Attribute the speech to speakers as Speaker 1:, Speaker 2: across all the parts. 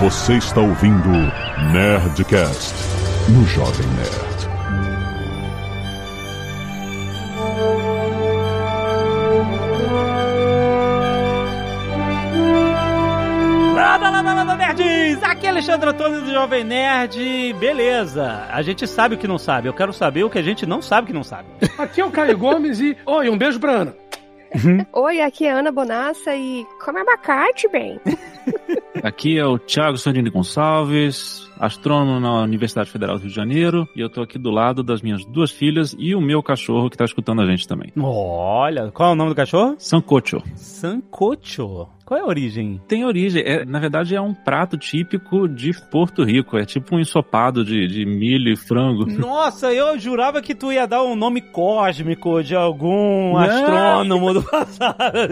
Speaker 1: Você está ouvindo Nerdcast no Jovem Nerd.
Speaker 2: Lada, lada, lada, nerds! Aqui é Alexandre Antônio do Jovem Nerd. Beleza, a gente sabe o que não sabe. Eu quero saber o que a gente não sabe que não sabe.
Speaker 3: Aqui é o Caio Gomes e. Oi, um beijo pra Ana.
Speaker 4: Oi, aqui é Ana Bonassa e come abacate, bem.
Speaker 5: Aqui é o Thiago Sandini Gonçalves, astrônomo na Universidade Federal do Rio de Janeiro, e eu tô aqui do lado das minhas duas filhas e o meu cachorro que tá escutando a gente também.
Speaker 2: Olha, qual é o nome do cachorro?
Speaker 5: Sancocho.
Speaker 2: Sancocho. Qual é a origem?
Speaker 5: Tem origem, é, na verdade é um prato típico de Porto Rico, é tipo um ensopado de, de milho e frango.
Speaker 2: Nossa, eu jurava que tu ia dar um nome cósmico de algum astrônomo do passado.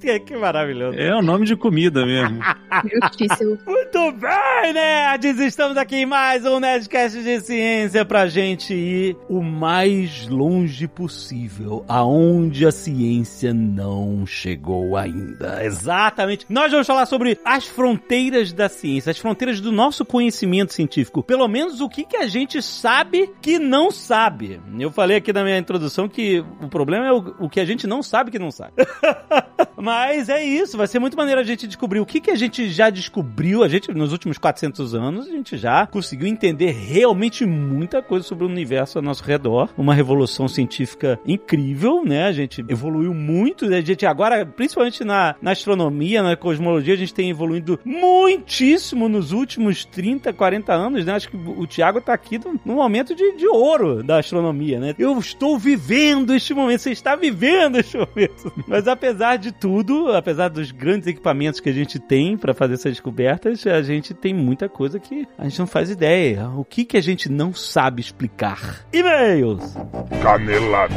Speaker 2: que, que maravilhoso.
Speaker 5: É o nome de comida mesmo.
Speaker 4: Justíssimo.
Speaker 2: Muito bem, nerds! Estamos aqui em mais um Nerdcast de Ciência pra gente ir o mais longe possível, aonde a ciência não chegou ainda. Exatamente. Nós vamos falar sobre as fronteiras da ciência, as fronteiras do nosso conhecimento científico. Pelo menos o que, que a gente sabe que não sabe. Eu falei aqui na minha introdução que o problema é o, o que a gente não sabe que não sabe. Mas é isso, vai ser muito maneiro a gente descobrir o que, que a gente já descobriu. A gente, nos últimos 400 anos, a gente já conseguiu entender realmente muita coisa sobre o universo ao nosso redor. Uma revolução científica incrível, né? A gente evoluiu muito. A gente agora, principalmente na, na astronomia, na cosmologia, a gente tem evoluído muitíssimo nos últimos 30, 40 anos, né? Acho que o Tiago tá aqui num momento de, de ouro da astronomia, né? Eu estou vivendo este momento, você está vivendo este momento. Mas apesar de tudo, apesar dos grandes equipamentos que a gente tem para fazer essas descobertas, a gente tem muita coisa que a gente não faz ideia. O que que a gente não sabe explicar? E-mails!
Speaker 1: Canelada.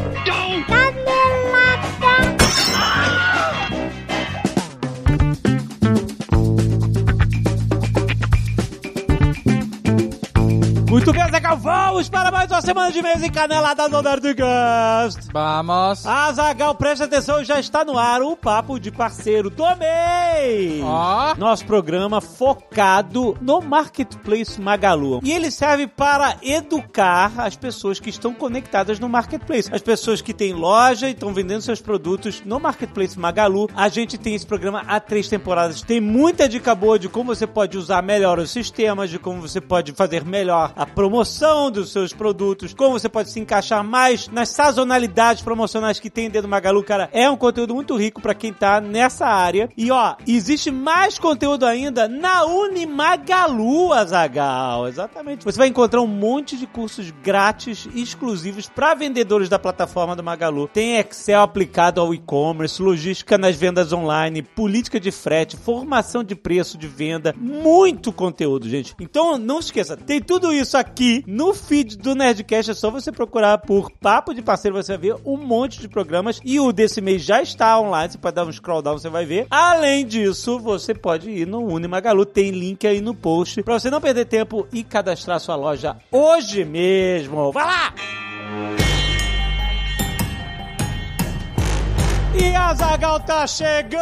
Speaker 2: Muito bem, Zé vamos para mais uma semana de mês em Canelada do Nerdcast.
Speaker 6: Vamos.
Speaker 2: Azagal, preste atenção, já está no ar o Papo de Parceiro do mês.
Speaker 6: Ó.
Speaker 2: Nosso programa focado no Marketplace Magalu. E ele serve para educar as pessoas que estão conectadas no Marketplace. As pessoas que têm loja e estão vendendo seus produtos no Marketplace Magalu. A gente tem esse programa há três temporadas. Tem muita dica boa de como você pode usar melhor os sistemas, de como você pode fazer melhor a promoção dos seus produtos, como você pode se encaixar mais nas sazonalidades promocionais que tem dentro do Magalu, cara. É um conteúdo muito rico para quem tá nessa área. E ó, existe mais conteúdo ainda na Unimagalu, Azagal. Exatamente. Você vai encontrar um monte de cursos grátis exclusivos para vendedores da plataforma do Magalu. Tem Excel aplicado ao e-commerce, logística nas vendas online, política de frete, formação de preço de venda, muito conteúdo, gente. Então não esqueça, tem tudo isso aqui no feed do Nerdcast. É só você procurar por Papo de Parceiro, você vai ver um monte de programas. E o desse mês já está online. Você pode dar um scroll down, você vai ver. Além disso, você pode ir no Unimagalu. Tem link aí no post para você não perder tempo e cadastrar sua loja hoje mesmo. Vai lá! E a Zagal tá chegando!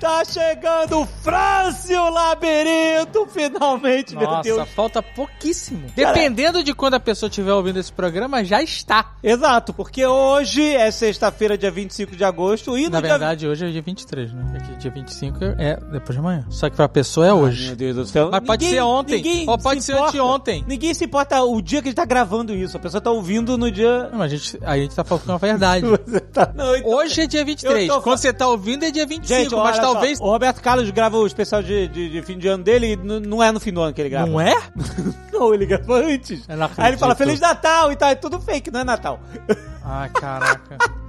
Speaker 2: Tá chegando o Frâncio Labirinto, finalmente, meu
Speaker 6: Nossa,
Speaker 2: Deus.
Speaker 6: falta pouquíssimo. Dependendo de quando a pessoa estiver ouvindo esse programa, já está.
Speaker 2: Exato, porque hoje é sexta-feira, dia 25 de agosto, e
Speaker 6: Na
Speaker 2: dia...
Speaker 6: verdade, hoje é dia 23, né? Porque dia 25 é depois de amanhã. Só que pra pessoa é
Speaker 2: Meu
Speaker 6: hoje.
Speaker 2: Deus do céu.
Speaker 6: Mas pode
Speaker 2: Ninguém-
Speaker 6: ser ontem.
Speaker 2: ninguém
Speaker 6: Ou pode
Speaker 2: se
Speaker 6: ser anteontem.
Speaker 2: Ninguém se importa o dia que a gente tá gravando isso. A pessoa tá ouvindo no dia...
Speaker 6: Não, mas a gente, a gente tá falando a verdade.
Speaker 2: Tá... Não, então-
Speaker 6: Hoje é dia 23.
Speaker 2: Eu tô
Speaker 6: Quando você tá ouvindo é dia 25,
Speaker 2: Gente,
Speaker 6: mas
Speaker 2: olha
Speaker 6: talvez.
Speaker 2: o Roberto Carlos grava o especial de, de, de fim de ano dele e não é no fim do ano que ele grava.
Speaker 6: Não é?
Speaker 2: Não, ele grava antes. Aí ele fala. Feliz Natal e tal. É tudo fake, não é Natal.
Speaker 6: Ai, caraca.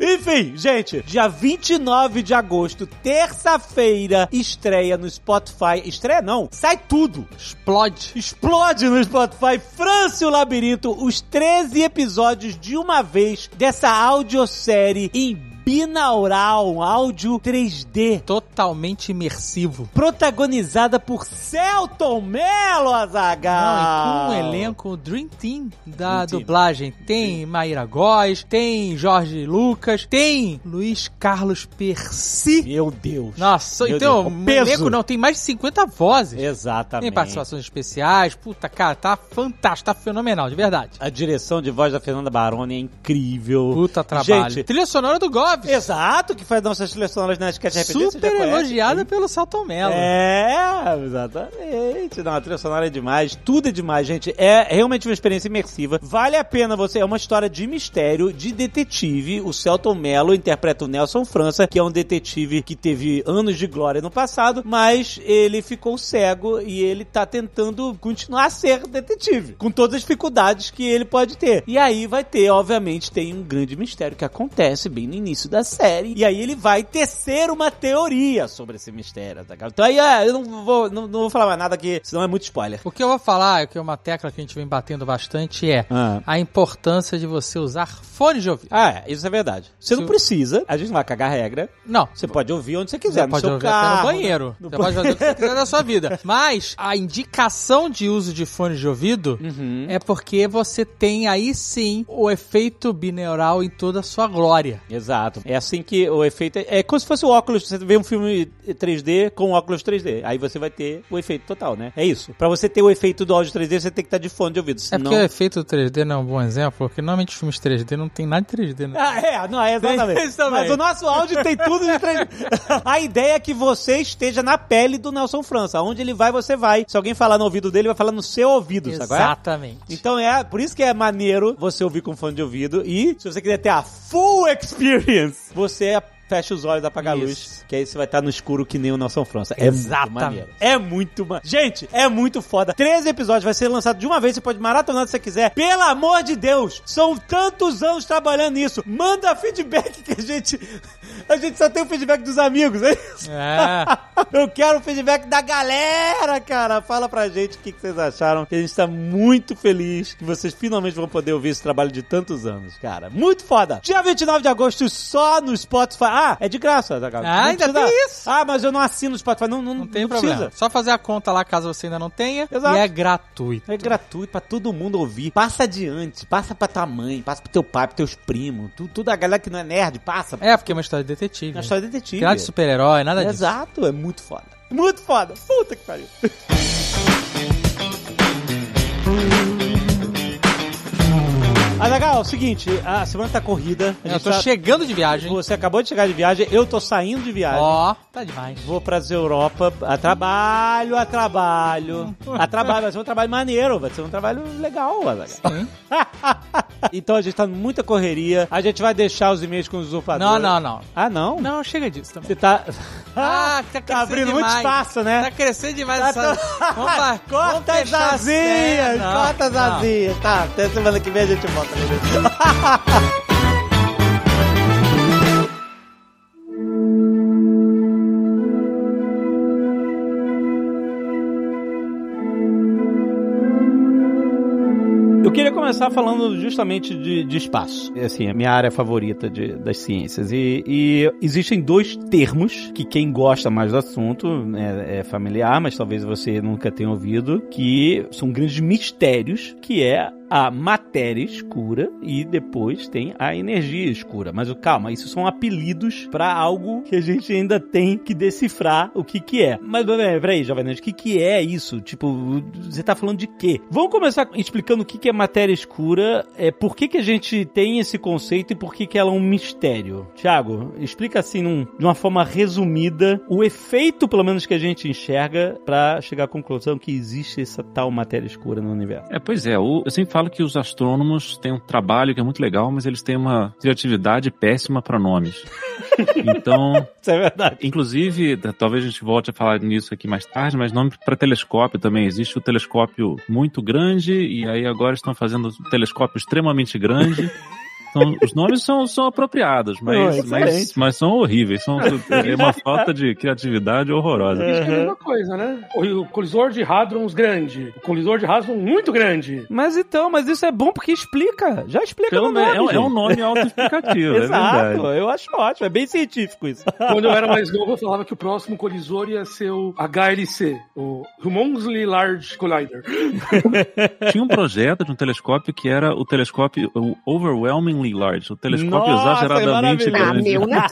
Speaker 2: Enfim, gente, dia 29 de agosto, terça-feira, estreia no Spotify. Estreia não, sai tudo.
Speaker 6: Explode.
Speaker 2: Explode no Spotify Francio Labirinto, os 13 episódios de uma vez dessa audiosérie em binaural, um áudio 3D.
Speaker 6: Totalmente imersivo.
Speaker 2: Protagonizada por Celton Mello, Azaghal.
Speaker 6: Não, e com um elenco Dream Team da
Speaker 2: Dream Team.
Speaker 6: dublagem. Tem Maíra Góes, tem Jorge Lucas, tem Luiz Carlos Percy.
Speaker 2: Meu Deus.
Speaker 6: Nossa,
Speaker 2: Meu
Speaker 6: então,
Speaker 2: Deus, o peso.
Speaker 6: elenco não, tem mais de 50 vozes.
Speaker 2: Exatamente.
Speaker 6: Tem participações especiais. Puta, cara, tá fantástico, tá fenomenal, de verdade.
Speaker 2: A direção de voz da Fernanda Baroni é incrível.
Speaker 6: Puta trabalho.
Speaker 2: Gente,
Speaker 6: Trilha sonora do Goves.
Speaker 2: exato, que faz nossas trilhas sonoras na Sketch RPG.
Speaker 6: Super elogiada pelo Celton Mello.
Speaker 2: É, exatamente. Não, a trilha sonora é demais. Tudo é demais, gente. É realmente uma experiência imersiva. Vale a pena você. É uma história de mistério, de detetive. O Celton Mello interpreta o Nelson França, que é um detetive que teve anos de glória no passado, mas ele ficou cego e ele tá tentando continuar a ser detetive, com todas as dificuldades que ele pode ter. E aí vai ter, obviamente, tem um grande mistério que acontece bem no início da série. E aí ele vai tecer uma teoria sobre esse mistério, tá? Então aí é, eu não vou, não, não vou falar mais nada aqui, senão é muito spoiler.
Speaker 6: O que eu vou falar, que é uma tecla que a gente vem batendo bastante, é
Speaker 2: Ah.
Speaker 6: a importância de você usar fone de ouvido.
Speaker 2: Ah, é, isso é verdade. Você não
Speaker 6: Se-
Speaker 2: precisa, a gente não vai cagar regra.
Speaker 6: Não.
Speaker 2: Você pode ouvir onde você quiser,
Speaker 6: Você
Speaker 2: no
Speaker 6: pode
Speaker 2: seu
Speaker 6: ouvir
Speaker 2: carro.
Speaker 6: até no banheiro.
Speaker 2: no
Speaker 6: você pode fazer o que você quiser da sua vida. Mas a indicação de uso de fone de ouvido
Speaker 2: Uhum.
Speaker 6: é porque você tem aí sim o efeito bineural em toda a sua glória.
Speaker 2: Exato. É assim que o efeito é, é como se fosse o óculos. Você vê um filme 3D com óculos 3D. Aí você vai ter o efeito total, né? É isso. Pra você ter o efeito do áudio 3D, você tem que estar de fone de ouvido.
Speaker 6: É
Speaker 2: Senão...
Speaker 6: porque o efeito 3D não é um bom exemplo, porque normalmente os filmes 3D não tem nada de 3D, né?
Speaker 2: Ah, é, não, é exatamente. Mas o nosso áudio tem tudo de 3D. A ideia é que você esteja na pele do Nelson França. Onde ele vai, você vai. Se alguém falar no ouvido dele, vai falar no seu ouvido, sabe? é?
Speaker 6: Exatamente.
Speaker 2: Então é, por isso que é maneiro você ouvir com fone de ouvido. E se você quiser ter a full experience, você fecha os olhos, apaga a luz,
Speaker 6: Isso.
Speaker 2: que aí você vai estar no escuro que nem o Nelson França. É muito
Speaker 6: Exatamente.
Speaker 2: maneiro. É muito. Gente, é muito foda. 13 episódios, vai ser lançado de uma vez, você pode maratonar se você quiser. Pelo amor de Deus, são tantos anos trabalhando nisso. Manda feedback que a gente... A gente só tem o feedback dos amigos, é isso?
Speaker 6: É.
Speaker 2: Eu quero o feedback da galera, cara. Fala pra gente o que, que vocês acharam. Que a gente tá muito feliz que vocês finalmente vão poder ouvir esse trabalho de tantos anos, cara. Muito foda. Dia 29 de agosto, só no Spotify. Ah, é de graça, Zagal.
Speaker 6: Ah, ainda tem isso.
Speaker 2: Ah, mas eu não assino o Spotify. Não, não,
Speaker 6: Não tem
Speaker 2: não
Speaker 6: problema.
Speaker 2: precisa.
Speaker 6: Só fazer a conta lá caso você ainda não tenha.
Speaker 2: Exato.
Speaker 6: E é gratuito.
Speaker 2: É gratuito pra todo mundo ouvir. Passa adiante. Passa pra tua mãe, passa pro teu pai, pros teus primos. Tu- Tudo a galera que não é nerd, passa.
Speaker 6: É, porque é uma história de detetive.
Speaker 2: Na história de detetive.
Speaker 6: Nada de super-herói, nada disso.
Speaker 2: Exato, é muito foda. Muito foda. Puta que pariu. Azagal, é o seguinte, a semana tá corrida.
Speaker 6: Eu tô
Speaker 2: tá-
Speaker 6: chegando de viagem.
Speaker 2: Você acabou de chegar de viagem, eu tô saindo de viagem.
Speaker 6: Ó, tá demais.
Speaker 2: Vou pras Europa a trabalho, a trabalho. A trabalho, vai ser um trabalho maneiro, vai ser um trabalho legal, Azaghal. Então a gente tá muita correria. A gente vai deixar os e-mails com os usurpadores.
Speaker 6: Não, não, não.
Speaker 2: Ah, não?
Speaker 6: Não, chega disso também.
Speaker 2: Você tá.
Speaker 6: Ah, tá
Speaker 2: tá abrindo muito
Speaker 6: demais.
Speaker 2: espaço, né?
Speaker 6: Tá crescendo demais
Speaker 2: Tá
Speaker 6: essa...
Speaker 2: Corta as asinhas, corta as asinhas. Tá, até semana que vem a gente volta. Eu queria começar falando justamente de, de espaço. É, Assim, a minha área favorita de- das ciências. E, e existem dois termos que quem gosta mais do assunto é, é familiar, mas talvez você nunca tenha ouvido, que são grandes mistérios, que é a matéria escura e depois tem a energia escura. Mas calma, isso são apelidos para algo que a gente ainda tem que decifrar o que que é. Mas peraí, Jovem Nerd, o que que é isso? Tipo, você tá falando de quê? Vamos começar explicando o que que é matéria escura, é, por que que a gente tem esse conceito e por que que ela é um mistério. Tiago, explica assim num- de uma forma resumida o efeito, pelo menos que a gente enxerga, para chegar à conclusão que existe essa tal matéria escura no universo.
Speaker 5: É, pois é. eu sempre falo que os astrônomos têm um trabalho que é muito legal, mas eles têm uma criatividade péssima para nomes. Então,
Speaker 2: Isso é verdade.
Speaker 5: inclusive, talvez a gente volte a falar nisso aqui mais tarde, mas nome para telescópio também. Existe o telescópio muito grande e aí agora estão fazendo o telescópio extremamente grande. Então, os nomes são, são apropriados, mas,
Speaker 2: Não,
Speaker 5: mas, mas são horríveis. São, é uma falta de criatividade horrorosa.
Speaker 3: Isso é a mesma coisa, né? O, o colisor de hadrons grande, o colisor de hadrons muito grande.
Speaker 2: Mas então, mas isso é bom porque explica. Já explica
Speaker 5: Pelo
Speaker 2: no nome,
Speaker 5: é, um- é um nome autoexplicativo, é
Speaker 2: Exato,
Speaker 5: verdade.
Speaker 2: eu acho ótimo, é bem científico isso.
Speaker 3: Quando eu era mais novo, eu falava que o próximo colisor ia ser o HLC, o Humongously Large Collider.
Speaker 5: Tinha um projeto de um telescópio que era o telescópio o Overwhelmingly Large, o telescópio
Speaker 2: Nossa,
Speaker 5: exageradamente
Speaker 2: é
Speaker 4: Ah,
Speaker 5: grande.
Speaker 4: meu, né?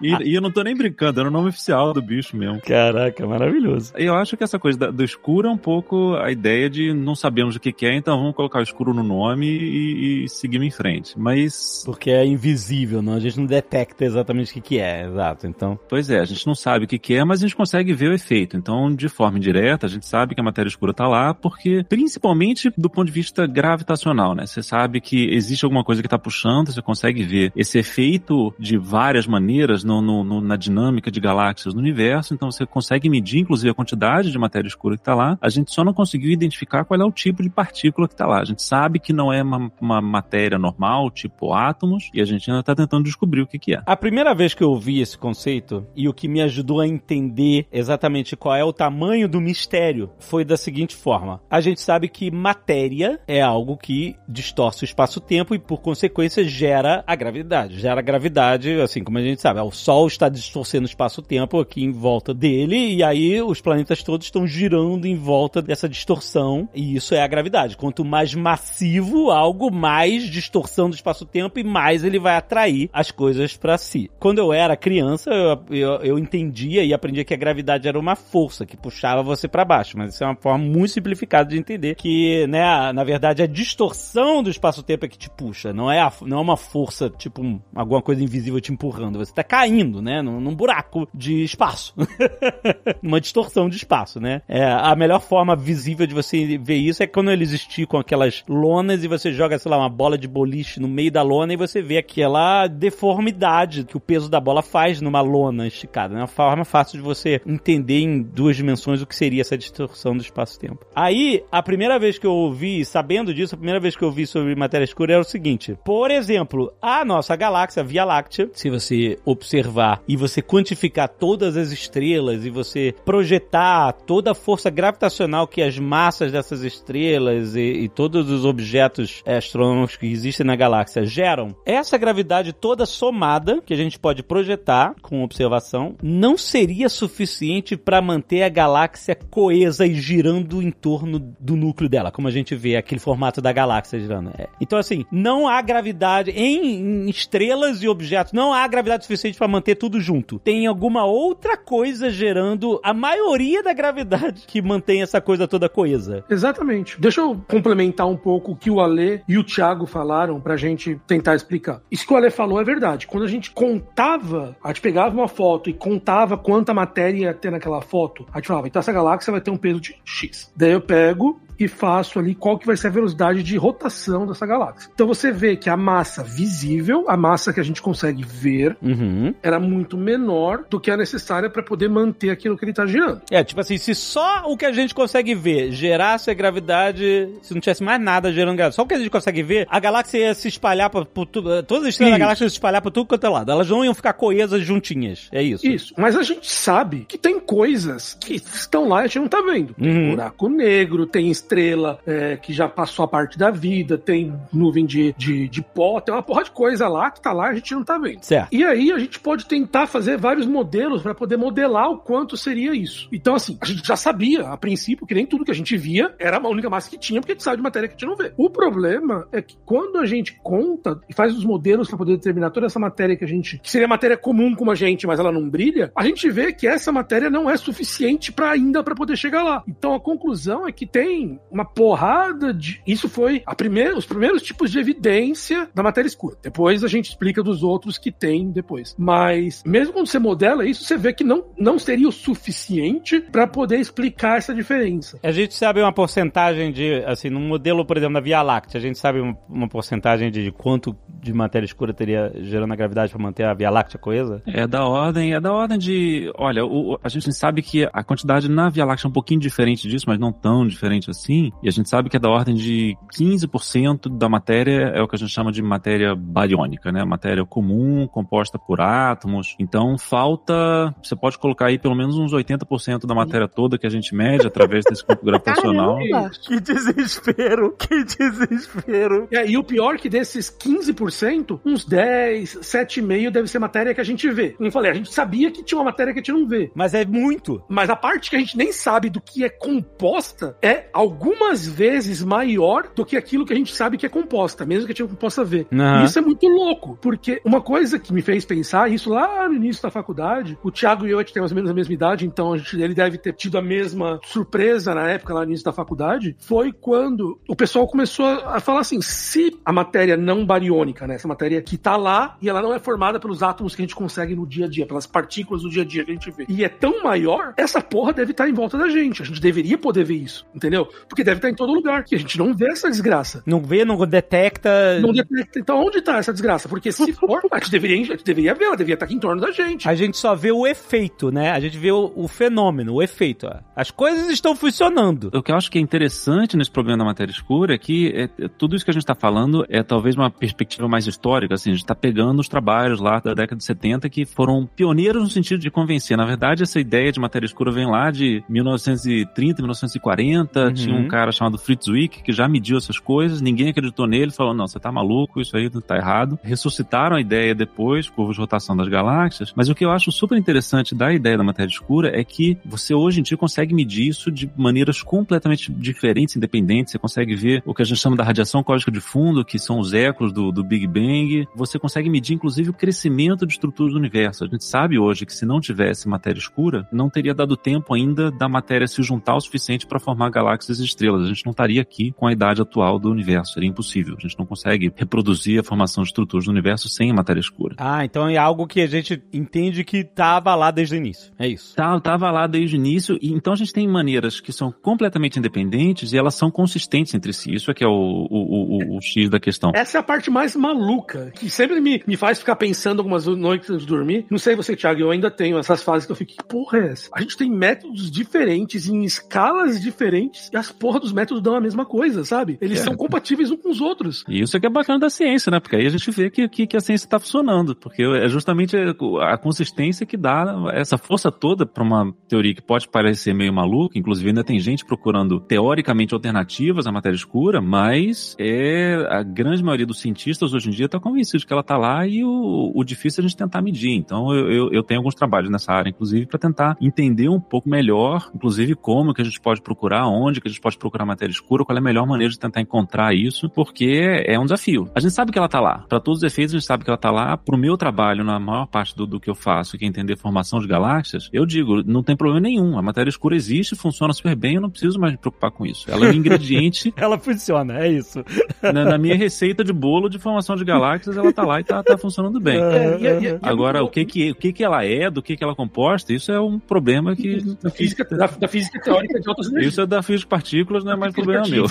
Speaker 5: E, e eu não tô nem brincando, era o nome oficial do bicho mesmo.
Speaker 2: Caraca, maravilhoso.
Speaker 5: Eu acho que essa coisa da- do escuro é um pouco a ideia de não sabemos o que, que é, então vamos colocar o escuro no nome e, e seguimos em frente. Mas,
Speaker 2: Porque é invisível, não? A gente não detecta exatamente o que, que é, exato. Então,
Speaker 5: pois é, a gente não sabe o que, que é, mas a gente consegue ver o efeito. Então, de forma indireta, a gente sabe que a matéria escura tá lá, porque, principalmente do ponto de vista gravitacional, né? Você sabe que existe alguma coisa que tá puxando, você consegue ver esse efeito de várias maneiras no, no- no- na dinâmica de galáxias no universo, então você consegue medir, inclusive, a quantidade de matéria escura que tá lá. A gente só não conseguiu identificar qual é o tipo de partícula que tá lá. A gente sabe que não é uma, uma matéria normal, tipo átomos, e a gente ainda tá tentando descobrir o que que é.
Speaker 2: a primeira vez que eu ouvi esse conceito e o que me ajudou a entender exatamente qual é o tamanho do mistério foi da seguinte forma: a gente sabe que matéria é algo que distorce o espaço-tempo e, por consequência, gera a gravidade. Gera a gravidade, assim como a gente sabe. O Sol está distorcendo o espaço-tempo aqui em volta dele e aí os planetas todos estão girando em volta dessa distorção e isso é a gravidade. Quanto mais massivo algo, mais distorção do espaço-tempo e mais ele vai atrair as coisas para si. Quando eu era criança, eu, eu, eu entendia e aprendia que a gravidade era uma força que puxava você para baixo, mas isso é uma forma muito simplificada de entender que, né, na verdade a distorção do espaço-tempo é que te puxa, não é, a- não é uma força tipo um- alguma coisa invisível te empurrando, você tá caindo, né, num, num buraco de espaço. uma distorção de espaço, né? É, a melhor forma visível de você ver isso é quando eles esticam aquelas lonas e você joga, sei lá, uma bola de boliche no meio da lona e você vê aquela deformidade que o peso da bola faz numa lona esticada. É uma forma fácil de você entender em duas dimensões o que seria essa distorção do espaço-tempo. Aí, a primeira vez que eu ouvi, sabendo disso, a primeira vez que eu ouvi sobre matéria escura era o seguinte: por exemplo, a nossa galáxia, a Via Láctea, se você observar e você quantificar todas as estrelas e você projetar toda a força gravitacional que as massas dessas estrelas e, e todos os objetos eh, astronômicos que existem na galáxia geram, essa gravidade toda somada que a gente pode projetar com observação não seria suficiente para manter a galáxia coesa e girando em torno do núcleo dela, como a gente vê aquele formato da galáxia girando. É. Então assim, não há gravidade em, em estrelas e objetos, não há gravidade suficiente para manter tudo junto. Tem alguma outra coisa gerando a maioria da gravidade que mantém essa coisa toda coesa.
Speaker 3: Exatamente. Deixa eu complementar um pouco o que o Ale e o Thiago falaram pra gente tentar explicar. Isso que o Ale falou é verdade. Quando a gente contava, a gente pegava uma foto e contava quanta matéria ia ter naquela foto, a gente falava, então essa galáxia vai ter um peso de X. Daí eu pego e faço ali qual que vai ser a velocidade de rotação dessa galáxia. Então você vê que a massa visível, a massa que a gente consegue ver,
Speaker 2: Uhum.
Speaker 3: era muito menor do que a necessária para poder manter aquilo que ele tá girando.
Speaker 2: É, tipo assim, se só o que a gente consegue ver gerasse a gravidade, se não tivesse mais nada gerando gravidade, só o que a gente consegue ver, a galáxia ia se espalhar por, por tudo, todas as estrelas da galáxia iam se espalhar por tudo quanto é lado. Elas não iam ficar coesas juntinhas. É isso.
Speaker 3: Isso, mas a gente sabe que tem coisas que estão lá e a gente não tá vendo. Tem
Speaker 2: Uhum.
Speaker 3: buraco negro, tem estrela é, que já passou a parte da vida, tem nuvem de, de, de pó, tem uma porra de coisa lá que tá lá a gente não tá vendo.
Speaker 2: Certo.
Speaker 3: E aí a gente pode tentar fazer vários modelos para poder modelar o quanto seria isso. Então, assim, a gente já sabia, a princípio, que nem tudo que a gente via era a única massa que tinha, porque a gente sabe de matéria que a gente não vê. O problema é que quando a gente conta e faz os modelos para poder determinar toda essa matéria que a gente. que seria matéria comum como a gente, mas ela não brilha, a gente vê que essa matéria não é suficiente para ainda para poder chegar lá. Então a conclusão é que tem uma porrada de. Isso foi a primeira, os primeiros tipos de evidência da matéria escura. Depois a gente explica dos outros que tem depois. Mas mesmo quando você modela isso, você vê que não, não seria o suficiente para poder explicar essa diferença.
Speaker 2: A gente sabe uma porcentagem de, assim, num modelo, por exemplo, da Via Láctea, a gente sabe uma, uma porcentagem de quanto de matéria escura teria gerando a gravidade para manter a Via Láctea coesa?
Speaker 5: É da ordem, é da ordem de. Olha, o- a gente sabe que a quantidade na Via Láctea é um pouquinho diferente disso, mas não tão diferente assim. Assim, e a gente sabe que é da ordem de 15% da matéria é o que a gente chama de matéria bariônica, né? Matéria comum, composta por átomos. Então falta, você pode colocar aí pelo menos uns 80% da matéria toda que a gente mede através desse campo gravitacional.
Speaker 2: Que desespero, que desespero.
Speaker 3: É, e o pior é que desses 15%, uns 10, 7,5% deve ser matéria que a gente vê. Como eu falei, a gente sabia que tinha uma matéria que a gente não vê.
Speaker 2: Mas é muito.
Speaker 3: Mas a parte que a gente nem sabe do que é composta é algumas vezes maior do que aquilo que a gente sabe que é composta, mesmo que a gente não possa ver. E isso é muito louco, porque uma coisa que me fez pensar, isso lá no início da faculdade, o Thiago e eu a gente tem mais ou menos a mesma idade, então a gente, ele deve ter tido a mesma surpresa na época, lá no início da faculdade, foi quando o pessoal começou a falar assim, se a matéria não bariônica, né, essa matéria que tá lá e ela não é formada pelos átomos que a gente consegue no dia a dia, pelas partículas do dia a dia que a gente vê, e é tão maior, essa porra deve estar em volta da gente, a gente deveria poder ver isso, entendeu? Porque deve estar em todo lugar, que a gente não vê essa desgraça.
Speaker 2: Não vê, não detecta.
Speaker 3: Não detecta. Então, onde tá essa desgraça? Porque se for, a gente deveria, a gente deveria ver, ela deveria estar aqui em torno da gente.
Speaker 2: A gente só vê o efeito, né? A gente vê o, o fenômeno, o efeito. ó. As coisas estão funcionando.
Speaker 5: O que eu acho que é interessante nesse problema da matéria escura é que é, é, tudo isso que a gente está falando é talvez uma perspectiva mais histórica. Assim, a gente está pegando os trabalhos lá da década de 70 que foram pioneiros no sentido de convencer. Na verdade, essa ideia de matéria escura vem lá de 1930, 1940.
Speaker 2: Uhum.
Speaker 5: Tinha um cara chamado Fritz Wick que já mediu essas coisas. Ninguém acreditou nele. Falou: não, você tá maluco, isso aí tá errado. Ressuscitaram a ideia depois, curva de rotação das galáxias. Mas o que eu acho super interessante da ideia da matéria escura é que você hoje em dia consegue medir isso de maneiras completamente diferentes, independentes. Você consegue ver o que a gente chama da radiação cósmica de fundo, que são os ecos do, do Big Bang. Você consegue medir, inclusive, o crescimento de estruturas do universo. A gente sabe hoje que se não tivesse matéria escura, não teria dado tempo ainda da matéria se juntar o suficiente para formar galáxias estrelas. A gente não estaria aqui com a idade atual do universo. Seria impossível. A gente não consegue reproduzir a formação de estruturas do universo sem a matéria escura.
Speaker 2: Ah, então é algo que a gente entende que tava lá desde o início. É isso.
Speaker 5: Tá, tava lá desde o início, e então a gente tem maneiras que são completamente independentes e elas são consistentes entre si. Isso é que é o, o, o, o X da questão.
Speaker 3: Essa é a parte mais maluca, que sempre me, me faz ficar pensando algumas noites antes de dormir. Não sei você, Thiago, eu ainda tenho essas fases que eu fico, que porra é essa? A gente tem métodos diferentes, em escalas diferentes, e as porra dos métodos dão a mesma coisa, sabe? Eles
Speaker 5: É.
Speaker 3: são compatíveis uns com os outros.
Speaker 5: E isso é que é bacana da ciência, né? Porque aí a gente vê que, que, que a ciência está funcionando. Porque é justamente a consistência que dá essa força toda para uma teoria que pode parecer meio maluca. Inclusive, ainda tem gente procurando teoricamente alternativas à matéria escura, mas é a grande maioria dos cientistas hoje em dia está convencido de que ela está lá e o, o difícil é a gente tentar medir. Então, eu, eu, eu tenho alguns trabalhos nessa área, inclusive, para tentar entender um pouco melhor, inclusive, como que a gente pode procurar, onde que a gente pode procurar matéria escura, qual é a melhor maneira de tentar encontrar isso, porque é um desafio. A gente sabe que ela tá lá. Para todos os efeitos, a gente sabe que ela tá lá. Pro meu trabalho, na maior parte do, do que eu faço, que é entender formação de galáxias, eu digo, não tem problema nenhum. A matéria escura existe, funciona super bem, eu não preciso mais me preocupar com isso. Ela é um ingrediente
Speaker 2: Ela funciona, é isso.
Speaker 5: na, na minha receita de bolo de formação de galáxias, ela tá lá e tá, tá funcionando bem.
Speaker 3: É, e- e é
Speaker 5: Agora, o que que, o que que ela é, do que que ela é composta, isso é um problema que...
Speaker 3: da física, da, da física teórica de altas energias.
Speaker 5: Isso é da física partículas, não é mais problema meu.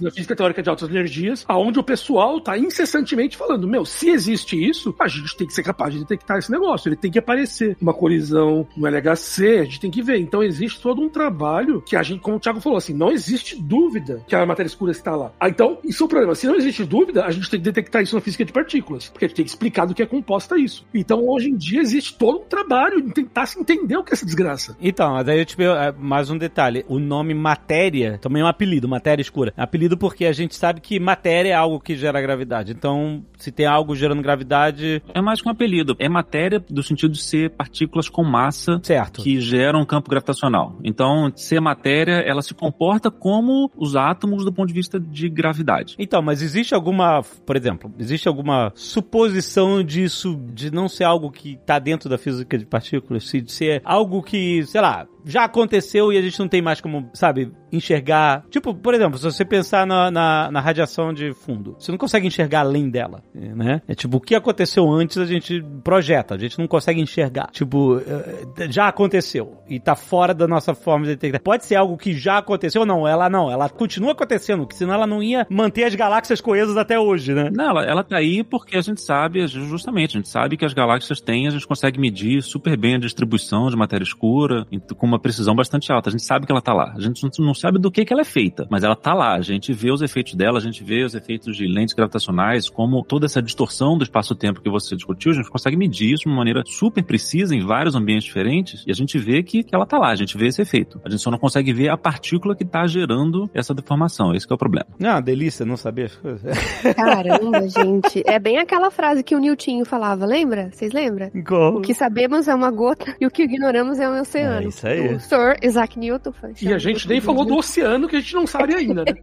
Speaker 3: Da física teórica de altas energias, aonde o pessoal tá incessantemente falando, meu, se existe isso, a gente tem que ser capaz de detectar esse negócio, ele tem que aparecer uma colisão no LHC, a gente tem que ver. Então existe todo um trabalho que a gente, como o Thiago falou assim, não existe dúvida que a matéria escura está lá. Ah, então, isso é o problema. Se não existe dúvida, a gente tem que detectar isso na física de partículas, porque a gente tem que explicar do que é composta isso. Então, hoje em dia existe todo um trabalho em tentar se entender o que é essa desgraça.
Speaker 2: Então, mas aí eu te pergunto, é, mais um detalhe. O nome matéria também é um apelido, matéria escura. É apelido porque a gente sabe que matéria é algo que gera gravidade. Então, se tem algo gerando gravidade,
Speaker 5: É mais que um apelido. É matéria do sentido de ser partículas com massa
Speaker 2: certo.
Speaker 5: que geram um campo gravitacional. Então, ser matéria, ela se comporta como os átomos do ponto de vista de gravidade.
Speaker 2: Então, mas existe alguma, por exemplo, existe alguma suposição disso de não ser algo que tá dentro da física de partículas, se de ser algo que, sei lá, já aconteceu e a gente não tem mais como, sabe, enxergar. Tipo, por exemplo, se você pensar na, na, na radiação de fundo, você não consegue enxergar além dela, né? É tipo, o que aconteceu antes a gente projeta, a gente não consegue enxergar. Tipo, eh, já aconteceu e tá fora da nossa forma de detectar. Pode ser algo que já aconteceu ou não? Ela não, ela continua acontecendo, que senão ela não ia manter as galáxias coesas até hoje, né?
Speaker 5: Não, ela, ela tá aí porque a gente sabe, justamente, a gente sabe que as galáxias têm, a gente consegue medir super bem a distribuição de matéria escura, uma precisão bastante alta. A gente sabe que ela tá lá. A gente não sabe do que, que ela é feita, mas ela tá lá. A gente vê os efeitos dela, a gente vê os efeitos de lentes gravitacionais, como toda essa distorção do espaço-tempo que você discutiu, a gente consegue medir isso de uma maneira super precisa em vários ambientes diferentes e a gente vê que, que ela tá lá, a gente vê esse efeito. A gente só não consegue ver a partícula que tá gerando essa deformação. Esse que é o problema.
Speaker 2: Não, delícia não saber as coisas.
Speaker 4: Caramba, gente. É bem aquela frase que o Newtinho falava, lembra? Vocês lembram? O que sabemos é uma gota e o que ignoramos é um oceano.
Speaker 2: É isso aí.
Speaker 4: O Sir Isaac Newton foi.
Speaker 3: E a gente nem falou do oceano que a gente não sabe ainda, né?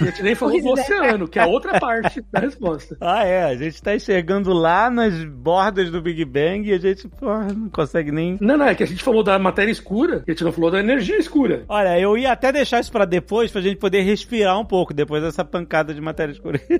Speaker 3: A gente nem falou do
Speaker 4: é.
Speaker 3: oceano, que é a outra parte da resposta.
Speaker 2: Ah, é. A gente tá enxergando lá nas bordas do Big Bang e a gente, porra, não consegue nem.
Speaker 3: Não, não, é que a gente falou da matéria escura e a gente não falou da energia escura.
Speaker 2: Olha, eu ia até deixar isso pra depois, pra gente poder respirar um pouco depois dessa pancada de matéria escura.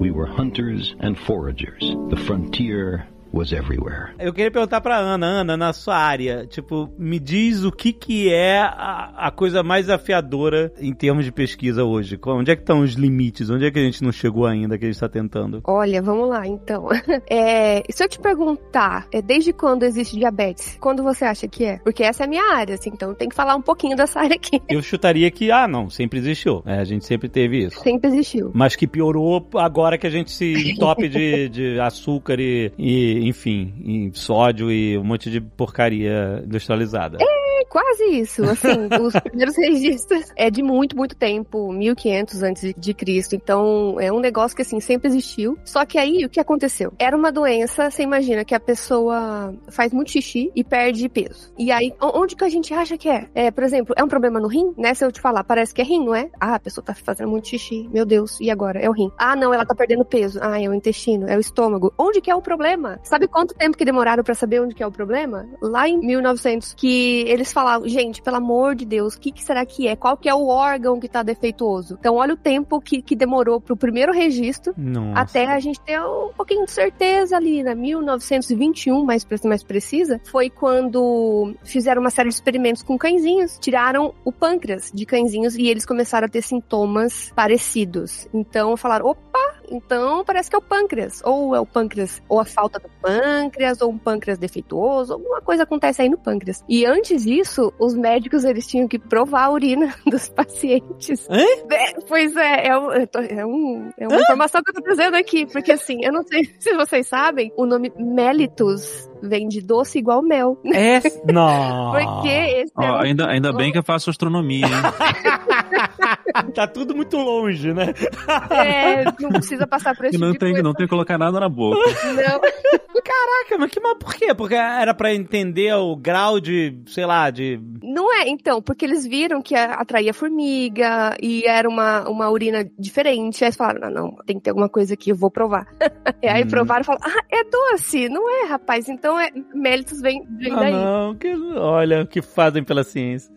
Speaker 7: We were hunters and foragers. The frontier was everywhere.
Speaker 2: Eu queria perguntar pra Ana, Ana, na sua área, tipo, me diz o que que é a, a coisa mais desafiadora em termos de pesquisa hoje? Onde é que estão os limites? Onde é que a gente não chegou ainda, que a gente tá tentando?
Speaker 4: Olha, vamos lá, então. É, se eu te perguntar, é, desde quando existe diabetes? Quando você acha que é? Porque essa é a minha área, assim, então tem que falar um pouquinho dessa área aqui.
Speaker 2: Eu chutaria que, ah, não, sempre existiu. É, a gente sempre teve isso.
Speaker 4: Sempre existiu.
Speaker 2: Mas que piorou agora que a gente se entope de, de açúcar e, e, enfim, e sódio e um monte de porcaria industrializada.
Speaker 4: É quase isso, assim, os primeiros registros é de muito, muito tempo, 1500 antes de Cristo, então é um negócio que, assim, sempre existiu, só que aí, o que aconteceu? Era uma doença, você imagina, que a pessoa faz muito xixi e perde peso, e aí, onde que a gente acha que é? É, por exemplo, é um problema no rim, né, se eu te falar, parece que é rim, não é? Ah, a pessoa tá fazendo muito xixi, meu Deus, e agora? É o rim. Ah, não, ela tá perdendo peso, ah, é o intestino, é o estômago. Onde que é o problema? Sabe quanto tempo que demoraram pra saber onde que é o problema? Lá em 1900, que eles falavam, gente, pelo amor de Deus, o que, que será que é? Qual que é o órgão que tá defeituoso? Então, olha o tempo que, que demorou pro primeiro registro
Speaker 2: Nossa.
Speaker 4: até a gente ter um pouquinho de certeza ali, né? 1921, mais, mais precisa, foi quando fizeram uma série de experimentos com cãezinhos, tiraram o pâncreas de cãezinhos e eles começaram a ter sintomas parecidos. Então falaram, opa, então parece que é o pâncreas. Ou é o pâncreas, ou a falta do pâncreas, ou um pâncreas defeituoso, alguma coisa acontece aí no pâncreas. E antes disso, os médicos eles tinham que provar a urina dos pacientes.
Speaker 2: Hã?
Speaker 4: É, pois é, é, um- é um- é uma informação que eu tô trazendo aqui, porque assim, eu não sei se vocês sabem, o nome mellitus vem de doce igual mel.
Speaker 2: É. Não.
Speaker 4: Porque esse
Speaker 5: Ó,
Speaker 4: é um-
Speaker 5: ainda, ainda bem que eu faço astronomia, hein?
Speaker 2: tá tudo muito longe, né?
Speaker 4: é, não precisa passar por esse
Speaker 5: não
Speaker 4: tipo de
Speaker 5: tem,
Speaker 4: coisa.
Speaker 5: não tem que colocar nada na boca.
Speaker 4: Não.
Speaker 2: Caraca, mas, que, mas por quê? Porque era pra entender o grau de, sei lá, de.
Speaker 4: Não é, então, porque eles viram que atraía formiga e era uma, uma urina diferente. Aí eles falaram, não, não, tem que ter alguma coisa aqui, eu vou provar. e aí
Speaker 2: Hum.
Speaker 4: provaram e falaram, ah, é doce. Não é, rapaz, então é, mellitus vem, vem
Speaker 2: Ah,
Speaker 4: daí.
Speaker 2: não, que, olha o que fazem pela ciência.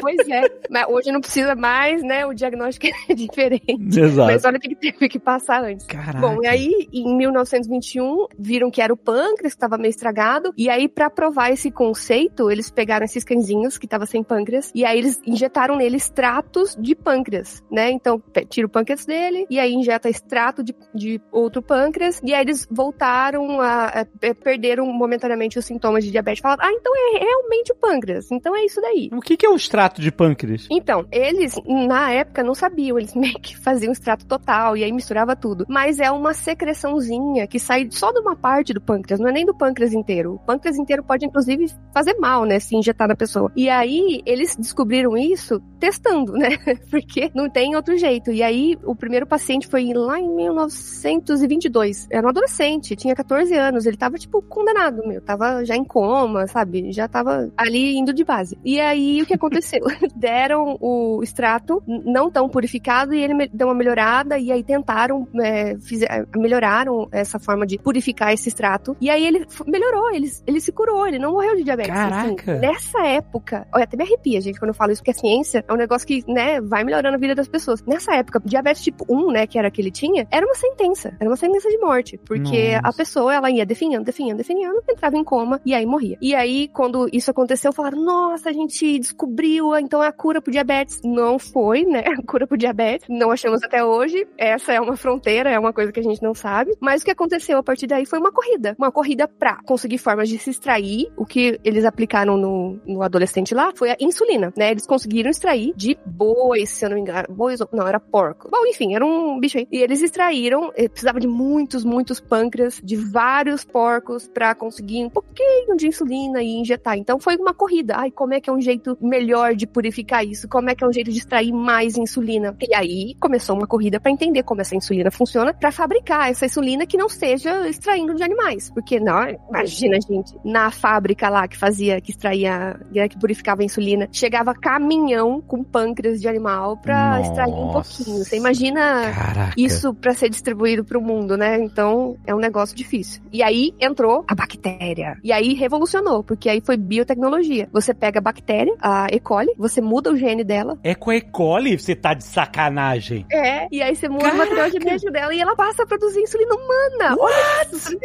Speaker 4: Pois é, mas hoje não precisa mais, né, o diagnóstico é diferente.
Speaker 2: Exato.
Speaker 4: Mas olha o que que teve que passar antes.
Speaker 2: Caraca.
Speaker 4: Bom, e aí, em 1921, viram que era o pâncreas que estava meio estragado. E aí, pra provar esse conceito, eles pegaram esses cãezinhos que estavam sem pâncreas. E aí, eles injetaram nele extratos de pâncreas, né? Então, tira o pâncreas dele. E aí, injeta extrato de, de outro pâncreas. E aí, eles voltaram a, a- a- perderam momentaneamente os sintomas de diabetes. Falaram, ah, então é realmente o pâncreas. Então é isso daí.
Speaker 2: O que, que é o extrato de pâncreas?
Speaker 4: Então, eles, na época, não sabiam, eles meio que faziam extrato total e aí misturava tudo. Mas é uma secreçãozinha que sai só de uma parte do pâncreas, não é nem do pâncreas inteiro. O pâncreas inteiro pode, inclusive, fazer mal, né, se injetar na pessoa. E aí, eles descobriram isso testando, né, porque não tem outro jeito. E aí, o primeiro paciente foi lá em 1922. Era um adolescente, tinha 14 anos, ele tava, tipo, condenado, meu, tava já em coma, sabe, já tava ali indo de base. E aí, o que aconteceu? deram o extrato não tão purificado e ele deu uma melhorada e aí tentaram é, fize- é, melhoraram essa forma de purificar esse extrato e aí ele melhorou, ele, ele se curou, ele não morreu de diabetes. assim.
Speaker 2: Caraca!
Speaker 4: nessa época, olha, até me arrepia, gente, quando eu falo isso, porque a ciência é um negócio que, né, vai melhorando a vida das pessoas. Nessa época, diabetes tipo 1, né, que era que ele tinha, era uma sentença, era uma sentença de morte, porque
Speaker 2: Nossa.
Speaker 4: a pessoa, ela ia definhando, definhando, definhando, entrava em coma e aí morria. E aí, quando isso aconteceu, falaram, nossa, a gente descobriu, então é a cura pro diabetes. Não foi, né, cura pro diabetes, não achamos até hoje, essa é uma fronteira, é uma coisa que a gente não sabe, mas o que aconteceu a partir daí foi uma corrida. Uma corrida pra conseguir formas de se extrair. O que eles aplicaram no, no adolescente lá foi a insulina, né? Eles conseguiram extrair de bois, se eu não me engano. Bois, não, era porco. Bom, enfim, era um bicho aí. E eles extraíram, eh, precisava de muitos, muitos pâncreas de vários porcos pra conseguir um pouquinho de insulina e injetar. Então foi uma corrida. Ai, como é que é um jeito melhor de purificar isso? Como é que é um jeito de extrair mais insulina? E aí começou uma corrida pra entender como essa insulina funciona pra fabricar essa insulina que não seja extraindo de animais. Porque, não, imagina, gente, na fábrica lá que fazia, que extraía, né, que purificava a insulina, chegava caminhão com pâncreas de animal pra
Speaker 2: Nossa.
Speaker 4: extrair um pouquinho. Você imagina
Speaker 2: Caraca.
Speaker 4: isso pra ser distribuído pro mundo, né? Então é um negócio difícil. E aí entrou a bactéria. E aí revolucionou, porque aí foi biotecnologia. Você pega a bactéria, a E. coli, você muda o gene dela.
Speaker 2: É com a E. coli? Você tá de sacanagem.
Speaker 4: É. E aí você muda o material genético dela e ela passa a produzir insulina humana. Olha isso.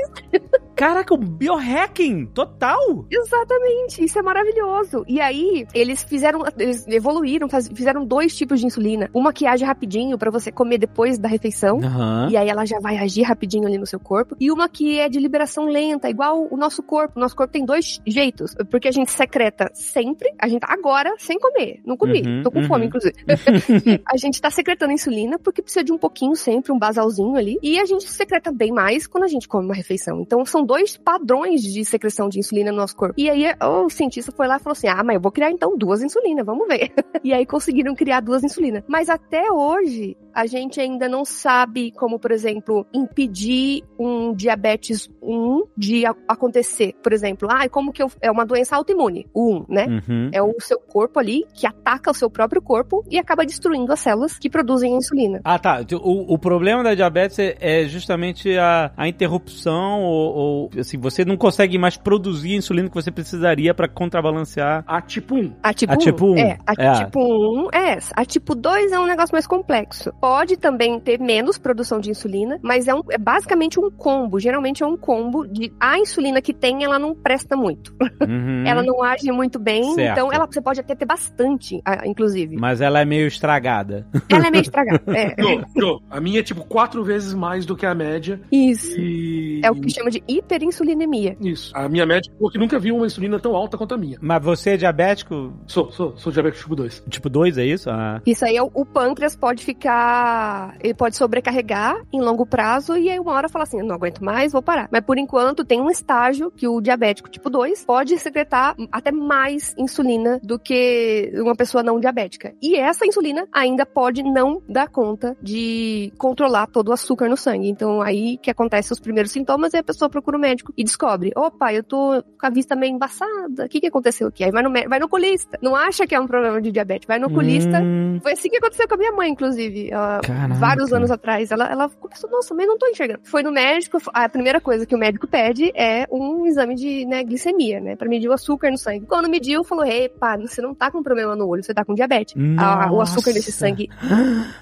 Speaker 2: Caraca, o biohacking total.
Speaker 4: Exatamente, isso é maravilhoso. E aí, eles fizeram, eles evoluíram, faz- fizeram dois tipos de insulina. Uma que age rapidinho pra você comer depois da refeição.
Speaker 2: Aham.
Speaker 4: E aí ela já vai agir rapidinho ali no seu corpo. E uma que é de liberação lenta, igual o nosso corpo. O nosso corpo tem dois jeitos. Porque a gente secreta sempre. A gente tá agora sem comer. Não comi.
Speaker 2: Uhum,
Speaker 4: Tô com
Speaker 2: uhum.
Speaker 4: fome, inclusive. a gente tá secretando insulina porque precisa de um pouquinho sempre, um basalzinho ali. E a gente secreta bem mais quando a gente come uma refeição. Então são dois padrões de secreção de insulina no nosso corpo. E aí o cientista foi lá e falou assim: ah, mas eu vou criar então duas insulinas, vamos ver. e aí conseguiram criar duas insulinas. Mas até hoje, a gente ainda não sabe como, por exemplo, impedir um diabetes 1 de acontecer. Por exemplo, ah, como que eu, é uma doença autoimune, o 1, né?
Speaker 2: Uhum.
Speaker 4: É o seu corpo ali que ataca o seu próprio corpo e acaba destruindo as células que produzem a insulina.
Speaker 2: Ah, tá. O, o problema da diabetes é, é justamente a, a interrupção ou, ou, assim, você não consegue mais produzir a insulina que você precisaria pra contrabalancear.
Speaker 3: A tipo 1.
Speaker 4: A tipo
Speaker 2: A
Speaker 4: 1?
Speaker 2: tipo um.
Speaker 4: É, a
Speaker 2: É.
Speaker 4: tipo 1 é essa. A tipo 2 é um negócio mais complexo. Pode também ter menos produção de insulina, mas é, um, é basicamente um combo. Geralmente é um combo de a insulina que tem, ela não presta muito.
Speaker 2: Uhum.
Speaker 4: Ela não age muito bem,
Speaker 2: Certo.
Speaker 4: então ela, você pode até ter bastante, inclusive.
Speaker 2: Mas ela é meio estragada.
Speaker 4: Ela é meio estragada. É.
Speaker 3: A minha é tipo quatro vezes mais do que a média.
Speaker 4: Isso.
Speaker 3: E.
Speaker 4: É o que chama de hiperinsulinemia.
Speaker 3: Isso. A minha médica falou que nunca viu uma insulina tão alta quanto a minha.
Speaker 2: Mas você é diabético
Speaker 3: Sou, sou, sou diabético tipo 2.
Speaker 2: tipo 2, é isso? Ah.
Speaker 4: Isso aí, é o, o pâncreas pode ficar. Ele pode sobrecarregar em longo prazo e aí uma hora fala assim: não aguento mais, vou parar. Mas por enquanto tem um estágio que o diabético tipo 2 pode secretar até mais insulina do que uma pessoa não diabética. E essa insulina ainda pode não dar conta de controlar todo o açúcar no sangue. Então aí que acontece os primeiros sintomas e a pessoa procura o médico e descobre: opa, eu tô com a vista meio embaçada. O que, que aconteceu aqui? Aí vai no, vai no oculista. Não acha que é um problema de diabetes, vai no oculista.
Speaker 2: Hum,
Speaker 4: Foi assim que aconteceu com a minha mãe, inclusive. Ela- vários anos atrás. Ela, ela começou, nossa, mas não tô enxergando. Foi no médico, a primeira coisa que o médico pede é um exame de né, glicemia, né? Pra medir o açúcar no sangue. Quando mediu, falou: epa, você não tá com problema no olho, você tá com diabetes. A- o açúcar nesse sangue,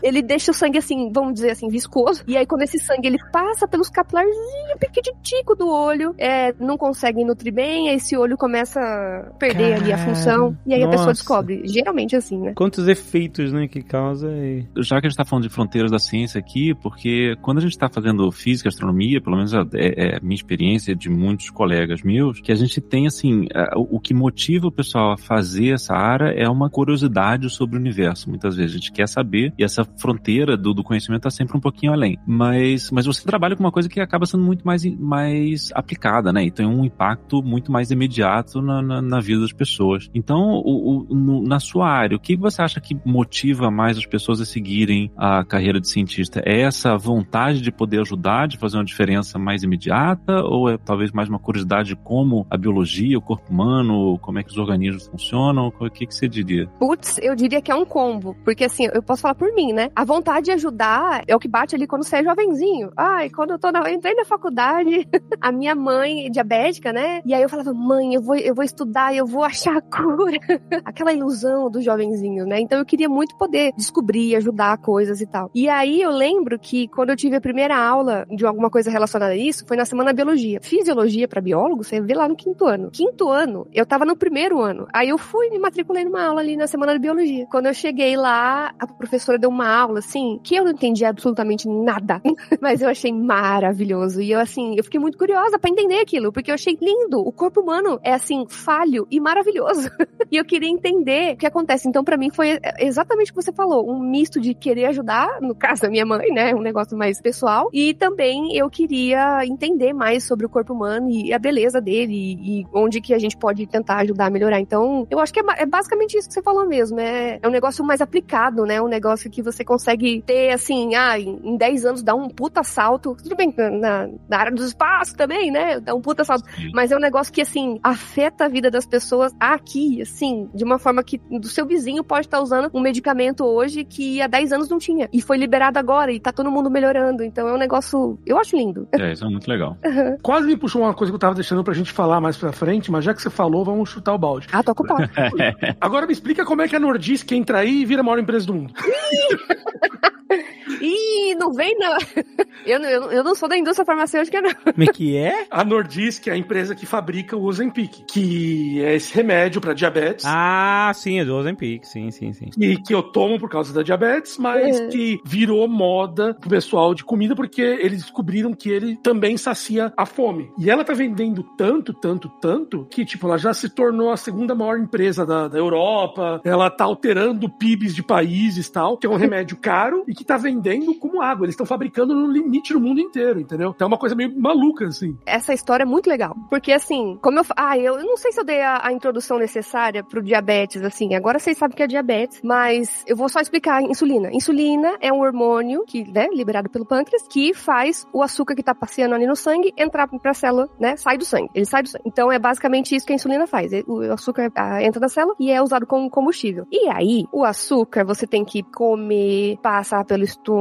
Speaker 4: ele deixa o sangue assim, vamos dizer assim, viscoso. E aí, quando esse sangue ele passa pelos capilarzinhos pequititico do olho, é, não consegue nutrir bem, aí esse olho começa a perder ali a função. E aí a pessoa
Speaker 2: nossa.
Speaker 4: descobre. Geralmente assim, né?
Speaker 2: Quantos efeitos, né, que causa e...
Speaker 5: já que a gente está falando de fronteiras da ciência aqui, porque quando a gente está fazendo física, astronomia, pelo menos é, é minha experiência de muitos colegas meus, que a gente tem assim, o que motiva o pessoal a fazer essa área é uma curiosidade sobre o universo. Muitas vezes a gente quer saber e essa fronteira do, do conhecimento está sempre um pouquinho além. Mas, mas você trabalha com uma coisa que acaba sendo muito mais, mais aplicada, né? E tem um impacto muito mais imediato na, na, na vida das pessoas. Então, o, o- no- na sua área, o que você acha que motiva mais as pessoas a seguirem a carreira de cientista? É essa vontade de poder ajudar, de fazer uma diferença mais imediata? Ou é talvez mais uma curiosidade de como a biologia, o corpo humano, como é que os organismos funcionam? O que, que você diria?
Speaker 4: Putz, eu diria que é um combo. Porque assim, eu posso falar por mim, né? A vontade de ajudar é o que bate ali quando você é jovenzinho. Ai, quando eu tô na, eu entrei na faculdade, a minha mãe diabética, né? E aí eu falava, mãe, eu vou, eu vou estudar, eu vou achar a cura. Aquela ilusão do jovenzinho, né? Então eu queria muito poder descobrir, ajudar coisas e tal. E aí eu lembro que quando eu tive a primeira aula de alguma coisa relacionada a isso, foi na semana da biologia. Fisiologia pra biólogo, você vê lá no quinto ano. Quinto ano, eu tava no primeiro ano. Aí eu fui e me matriculei numa aula ali na semana da biologia. Quando eu cheguei lá, a professora deu uma aula, assim, que eu não entendi absolutamente nada. Mas eu achei maravilhoso. E eu, assim, eu fiquei muito curiosa pra entender aquilo, porque eu achei lindo. O corpo humano é assim, falho e maravilhoso. e eu queria entender o que acontece. Então, pra mim, foi exatamente o que você falou: um misto de querer ajudar, no caso da minha mãe, né? Um negócio mais pessoal. E também eu queria entender mais sobre o corpo humano e a beleza dele e, e onde que a gente pode tentar ajudar a melhorar. Então, eu acho que é, é basicamente isso que você falou mesmo. É, é um negócio mais aplicado, né? Um negócio que você consegue ter, assim, ah, em 10 anos dá um puta salto. Tudo bem, na, na área do espaço também, né? Dá um puta salto. Mas é um negócio que, assim, afeta a vida das pessoas aqui, assim, de uma forma que do seu vizinho pode estar usando um medicamento hoje que há 10 anos não tinha. E foi liberado agora e tá todo mundo melhorando. Então é um negócio, eu acho lindo.
Speaker 5: É, isso é muito legal.
Speaker 3: Quase me puxou uma coisa que eu tava deixando pra gente falar mais pra frente, mas já que você falou, vamos chutar o balde.
Speaker 4: Ah, tô ocupado.
Speaker 3: Agora me explica como é que a Nordisk entra aí e vira a maior empresa do mundo.
Speaker 4: Ih, não vem não. Eu, eu, eu não sou da indústria farmacêutica, não.
Speaker 2: Como é que é?
Speaker 3: A Nordisk é a empresa que fabrica o Ozempic, que é esse remédio pra diabetes.
Speaker 2: Ah, sim, é do Ozempic, sim, sim, sim.
Speaker 3: E que eu tomo por causa da diabetes, mas
Speaker 4: É.
Speaker 3: que virou moda pro pessoal de comida porque eles descobriram que ele também sacia a fome. E ela tá vendendo tanto, tanto, tanto, que, tipo, ela já se tornou a segunda maior empresa da, da Europa. Ela tá alterando PIBs de países e tal, que é um remédio caro e que tá vendendo como água. Eles estão fabricando no limite no mundo inteiro, entendeu? Então é uma coisa meio maluca, assim.
Speaker 4: Essa história é muito legal. Porque, assim, como eu. Ah, eu não sei se eu dei a, a introdução necessária pro diabetes, assim. Agora vocês sabem que é diabetes, mas eu vou só explicar insulina. Insulina é um hormônio que, né, liberado pelo pâncreas, que faz o açúcar que tá passeando ali no sangue entrar pra célula, né? Sai do sangue. Ele sai do sangue. Então é basicamente isso que a insulina faz. O açúcar entra na célula e é usado como combustível. E aí, o açúcar você tem que comer, passar pelo estômago,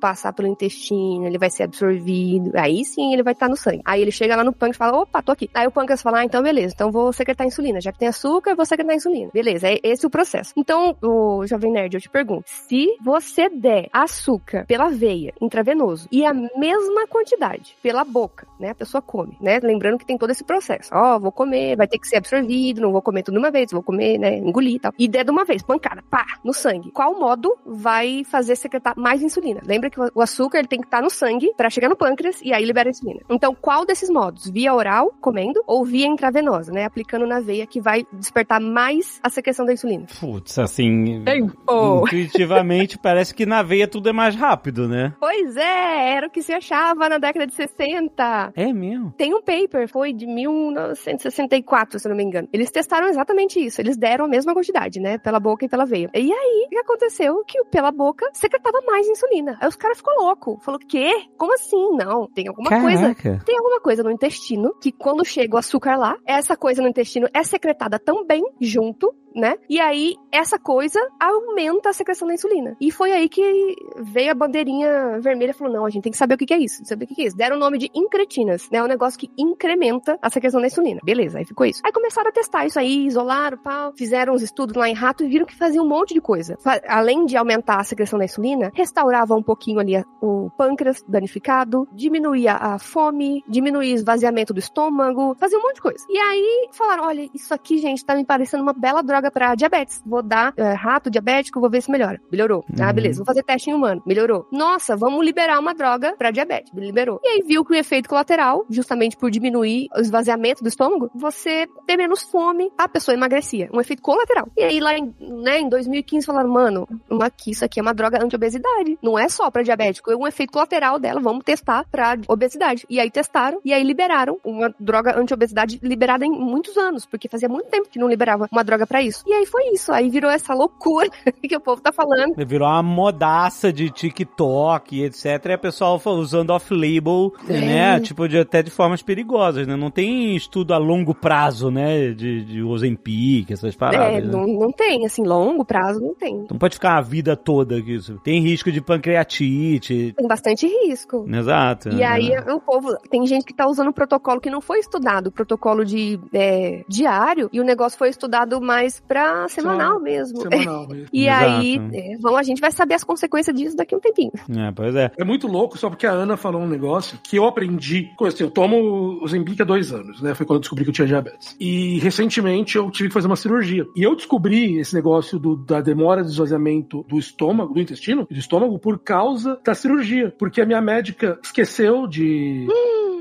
Speaker 4: passar pelo intestino, ele vai ser absorvido. Aí sim ele vai estar no sangue. Aí ele chega lá no pâncreas e fala: opa, tô aqui. Aí o pâncreas fala: ah, então beleza, então vou secretar insulina. Já que tem açúcar, vou secretar insulina. Beleza, é esse o processo. Então, o Jovem Nerd, eu te pergunto: se você der açúcar pela veia, intravenoso, e a mesma quantidade pela boca, né? A pessoa come, né? Lembrando que tem todo esse processo. Ó, vou comer, vai ter que ser absorvido, não vou comer tudo de uma vez, vou comer, né? Engolir e tal. E der de uma vez, pancada, pá, no sangue. Qual modo vai fazer secretar mais insulina? Lembra que o açúcar ele tem que estar no sangue pra chegar no pâncreas e aí libera a insulina. Então, qual desses modos? Via oral, comendo, ou via intravenosa, né? Aplicando na veia que vai despertar mais a secreção da insulina.
Speaker 2: Putz, assim.
Speaker 4: Tempo!
Speaker 2: Intuitivamente parece que na veia tudo é mais rápido, né?
Speaker 4: Pois é, era o que se achava na década de 60.
Speaker 2: É mesmo.
Speaker 4: Tem um paper, foi de 1964, se eu não me engano. Eles testaram exatamente isso. Eles deram a mesma quantidade, né? Pela boca e pela veia. E aí, o que aconteceu? Que o pela boca secretava mais insulina. Aí os caras ficou louco. Falou, quê? Como assim? Não, tem alguma coisa.
Speaker 2: Caraca.
Speaker 4: Tem alguma coisa no intestino que quando chega o açúcar lá, essa coisa no intestino é secretada também junto, né? E aí essa coisa aumenta a secreção da insulina. E foi aí que veio a bandeirinha vermelha e falou: não, a gente tem que saber o que é isso. Saber o que é isso. Deram o nome de incretinas, né? É um negócio que incrementa a secreção da insulina. Beleza, aí ficou isso. Aí começaram a testar isso aí, isolaram, pau, fizeram uns estudos lá em rato e viram que fazia um monte de coisa. Além de aumentar a secreção da insulina, restaurava um pouquinho ali o pâncreas danificado, diminuía a fome, diminuía o esvaziamento do estômago, fazia um monte de coisa. E aí falaram: olha, isso aqui, gente, tá me parecendo uma bela droga pra diabetes. Vou dar é, rato diabético, vou ver se melhora. Melhorou. Ah,
Speaker 2: Uhum.
Speaker 4: beleza, vou fazer teste em humano. Melhorou. Nossa, vamos liberar uma droga pra diabetes. Liberou. E aí viu que o efeito colateral, justamente por diminuir o esvaziamento do estômago, você ter menos fome, a pessoa emagrecia. Um efeito colateral. E aí lá em, né, em 2015 falaram, mano, que isso aqui é uma droga anti-obesidade. Não é só pra diabético, é um efeito colateral dela, vamos testar pra obesidade. E aí testaram, e aí liberaram uma droga anti-obesidade liberada em muitos anos, porque fazia muito tempo que não liberava uma droga pra isso. E aí foi isso, aí virou essa loucura que o povo tá falando.
Speaker 2: Virou uma modaça de TikTok e etc. E a pessoa usando off-label,
Speaker 4: É.
Speaker 2: né? Tipo, de, até de formas perigosas, né? Não tem estudo a longo prazo, né? De, de Ozempic, essas paradas.
Speaker 4: É,
Speaker 2: né?
Speaker 4: não, não tem, assim, longo prazo não tem.
Speaker 2: Não pode ficar a vida toda que isso. Tem risco de pancreatite.
Speaker 4: Tem bastante risco.
Speaker 2: Exato.
Speaker 4: E
Speaker 2: né?
Speaker 4: aí o povo, tem gente que tá usando um protocolo que não foi estudado, protocolo de é, diário, e o negócio foi estudado mais pra semanal mesmo.
Speaker 3: Semanal. mesmo.
Speaker 4: E
Speaker 2: Exato.
Speaker 4: aí, é, vamos, a gente vai saber as consequências disso daqui a um tempinho.
Speaker 2: É, pois é.
Speaker 3: É muito louco, só porque a Ana falou um negócio que eu aprendi. Assim, eu tomo o Zembic há dois anos, né? Foi quando eu descobri que eu tinha diabetes. E recentemente eu tive que fazer uma cirurgia. E eu descobri esse negócio do- da demora de esvaziamento do estômago, do intestino, do estômago, por causa da cirurgia. Porque a minha médica esqueceu de.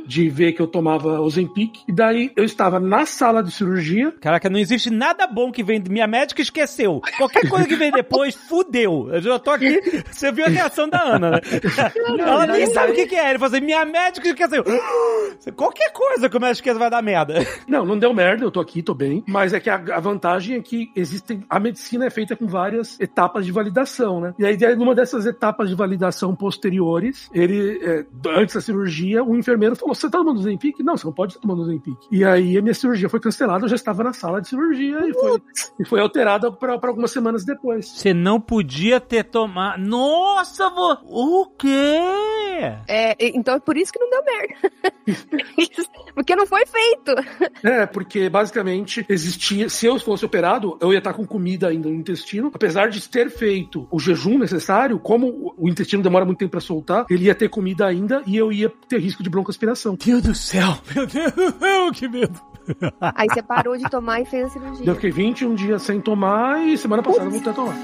Speaker 3: de ver que eu tomava Ozempic. E daí eu estava na sala de cirurgia.
Speaker 2: Caraca, não existe nada bom que vem. Minha médica esqueceu. Qualquer coisa que vem depois, fudeu. Eu já tô aqui. Você viu a reação da Ana, né? Ela nem sabe o que, que é. Ele falou assim: minha médica esqueceu. Qualquer coisa que o médico esqueça vai dar merda.
Speaker 3: Não, não deu merda, eu tô aqui, tô bem. Mas é que a, a vantagem é que existem. A medicina é feita com várias etapas de validação, né? E aí, numa dessas etapas de validação posteriores, ele, é, antes da cirurgia, o enfermeiro falou: Você tá tomando Zempic? Não, você não pode estar tomando Zempic. E aí a minha cirurgia foi cancelada, eu já estava na sala de cirurgia e foi, e foi alterada pra, pra algumas semanas depois.
Speaker 2: Você não podia ter tomado. Nossa, vô... o quê?
Speaker 4: É, então é por isso que não deu merda. porque não foi feito.
Speaker 3: É, porque basicamente existia. Se eu fosse operado, eu ia estar com comida ainda no intestino. Apesar de ter feito o jejum necessário, como o intestino demora muito tempo pra soltar, ele ia ter comida ainda e eu ia ter risco de broncoaspiração.
Speaker 2: Deus do céu, meu Deus que medo.
Speaker 4: Aí você parou de tomar e fez a cirurgia.
Speaker 3: Eu fiquei 21 dias sem tomar e semana passada eu voltei a tomar.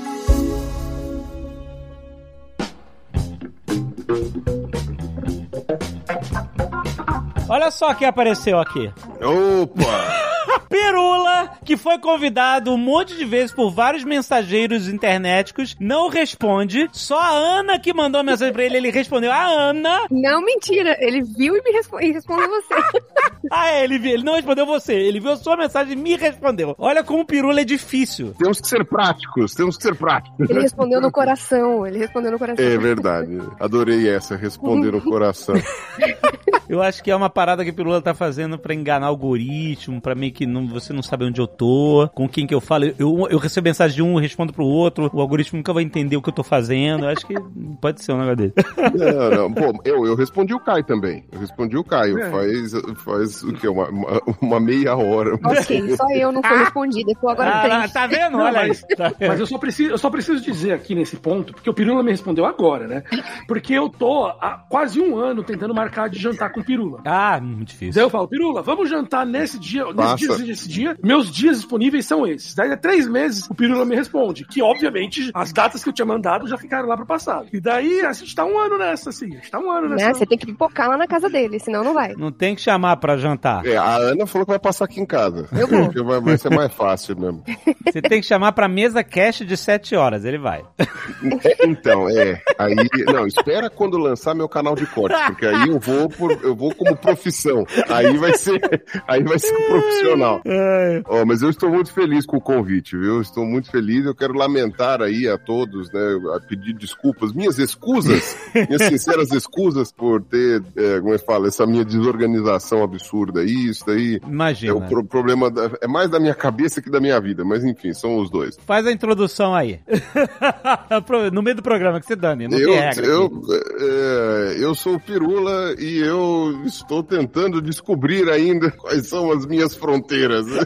Speaker 2: Olha só quem apareceu aqui.
Speaker 8: Opa!
Speaker 2: Pirula, que foi convidado um monte de vezes por vários mensageiros internéticos, não responde. Só a Ana que mandou a mensagem pra ele, ele respondeu. A Ana.
Speaker 4: Não, mentira. Ele viu e me respo- e respondeu você.
Speaker 2: Ah, é, ele, viu, ele não respondeu você. Ele viu a sua mensagem e me respondeu. Olha como o Pirula é difícil.
Speaker 8: Temos que ser práticos, temos que ser práticos.
Speaker 4: Ele respondeu no coração. Ele respondeu no coração.
Speaker 8: É verdade. Adorei essa, responder no coração.
Speaker 2: Eu acho que é uma parada que o Pirula tá fazendo pra enganar o algoritmo, pra meio que não, você não sabe onde eu tô, com quem que eu falo. Eu, eu recebo mensagem de um, eu respondo pro outro, o algoritmo nunca vai entender o que eu tô fazendo. Eu acho que pode ser um negócio dele.
Speaker 8: Não, não. Pô, eu, eu respondi o Caio também. Eu respondi o Caio.
Speaker 3: É.
Speaker 8: Faz, faz o quê? Uma, uma, uma meia hora.
Speaker 4: Ok, só eu não fui respondida. Eu tô agora
Speaker 2: Ah, tá vendo?
Speaker 3: Não,
Speaker 2: Olha
Speaker 3: mas-
Speaker 2: isso. Tá?
Speaker 3: Mas eu só, preciso, eu só preciso dizer aqui nesse ponto, porque o Pirula me respondeu agora, né? Porque eu tô há quase um ano tentando marcar de jantar com o Pirula.
Speaker 2: Ah, muito
Speaker 3: Daí
Speaker 2: difícil.
Speaker 3: eu falo, Pirula, vamos jantar nesse dia, nesse dia, nesse dia, nesse dia. Meus dias disponíveis são esses. Daí há três meses o Pirula me responde, que obviamente as datas que eu tinha mandado já ficaram lá pro passado. E daí a gente tá um ano nessa, assim. A gente tá um ano nessa.
Speaker 4: Né? Você tem que pipocar lá na casa dele, senão não vai.
Speaker 2: Não tem que chamar pra jantar.
Speaker 8: É, a Ana falou que vai passar aqui em casa.
Speaker 4: Eu vou.
Speaker 8: Porque vai, vai ser mais fácil mesmo.
Speaker 2: Você tem que chamar pra mesa cash de 7 horas. Ele vai.
Speaker 8: É, então, é. Aí. Não, espera quando lançar meu canal de corte, porque aí eu vou por, eu vou como profissão. Aí vai ser. Aí vai ser profissional. Ó, mas eu estou muito feliz com o convite, viu? Estou muito feliz. Eu quero lamentar aí a todos, né? A pedir desculpas, minhas escusas, minhas sinceras escusas por ter, é, como é que fala, essa minha desorganização absurda aí. Isso daí é
Speaker 2: Imagina.
Speaker 8: o pro- problema, da- é mais da minha cabeça que da minha vida, mas enfim, são os dois.
Speaker 2: Faz a introdução aí. no meio do programa, que você dane. Não
Speaker 8: eu,
Speaker 2: tem regra.
Speaker 8: eu, é, eu sou o Pirula e eu estou tentando descobrir ainda quais são as minhas fronteiras.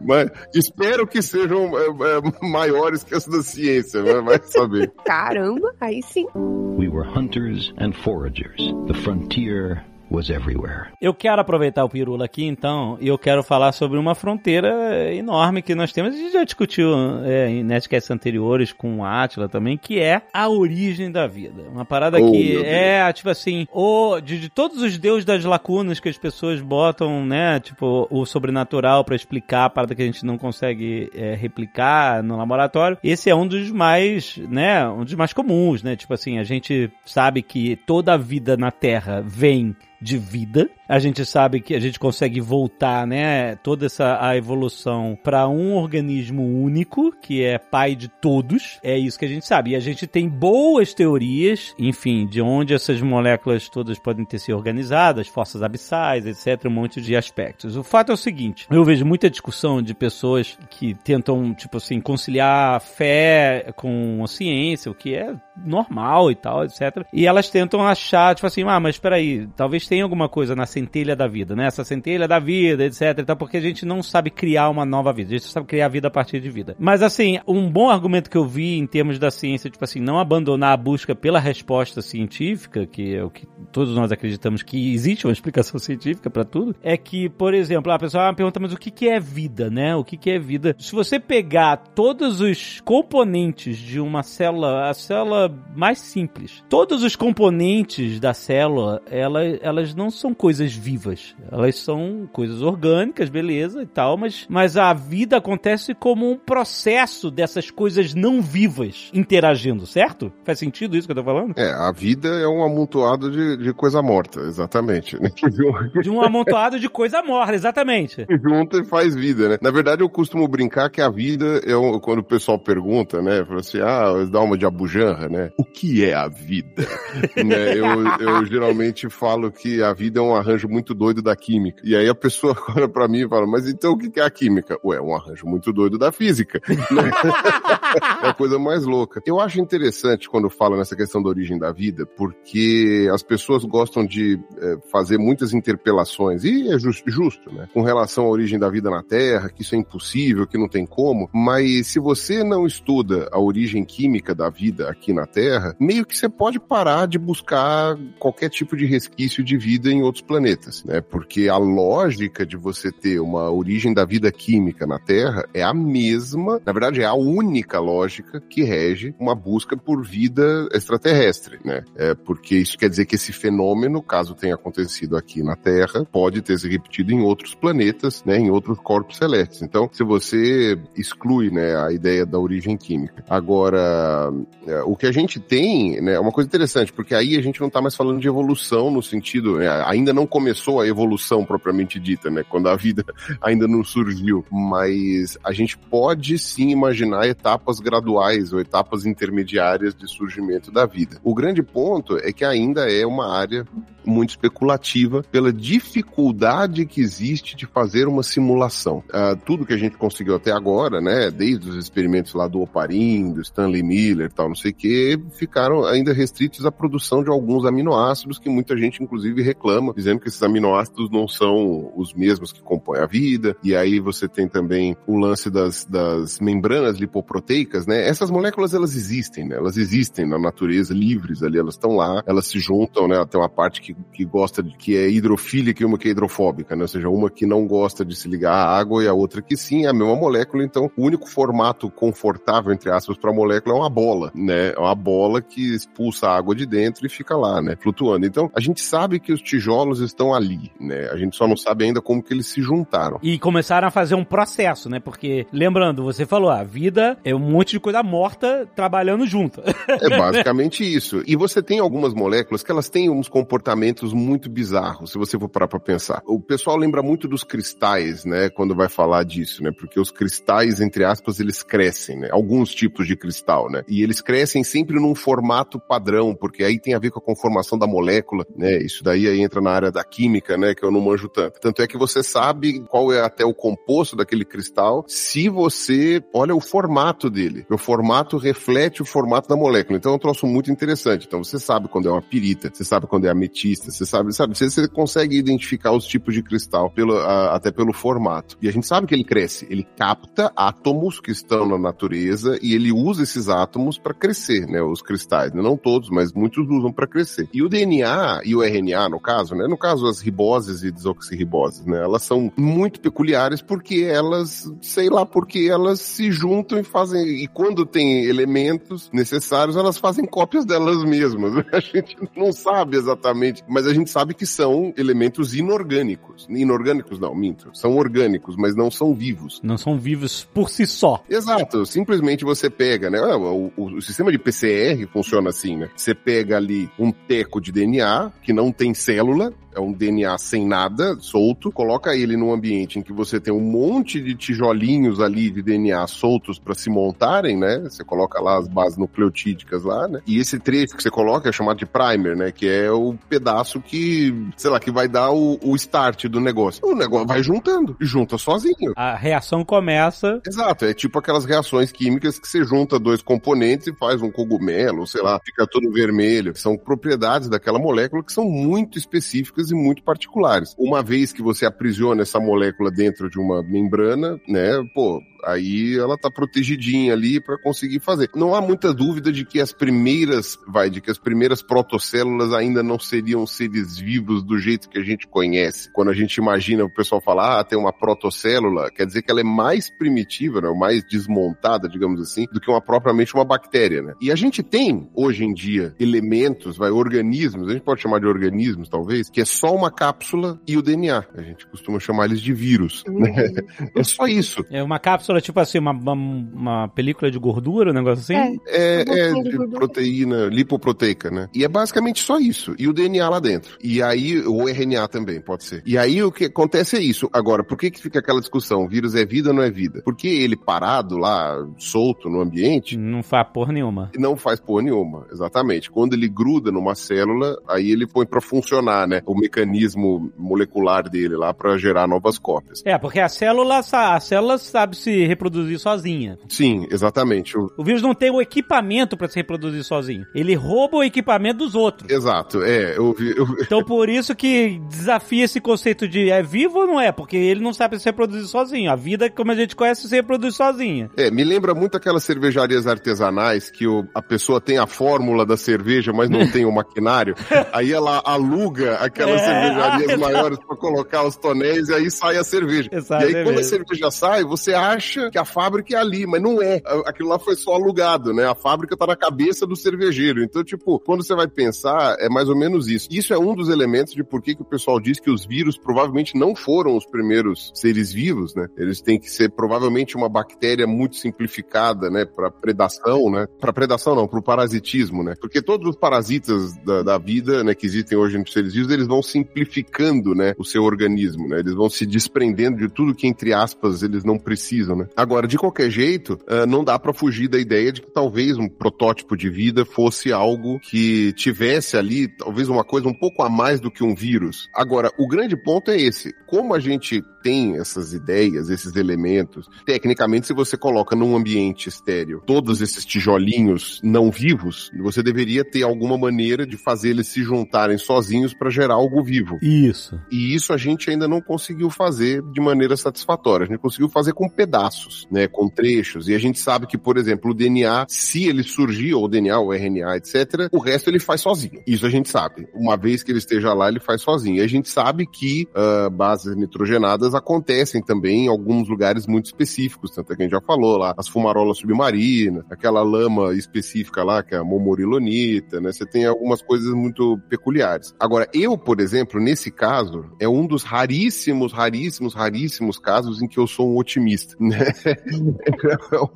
Speaker 8: Mas espero que sejam é, é, maiores que as da ciência, né? vai saber.
Speaker 4: Caramba, aí sim.
Speaker 7: We were hunters and foragers. The frontier was everywhere.
Speaker 2: Eu quero aproveitar o Pirula aqui, então, e eu quero falar sobre uma fronteira enorme que nós temos. A gente já discutiu é, em netcasts anteriores com o Atila também, que é a origem da vida. Uma parada
Speaker 8: Oh,
Speaker 2: que é, tipo assim, o, de, de todos os deuses das lacunas que as pessoas botam, né, tipo, o sobrenatural pra explicar a parada que a gente não consegue é, replicar no laboratório, esse é um dos mais, né, um dos mais comuns, né, tipo assim, a gente sabe que toda a vida na Terra vem de vida. A gente sabe que a gente consegue voltar, né, toda essa a evolução para um organismo único, que é pai de todos. É isso que a gente sabe. E a gente tem boas teorias, enfim, de onde essas moléculas todas podem ter se organizado, as forças abissais, etc, um monte de aspectos. O fato é o seguinte, eu vejo muita discussão de pessoas que tentam, tipo assim, conciliar fé com a ciência, o que é normal e tal, etc. E elas tentam achar, tipo assim, ah, mas espera aí, talvez tenha alguma coisa na centelha da vida, né? Essa centelha da vida, etc. Então, porque a gente não sabe criar uma nova vida, a gente sabe criar vida a partir de vida. Mas assim, um bom argumento que eu vi em termos da ciência, tipo assim, não abandonar a busca pela resposta científica, que é o que todos nós acreditamos que existe uma explicação científica para tudo, é que, por exemplo, a pessoa pergunta, mas o que, que é vida, né? O que, que é vida? Se você pegar todos os componentes de uma célula, a célula mais simples, todos os componentes da célula, ela, elas não são coisas vivas. Elas são coisas orgânicas, beleza e tal, mas, mas a vida acontece como um processo dessas coisas não vivas interagindo, certo? Faz sentido isso que eu tô falando?
Speaker 8: É, a vida é um amontoado de, de coisa morta, exatamente. Né?
Speaker 2: De um amontoado de coisa morta, exatamente.
Speaker 8: Junta e faz vida, né? Na verdade, eu costumo brincar que a vida é um, quando o pessoal pergunta, né? Fala assim, ah, dá uma de abujanra, né? O que é a vida? né? eu, eu geralmente falo que a vida é um arranjo muito doido da química. E aí a pessoa olha pra mim e fala, mas então o que é a química? Ué, um arranjo muito doido da física. Né? é a coisa mais louca. Eu acho interessante quando falo nessa questão da origem da vida, porque as pessoas gostam de é, fazer muitas interpelações, e é just, justo, né? Com relação à origem da vida na Terra, que isso é impossível, que não tem como, mas se você não estuda a origem química da vida aqui na Terra, meio que você pode parar de buscar qualquer tipo de resquício de vida em outros planetas, né? Porque a lógica de você ter uma origem da vida química na Terra é a mesma, na verdade é a única lógica que rege uma busca por vida extraterrestre, né? É porque isso quer dizer que esse fenômeno, caso tenha acontecido aqui na Terra, pode ter se repetido em outros planetas, né? Em outros corpos celestes. Então, se você exclui, né, a ideia da origem química. Agora, é, o que a gente tem, né, é uma coisa interessante, porque aí a gente não está mais falando de evolução no sentido, é, ainda não começou a evolução propriamente dita, né? Quando a vida ainda não surgiu, mas a gente pode sim imaginar etapas graduais ou etapas intermediárias de surgimento da vida. O grande ponto é que ainda é uma área muito especulativa pela dificuldade que existe de fazer uma simulação. Uh, tudo que a gente conseguiu até agora, né, desde os experimentos lá do Oparin, do Stanley Miller tal, não sei o que, ficaram ainda restritos à produção de alguns aminoácidos que muita gente inclusive reclama, dizendo que esses aminoácidos não são os mesmos que compõem a vida, e aí você tem também o lance das, das membranas lipoproteicas, né, essas moléculas elas existem, né, elas existem na natureza, livres ali, elas estão lá, elas se juntam, né, tem uma parte que, que gosta de, que é hidrofílica e uma que é hidrofóbica, né, ou seja, uma que não gosta de se ligar à água e a outra que sim, é a mesma molécula, então o único formato confortável, entre aspas, para a molécula é uma bola, né, é uma bola que expulsa a água de dentro e fica lá, né, flutuando. Então, a gente sabe que os tijolos estão ali, né, a gente só não sabe ainda como que eles se juntaram.
Speaker 2: E começaram a fazer um processo, né, porque, lembrando, você falou, a vida é um monte de coisa morta trabalhando junto.
Speaker 8: É basicamente isso. E você tem algumas moléculas que elas têm uns comportamentos muito bizarros, se você for parar pra pensar. O pessoal lembra muito dos cristais, né, quando vai falar disso, né, porque os cristais, entre aspas, eles crescem, né, alguns tipos de cristal, né, e eles crescem sempre num formato padrão, porque aí tem a ver com a conformação da molécula, né, isso daí aí entra na área da química, né, que eu não manjo tanto. Tanto é que você sabe qual é até o composto daquele cristal se você olha o formato dele. O formato reflete o formato da molécula. Então é um troço muito interessante. Então você sabe quando é uma pirita, você sabe quando é ametista, você sabe, sabe, você, você consegue identificar os tipos de cristal pelo, a, até pelo formato. E a gente sabe que ele cresce. Ele capta átomos que estão na natureza e ele usa esses átomos para crescer, né? Os cristais. Né? Não todos, mas muitos usam para crescer. E o DNA e o RNA, no caso, né? No caso, as riboses e desoxirriboses, né? Elas são muito peculiares porque elas, sei lá, porque elas se juntam e fazem. E quando tem elementos necessários, elas fazem cópias delas mesmas. A gente não sabe exatamente, mas a gente sabe que são elementos inorgânicos. Inorgânicos não, minto. São orgânicos, mas não são vivos.
Speaker 2: Não são vivos por si só.
Speaker 8: Exato. Simplesmente você pega, né? O, o, o sistema de PCR funciona assim, né? Você pega ali um teco de DNA que não tem célula, é um DNA sem nada, solto, coloca ele num ambiente em que você tem um monte de tijolinhos ali de DNA soltos para se montarem, né? Você coloca lá as bases nucleotídicas lá, né? E esse trecho que você coloca é chamado de primer, né? Que é o pedaço que, sei lá, que vai dar o, o start do negócio. O negócio vai juntando, junta sozinho.
Speaker 2: A reação começa.
Speaker 8: Exato, é tipo aquelas reações químicas que você junta dois componentes e faz um cogumelo, sei lá, fica todo vermelho. São propriedades daquela molécula que são muito específicas específicas e muito particulares. Uma vez que você aprisiona essa molécula dentro de uma membrana, né, pô, Aí ela tá protegidinha ali para conseguir fazer. Não há muita dúvida de que as primeiras, vai, de que as primeiras protocélulas ainda não seriam seres vivos do jeito que a gente conhece. Quando a gente imagina o pessoal falar, ah, tem uma protocélula, quer dizer que ela é mais primitiva, né, mais desmontada, digamos assim, do que uma propriamente uma bactéria, né? E a gente tem hoje em dia elementos, vai, organismos, a gente pode chamar de organismos talvez, que é só uma cápsula e o DNA. A gente costuma chamar eles de vírus. Né? É só isso.
Speaker 2: É uma cápsula, tipo assim, uma, uma, uma película de gordura, um negócio assim?
Speaker 4: É.
Speaker 8: É, é
Speaker 4: de
Speaker 8: proteína lipoproteica, né? E é basicamente só isso. E o DNA lá dentro. E aí, o RNA também, pode ser. E aí, o que acontece é isso. Agora, por que que fica aquela discussão? O vírus é vida ou não é vida? Porque ele parado lá, solto no ambiente,
Speaker 2: Não faz porra nenhuma.
Speaker 8: não faz porra nenhuma, exatamente. Quando ele gruda numa célula, aí ele põe pra funcionar, né? O mecanismo molecular dele lá pra gerar novas cópias.
Speaker 2: É, porque a célula, a célula sabe se reproduzir sozinha.
Speaker 8: Sim, exatamente. O-
Speaker 2: O vírus não tem o equipamento pra se reproduzir sozinho. Ele rouba o equipamento dos outros.
Speaker 8: Exato, é. Eu eu,
Speaker 2: Então por isso que desafia esse conceito de é vivo ou não é? Porque ele não sabe se reproduzir sozinho. A vida, como a gente conhece, se reproduz sozinha.
Speaker 8: É, me lembra muito aquelas cervejarias artesanais que o- a pessoa tem a fórmula da cerveja, mas não tem o maquinário. Aí ela aluga aquelas
Speaker 2: É,
Speaker 8: cervejarias
Speaker 2: exato.
Speaker 8: maiores para colocar os tonéis e aí sai a cerveja.
Speaker 2: Exato,
Speaker 8: e aí
Speaker 2: é
Speaker 8: quando a cerveja sai, você acha que a fábrica é ali, mas não é. Aquilo lá foi só alugado, né? A fábrica tá na cabeça do cervejeiro. Então, tipo, quando você vai pensar, é mais ou menos isso. Isso é um dos elementos de por que, que o pessoal diz que os vírus provavelmente não foram os primeiros seres vivos, né? Eles têm que ser provavelmente uma bactéria muito simplificada, né? Para predação, né? Para predação não, para o parasitismo, né? Porque todos os parasitas da, da vida, né, que existem hoje nos seres vivos, eles vão simplificando, né, o seu organismo, né? Eles vão se desprendendo de tudo que entre aspas eles não precisam, né? Agora, de qualquer jeito, ah, não dá para fugir da ideia de que talvez um protótipo de vida fosse algo que tivesse ali talvez uma coisa um pouco a mais do que um vírus. Agora, o grande ponto é esse: como a gente tem essas ideias, esses elementos, tecnicamente, se você coloca num ambiente estéreo todos esses tijolinhos não vivos, você deveria ter alguma maneira de fazer eles se juntarem sozinhos para gerar algo vivo.
Speaker 2: Isso.
Speaker 8: E isso a gente ainda não conseguiu fazer de maneira satisfatória. A gente conseguiu fazer com pedaços, né, com trechos. E a gente sabe que, por exemplo, o DNA, se ele surgir, ou o DNA, o RNA, etc., o resto ele faz sozinho. Isso a gente sabe. Uma vez que ele esteja lá, ele faz sozinho. E a gente sabe que ah, bases nitrogenadas acontecem também em alguns lugares muito específicos, tanto é que a gente já falou lá, as fumarolas submarinas, aquela lama específica lá, que é a momorilonita, né? Você tem algumas coisas muito peculiares. Agora, eu, por exemplo, nesse caso, é um dos raríssimos, raríssimos, raríssimos casos em que eu sou um otimista? É um,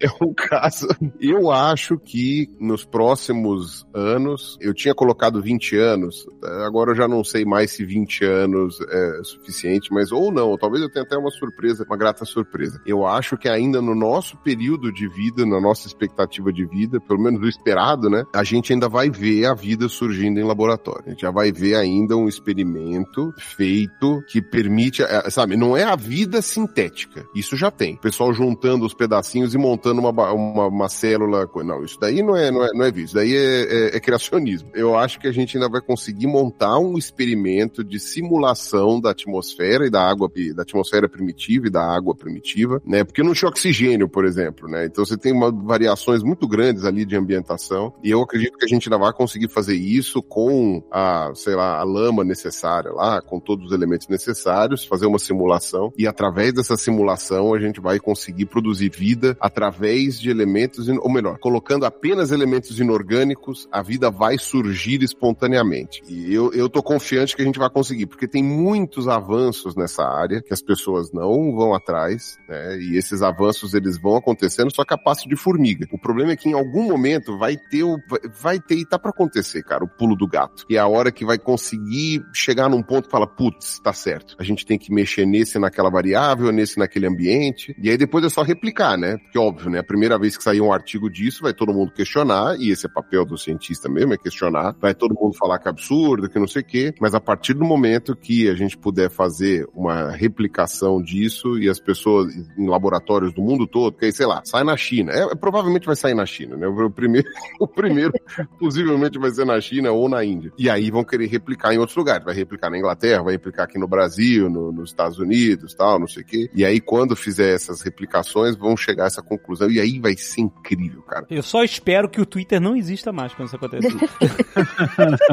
Speaker 8: é um caso. Eu acho que nos próximos anos, eu tinha colocado 20 anos, agora eu já não sei mais se 20 anos é suficiente, mas ou não, talvez eu tenha até uma surpresa, uma grata surpresa. Eu acho que ainda no nosso período de vida, na nossa expectativa de vida, pelo menos do esperado, né, a gente ainda vai ver a vida surgindo em laboratório. A gente já vai ver ainda um experimento feito que permite, é, sabe, não é a vida sintética. Isso já tem. O pessoal juntando os pedacinhos e montando uma, uma, uma célula. Não, isso daí não é, não é, não é vida. Isso daí é, é- é criacionismo. Eu acho que a gente ainda vai conseguir montar um experimento de simulação da atmosfera e da água, da atmosfera primitiva e da água primitiva, né? Porque não tinha oxigênio, por exemplo, né? Então você tem uma, variações muito grandes ali de ambientação e eu acredito que a gente ainda vai conseguir fazer isso com a, sei lá, a lama necessária lá, com todos os elementos necessários, fazer uma simulação e através dessa simulação a gente vai conseguir produzir vida através de elementos, ou melhor, colocando apenas elementos inorgânicos, a vida vai surgir espontaneamente. E eu, eu tô confiante que a gente vai conseguir, porque tem muitos avanços nessa área que as pessoas não vão atrás, né? E esses avanços eles vão acontecendo só que a passo de formiga. O problema é que em algum momento vai ter o, vai- ter e tá pra acontecer, cara, o pulo do gato. E é a hora que vai conseguir chegar num ponto que fala, putz, tá certo. A gente tem que mexer nesse naquela variável, nesse naquele ambiente. E aí depois é só replicar, né? Porque óbvio, né? A primeira vez que sair um artigo disso, vai todo mundo questionar, e esse é papel do cientista mesmo, é questionar. Vai todo mundo falar que é absurdo, que não sei o quê. Mas a partir do momento que a gente puder fazer uma replicação disso e as pessoas em laboratórios do mundo todo, que aí, sei lá, sai na China. É, provavelmente vai sair na China, né? O primeiro, o primeiro possivelmente vai ser na China ou na Índia. E aí vão querer replicar em outros lugares. Vai replicar na Inglaterra, vai replicar aqui no Brasil, no- nos Estados Unidos, tal, não sei o quê. E aí, quando fizer essas replicações, vão chegar a essa conclusão. E aí vai ser incrível, cara.
Speaker 2: Eu só espero que o Twitter não exista mais quando isso acontecer.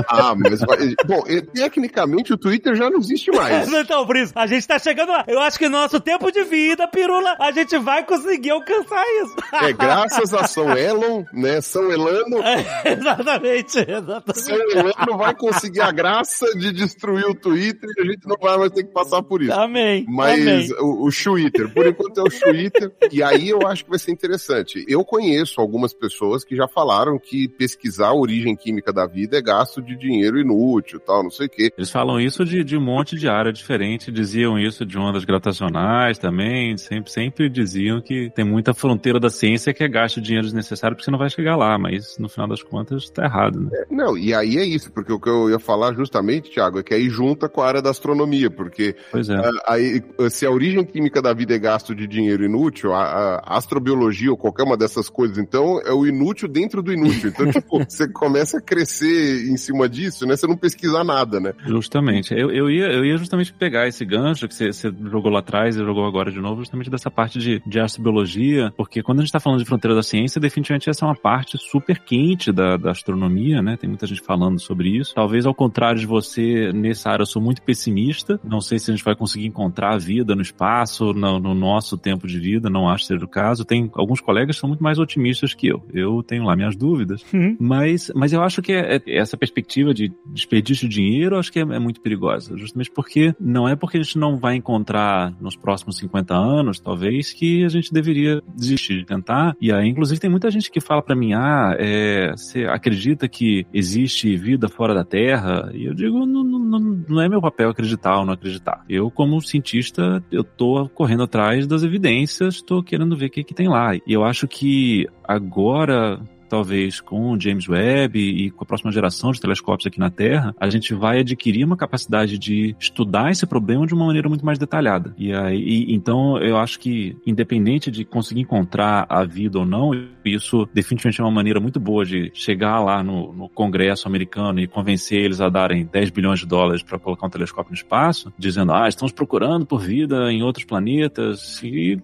Speaker 8: Ah, mas bom, tecnicamente o Twitter já não existe mais.
Speaker 2: então, por isso, a gente tá chegando lá. Eu acho que nosso tempo de vida, Pirula, a gente vai conseguir alcançar isso.
Speaker 8: É graças a São Elon, né? São Elano,
Speaker 2: É, exatamente, exatamente.
Speaker 8: São Elano vai conseguir a graça de destruir o Twitter e a gente não vai mais ter que passar por isso.
Speaker 2: Amém.
Speaker 8: Mas
Speaker 2: amém.
Speaker 8: o, o Twitter, por enquanto é o Twitter, e aí eu acho que vai ser interessante. Eu conheço algumas pessoas que já falaram que pesquisar a origem química da vida é gasto de dinheiro inútil, tal, não sei o quê.
Speaker 5: Eles falam isso de, de um monte de área diferente, diziam isso de ondas gravitacionais também, sempre, sempre diziam que tem muita fronteira da ciência que é gasto de dinheiro desnecessário porque você não vai chegar lá, mas no final das contas tá errado, né?
Speaker 8: Não, e aí é isso, porque o que eu ia falar justamente, Thiago, é que aí junta com a área da astronomia, porque
Speaker 5: Pois é.
Speaker 8: aí, se a origem química da vida é gasto de dinheiro inútil, a, a astrobiologia ou qualquer uma dessas coisas, então, é o inútil dentro do inútil. Então, tipo, você começa a crescer em cima disso, né? Você não pesquisa nada, né?
Speaker 5: Justamente. Eu, eu, ia, eu ia justamente pegar esse gancho que você, você jogou lá atrás e jogou agora de novo, justamente dessa parte de, de astrobiologia, porque quando a gente está falando de fronteira da ciência, definitivamente essa é uma parte super quente da, da astronomia, né? Tem muita gente falando sobre isso. Talvez ao contrário de você, nessa área eu sou muito pessimista. Não sei se a gente vai conseguir encontrar a vida no espaço, no, no nosso tempo de vida, não acho ser o caso. Tem alguns colegas que são muito mais otimistas que eu. Eu tenho lá minhas dúvidas.
Speaker 2: Uhum.
Speaker 5: Mas, mas eu acho que é- é- essa perspectiva de desperdício de dinheiro, acho que é, é muito perigosa. Justamente porque não é porque a gente não vai encontrar nos próximos 50 anos, talvez, que a gente deveria desistir de tentar. E aí, inclusive, tem muita gente que fala pra mim, ah, é, você acredita que existe vida fora da Terra? E eu digo, não, não- não é meu papel acreditar ou não acreditar. Eu, como cientista, eu tô correndo atrás das evidências, tô querendo ver o que, que tem lá. E eu acho que agora talvez com o James Webb e com a próxima geração de telescópios aqui na Terra, a gente vai adquirir uma capacidade de estudar esse problema de uma maneira muito mais detalhada. E aí, e- então eu acho que independente de conseguir encontrar a vida ou não, isso definitivamente é uma maneira muito boa de chegar lá no, no Congresso americano e convencer eles a darem 10 bilhões de dólares para colocar um telescópio no espaço, dizendo, ah, estamos procurando por vida em outros planetas. E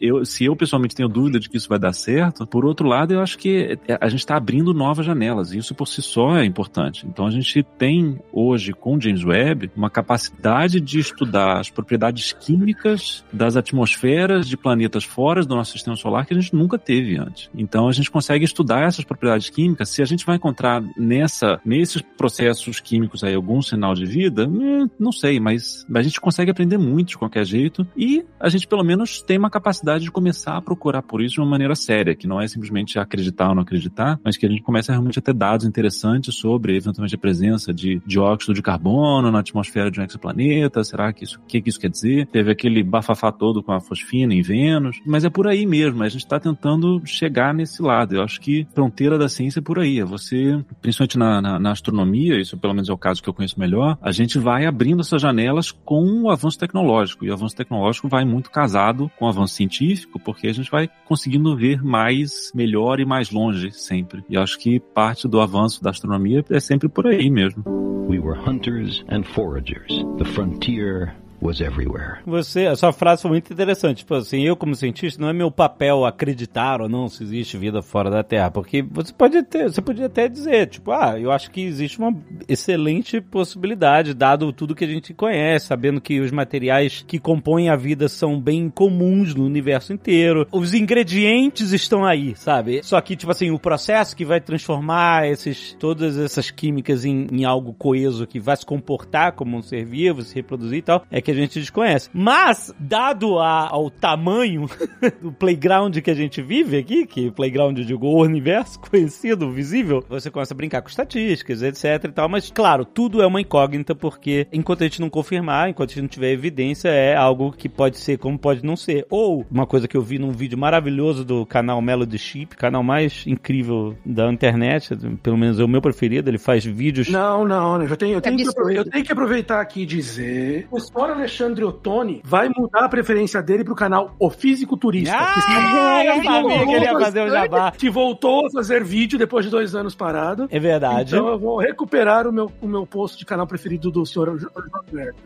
Speaker 5: eu, se eu pessoalmente tenho dúvida de que isso vai dar certo, por outro lado, eu acho que a gente está abrindo novas janelas. E isso por si só é importante. Então a gente tem hoje com James Webb uma capacidade de estudar as propriedades químicas das atmosferas de planetas fora do nosso sistema solar que a gente nunca teve antes. Então a gente consegue estudar essas propriedades químicas. Se a gente vai encontrar nessa, nesses processos químicos aí algum sinal de vida, hum, não sei, mas a gente consegue aprender muito de qualquer jeito e a gente pelo menos tem uma capacidade de começar a procurar por isso de uma maneira séria, que não é simplesmente acreditar ou não acreditar, mas que a gente começa realmente a ter dados interessantes sobre eventualmente a presença de dióxido de carbono na atmosfera de um exoplaneta. Será que isso, o que, que isso quer dizer? Teve aquele bafafá todo com a fosfina em Vênus, mas é por aí mesmo. A gente está tentando chegar nesse lado. Eu acho que fronteira da ciência é por aí. É você, principalmente na, na, na astronomia, isso pelo menos é o caso que eu conheço melhor, a gente vai abrindo essas janelas com o avanço tecnológico. E o avanço tecnológico vai muito casado com o avanço científico, porque a gente vai conseguindo ver mais, melhor e mais longe sempre. E acho que parte do avanço da astronomia é sempre por aí mesmo.
Speaker 7: We were hunters and foragers. The frontier was everywhere.
Speaker 2: Você, a sua frase foi muito interessante. Tipo assim, eu como cientista, não é meu papel acreditar ou não se existe vida fora da Terra, porque você pode ter, você podia até dizer, tipo, ah, eu acho que existe uma excelente possibilidade, dado tudo que a gente conhece, sabendo que os materiais que compõem a vida são bem comuns no universo inteiro. Os ingredientes estão aí, sabe? Só que, tipo assim, o processo que vai transformar esses, todas essas químicas em, em algo coeso que vai se comportar como um ser vivo, se reproduzir e tal, é que a gente desconhece. Mas, dado a- ao tamanho do playground que a gente vive aqui, que playground, eu digo, o universo conhecido, visível, você começa a brincar com estatísticas, etc e tal, mas, claro, tudo é uma incógnita, porque enquanto a gente não confirmar, enquanto a gente não tiver evidência, é algo que pode ser como pode não ser. Ou, uma coisa que eu vi num vídeo maravilhoso do canal Melody Chip, canal mais incrível da internet, pelo menos é o meu preferido, ele faz vídeos...
Speaker 3: Não, não, eu, tenho, eu, tenho que,
Speaker 4: absurdo.
Speaker 3: eu tenho que aproveitar aqui e dizer. O Spoiler Alexandre Ottoni vai mudar a preferência dele pro canal O Físico Turista.
Speaker 2: Ah,
Speaker 3: que está-
Speaker 2: eu sabia que ele ia fazer o jabá.
Speaker 3: Que voltou a fazer vídeo depois de dois anos parado.
Speaker 2: É verdade.
Speaker 3: Então eu vou recuperar o meu, o meu post de canal preferido do senhor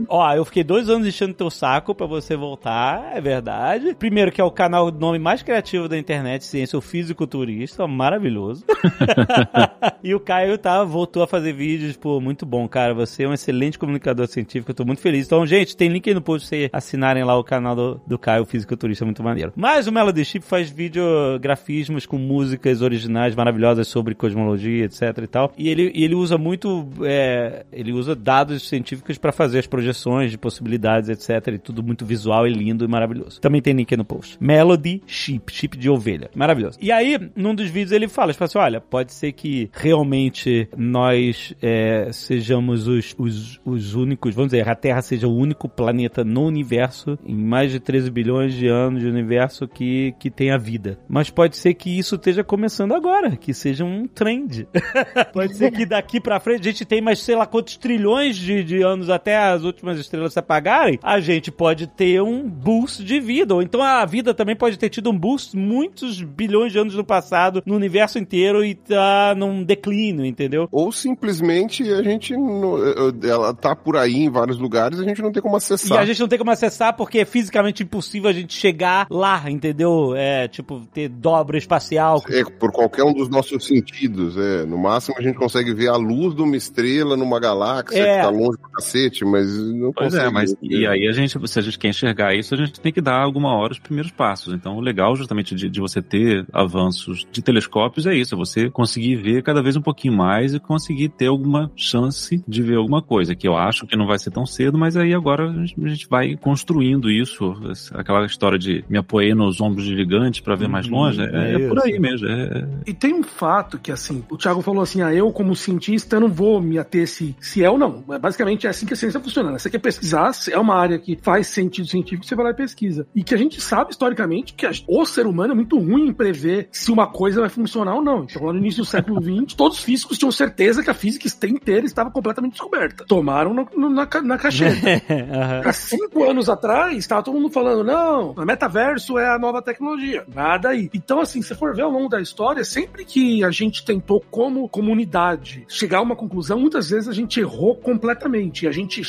Speaker 2: Ó, eu fiquei dois anos enchendo teu saco pra você voltar, é verdade. Primeiro que é o canal, nome mais criativo da internet, Ciência, o Fisiculturista, maravilhoso. e o Caio tá, voltou a fazer vídeos, pô, muito bom, cara. Você é um excelente comunicador científico, eu tô muito feliz. Então, gente, tem link aí no post pra vocês assinarem lá o canal do, do Caio, Fisiculturista, muito maneiro. Mas o Melody Chip faz videografismos com músicas originais maravilhosas sobre cosmologia, etc e tal. E ele, ele usa muito, é, ele usa dados científicos pra fazer as projeções de possibilidades, etc. E tudo muito visual e lindo e maravilhoso. Também tem link aí no post. Melody Chip, chip de ovelha. Maravilhoso. E aí, num dos vídeos ele fala, ele fala assim, olha, pode ser que realmente nós é, sejamos os, os, os únicos, vamos dizer, a Terra seja o único planeta no universo, em mais de 13 bilhões de anos de universo, que, que tenha vida. Mas pode ser que isso esteja começando agora, que seja um trend. pode ser que daqui pra frente a gente tem mais, sei lá, quantos trilhões de, de anos até as últimas estrelas se apagarem, a gente pode ter um boost de vida. Ou então a vida também pode ter tido um boost muitos bilhões de anos no passado, no universo inteiro, e tá num declínio, entendeu?
Speaker 8: Ou simplesmente a gente. não- Ela tá por aí em vários lugares, a gente não tem como
Speaker 2: E
Speaker 8: acessar.
Speaker 2: a gente não tem como acessar porque é fisicamente impossível a gente chegar lá, entendeu? É, tipo, ter dobra espacial.
Speaker 8: É, por qualquer um dos nossos sentidos, é. No máximo a gente consegue ver a luz de uma estrela numa galáxia
Speaker 2: É.
Speaker 8: que tá longe cacete, mas não
Speaker 5: Pois
Speaker 8: consegue.
Speaker 5: é, mas e aí a gente, se a gente quer enxergar isso, a gente tem que dar alguma hora os primeiros passos. Então, o legal justamente de, de você ter avanços de telescópios é isso, é você conseguir ver cada vez um pouquinho mais e conseguir ter alguma chance de ver alguma coisa, que eu acho que não vai ser tão cedo, mas aí agora a gente, a gente vai construindo isso, aquela história de me apoiar nos ombros de gigantes para ver mais
Speaker 2: Uhum,
Speaker 5: longe, é,
Speaker 2: é
Speaker 5: é por aí mesmo. É,
Speaker 3: E tem um fato que, assim, o Thiago falou assim: ah, eu, como cientista, não vou me ater se, se é ou não. É, Basicamente é assim que a ciência funciona. né? Você quer pesquisar, é uma área que faz sentido científico, você vai lá e pesquisa. E que a gente sabe historicamente que a- o ser humano é muito ruim em prever se uma coisa vai funcionar ou não. Então, lá no início do século XX, todos os físicos tinham certeza que a física inteira estava completamente descoberta. Tomaram no- no- na, na cacheta. Há cinco anos atrás, estava todo mundo falando, não, o metaverso é a nova tecnologia. Nada aí. Então, assim, se for ver ao longo da história, sempre que a gente tentou, como comunidade, chegar a uma conclusão, muitas vezes a gente errou completamente. E a gente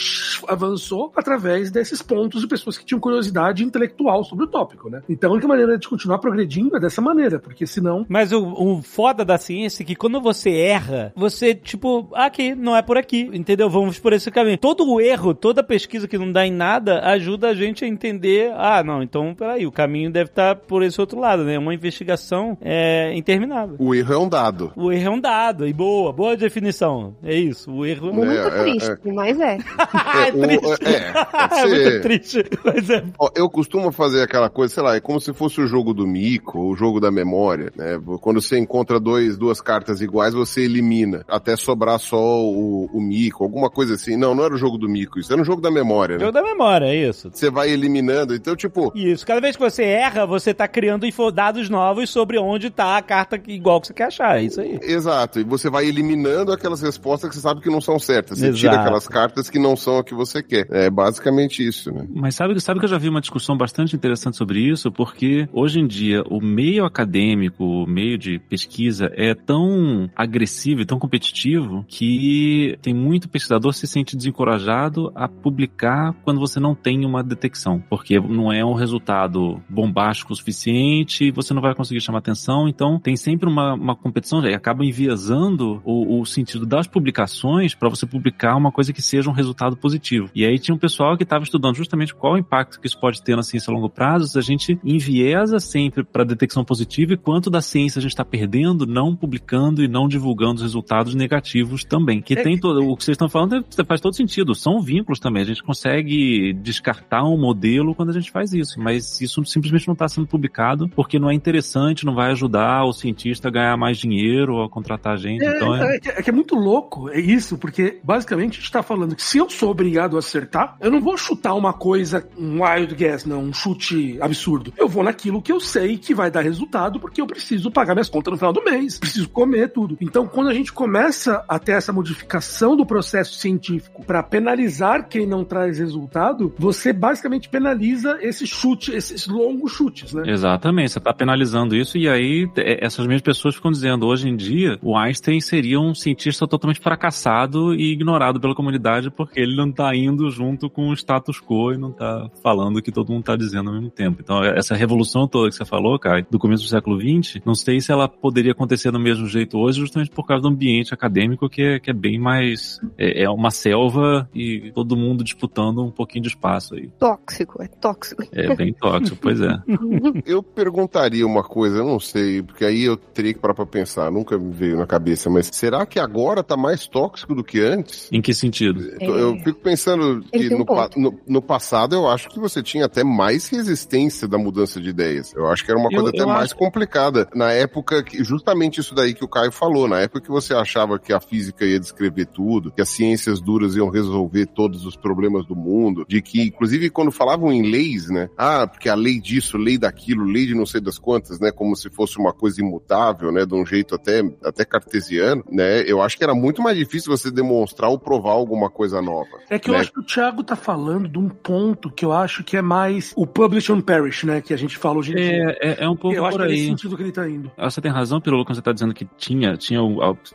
Speaker 3: avançou através desses pontos de pessoas que tinham curiosidade intelectual sobre o tópico, né? Então, a única maneira de continuar progredindo é dessa maneira, porque senão.
Speaker 2: Mas o, o foda da ciência é que quando você erra, você, tipo, ah, aqui, não é por aqui, entendeu? Vamos por esse caminho. Todo o erro, toda pesquisa que não dá em nada, ajuda a gente a entender, ah, não, então, peraí, o caminho deve estar por esse outro lado, né? Uma investigação é interminável.
Speaker 8: O erro é um dado.
Speaker 2: O erro é um dado, e boa, boa definição. É isso, o erro
Speaker 4: Muito
Speaker 8: É, é,
Speaker 4: triste, mas é.
Speaker 2: Ah, é
Speaker 8: o-
Speaker 2: triste.
Speaker 8: é,
Speaker 2: é muito triste, mas é
Speaker 8: Ó, Eu costumo fazer aquela coisa, sei lá, é como se fosse o jogo do mico, o jogo da memória, né? Quando você encontra dois, duas cartas iguais, você elimina, até sobrar só o, o mico, alguma coisa assim. Não, não era o jogo do mico, isso era um jogo da memória, né?
Speaker 2: jogo da memória, é isso.
Speaker 8: Você vai eliminando, então, tipo,
Speaker 2: Isso, cada vez que você erra, você tá criando dados novos sobre onde tá a carta que- igual que você quer achar, é isso aí.
Speaker 8: Exato, e você vai eliminando aquelas respostas que você sabe que não são certas. Você tira
Speaker 2: Exato.
Speaker 8: aquelas cartas que não são a que você quer. É basicamente isso, né?
Speaker 5: Mas sabe, sabe que eu já vi uma discussão bastante interessante sobre isso, porque hoje em dia o meio acadêmico, o meio de pesquisa é tão agressivo e tão competitivo que tem muito pesquisador se sente desencorajado a publicar quando você não tem uma detecção, porque não é um resultado bombástico o suficiente você não vai conseguir chamar atenção, então tem sempre uma, uma competição e acaba enviesando o, o sentido das publicações para você publicar uma coisa que seja um resultado positivo. E aí tinha um pessoal que estava estudando justamente qual o impacto que isso pode ter na ciência a longo prazo se a gente enviesa sempre para detecção positiva e quanto da ciência a gente está perdendo não publicando e não divulgando os resultados negativos também. Que
Speaker 3: É
Speaker 5: tem todo, o que vocês estão falando é- faz todo sentido. São vínculos também. A gente consegue descartar um modelo quando a gente faz isso, mas isso simplesmente não está sendo publicado porque não é interessante, não vai ajudar o cientista a ganhar mais dinheiro ou a contratar gente.
Speaker 3: É,
Speaker 5: então é...
Speaker 3: é que- é é muito louco, é isso, porque basicamente a gente tá falando falando que se eu sou obrigado a acertar, eu não vou chutar uma coisa, um wild guess, não, um chute absurdo. Eu vou naquilo que eu sei que vai dar resultado, porque eu preciso pagar minhas contas no final do mês, preciso comer tudo. Então, quando a gente começa a ter essa modificação do processo científico para penalizar quem não traz resultado, você basicamente penaliza esse chute, esses longos chutes, né?
Speaker 5: Exatamente, você está penalizando isso e aí é, essas mesmas pessoas ficam dizendo hoje em dia o Einstein seria um cientista totalmente fracassado e ignorado pela comunidade porque ele não está indo junto com o status quo e não está falando o que todo mundo está dizendo ao mesmo tempo. Então essa revolução toda que você falou, cara, do começo do século XX, não sei se ela poderia acontecer do mesmo jeito hoje justamente por causa do ambiente acadêmico que é, que é bem mais... É, é uma selva e todo mundo disputando um pouquinho de espaço aí.
Speaker 4: Tóxico, é tóxico.
Speaker 5: É bem tóxico, pois é.
Speaker 8: Eu perguntaria uma coisa, eu não sei, porque aí eu teria que parar pra pensar, nunca me veio na cabeça, mas será que agora tá mais tóxico do que antes?
Speaker 5: Em que sentido?
Speaker 8: Eu, eu fico pensando que
Speaker 4: um
Speaker 8: no, no- no passado eu acho que você tinha até mais resistência da mudança de ideias. Eu acho que era uma
Speaker 5: Eu-
Speaker 8: coisa até
Speaker 5: eu
Speaker 8: mais
Speaker 5: acho-
Speaker 8: complicada. Na época, que, justamente isso daí que o Caio falou, na época que você achava que a física ia descrever tudo, que as ciências duras iam resolver todos os problemas do mundo, de que, inclusive, quando falavam em leis, né? Ah, porque a lei disso, lei daquilo, lei de não sei das quantas, né? Como se fosse uma coisa imutável, né? De um jeito até, até cartesiano, né? Eu acho que era muito mais difícil você demonstrar ou provar alguma coisa nova.
Speaker 3: É que eu
Speaker 8: né?
Speaker 3: acho que o Thiago tá falando de um ponto que eu acho que é mais o publish and perish, né? Que a gente fala hoje em dia.
Speaker 5: É, é, é um pouco
Speaker 3: eu acho
Speaker 5: por
Speaker 3: que é nesse
Speaker 5: aí.
Speaker 3: sentido que ele tá indo.
Speaker 5: Ah, Você tem razão, Pirolo, quando você está dizendo que tinha, tinha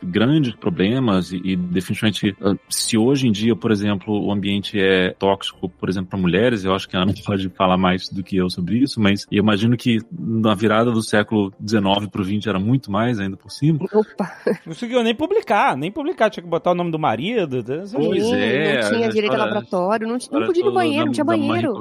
Speaker 5: grandes problemas e, e definitivamente, ah, se hoje em dia, por exemplo, o ambiente é tóxico, por exemplo, para mulheres, eu acho que a Ana pode falar mais do que eu sobre isso, mas eu imagino que na virada do século XIX para o XX era muito mais ainda por cima.
Speaker 4: Opa,
Speaker 2: Não conseguiu nem publicar, nem publicar. Tinha que botar o nome do marido. essas
Speaker 5: Pois
Speaker 4: sim,
Speaker 5: é,
Speaker 4: não tinha direito a laboratório, não, não podia ir no banheiro,
Speaker 5: da-
Speaker 4: não tinha banheiro.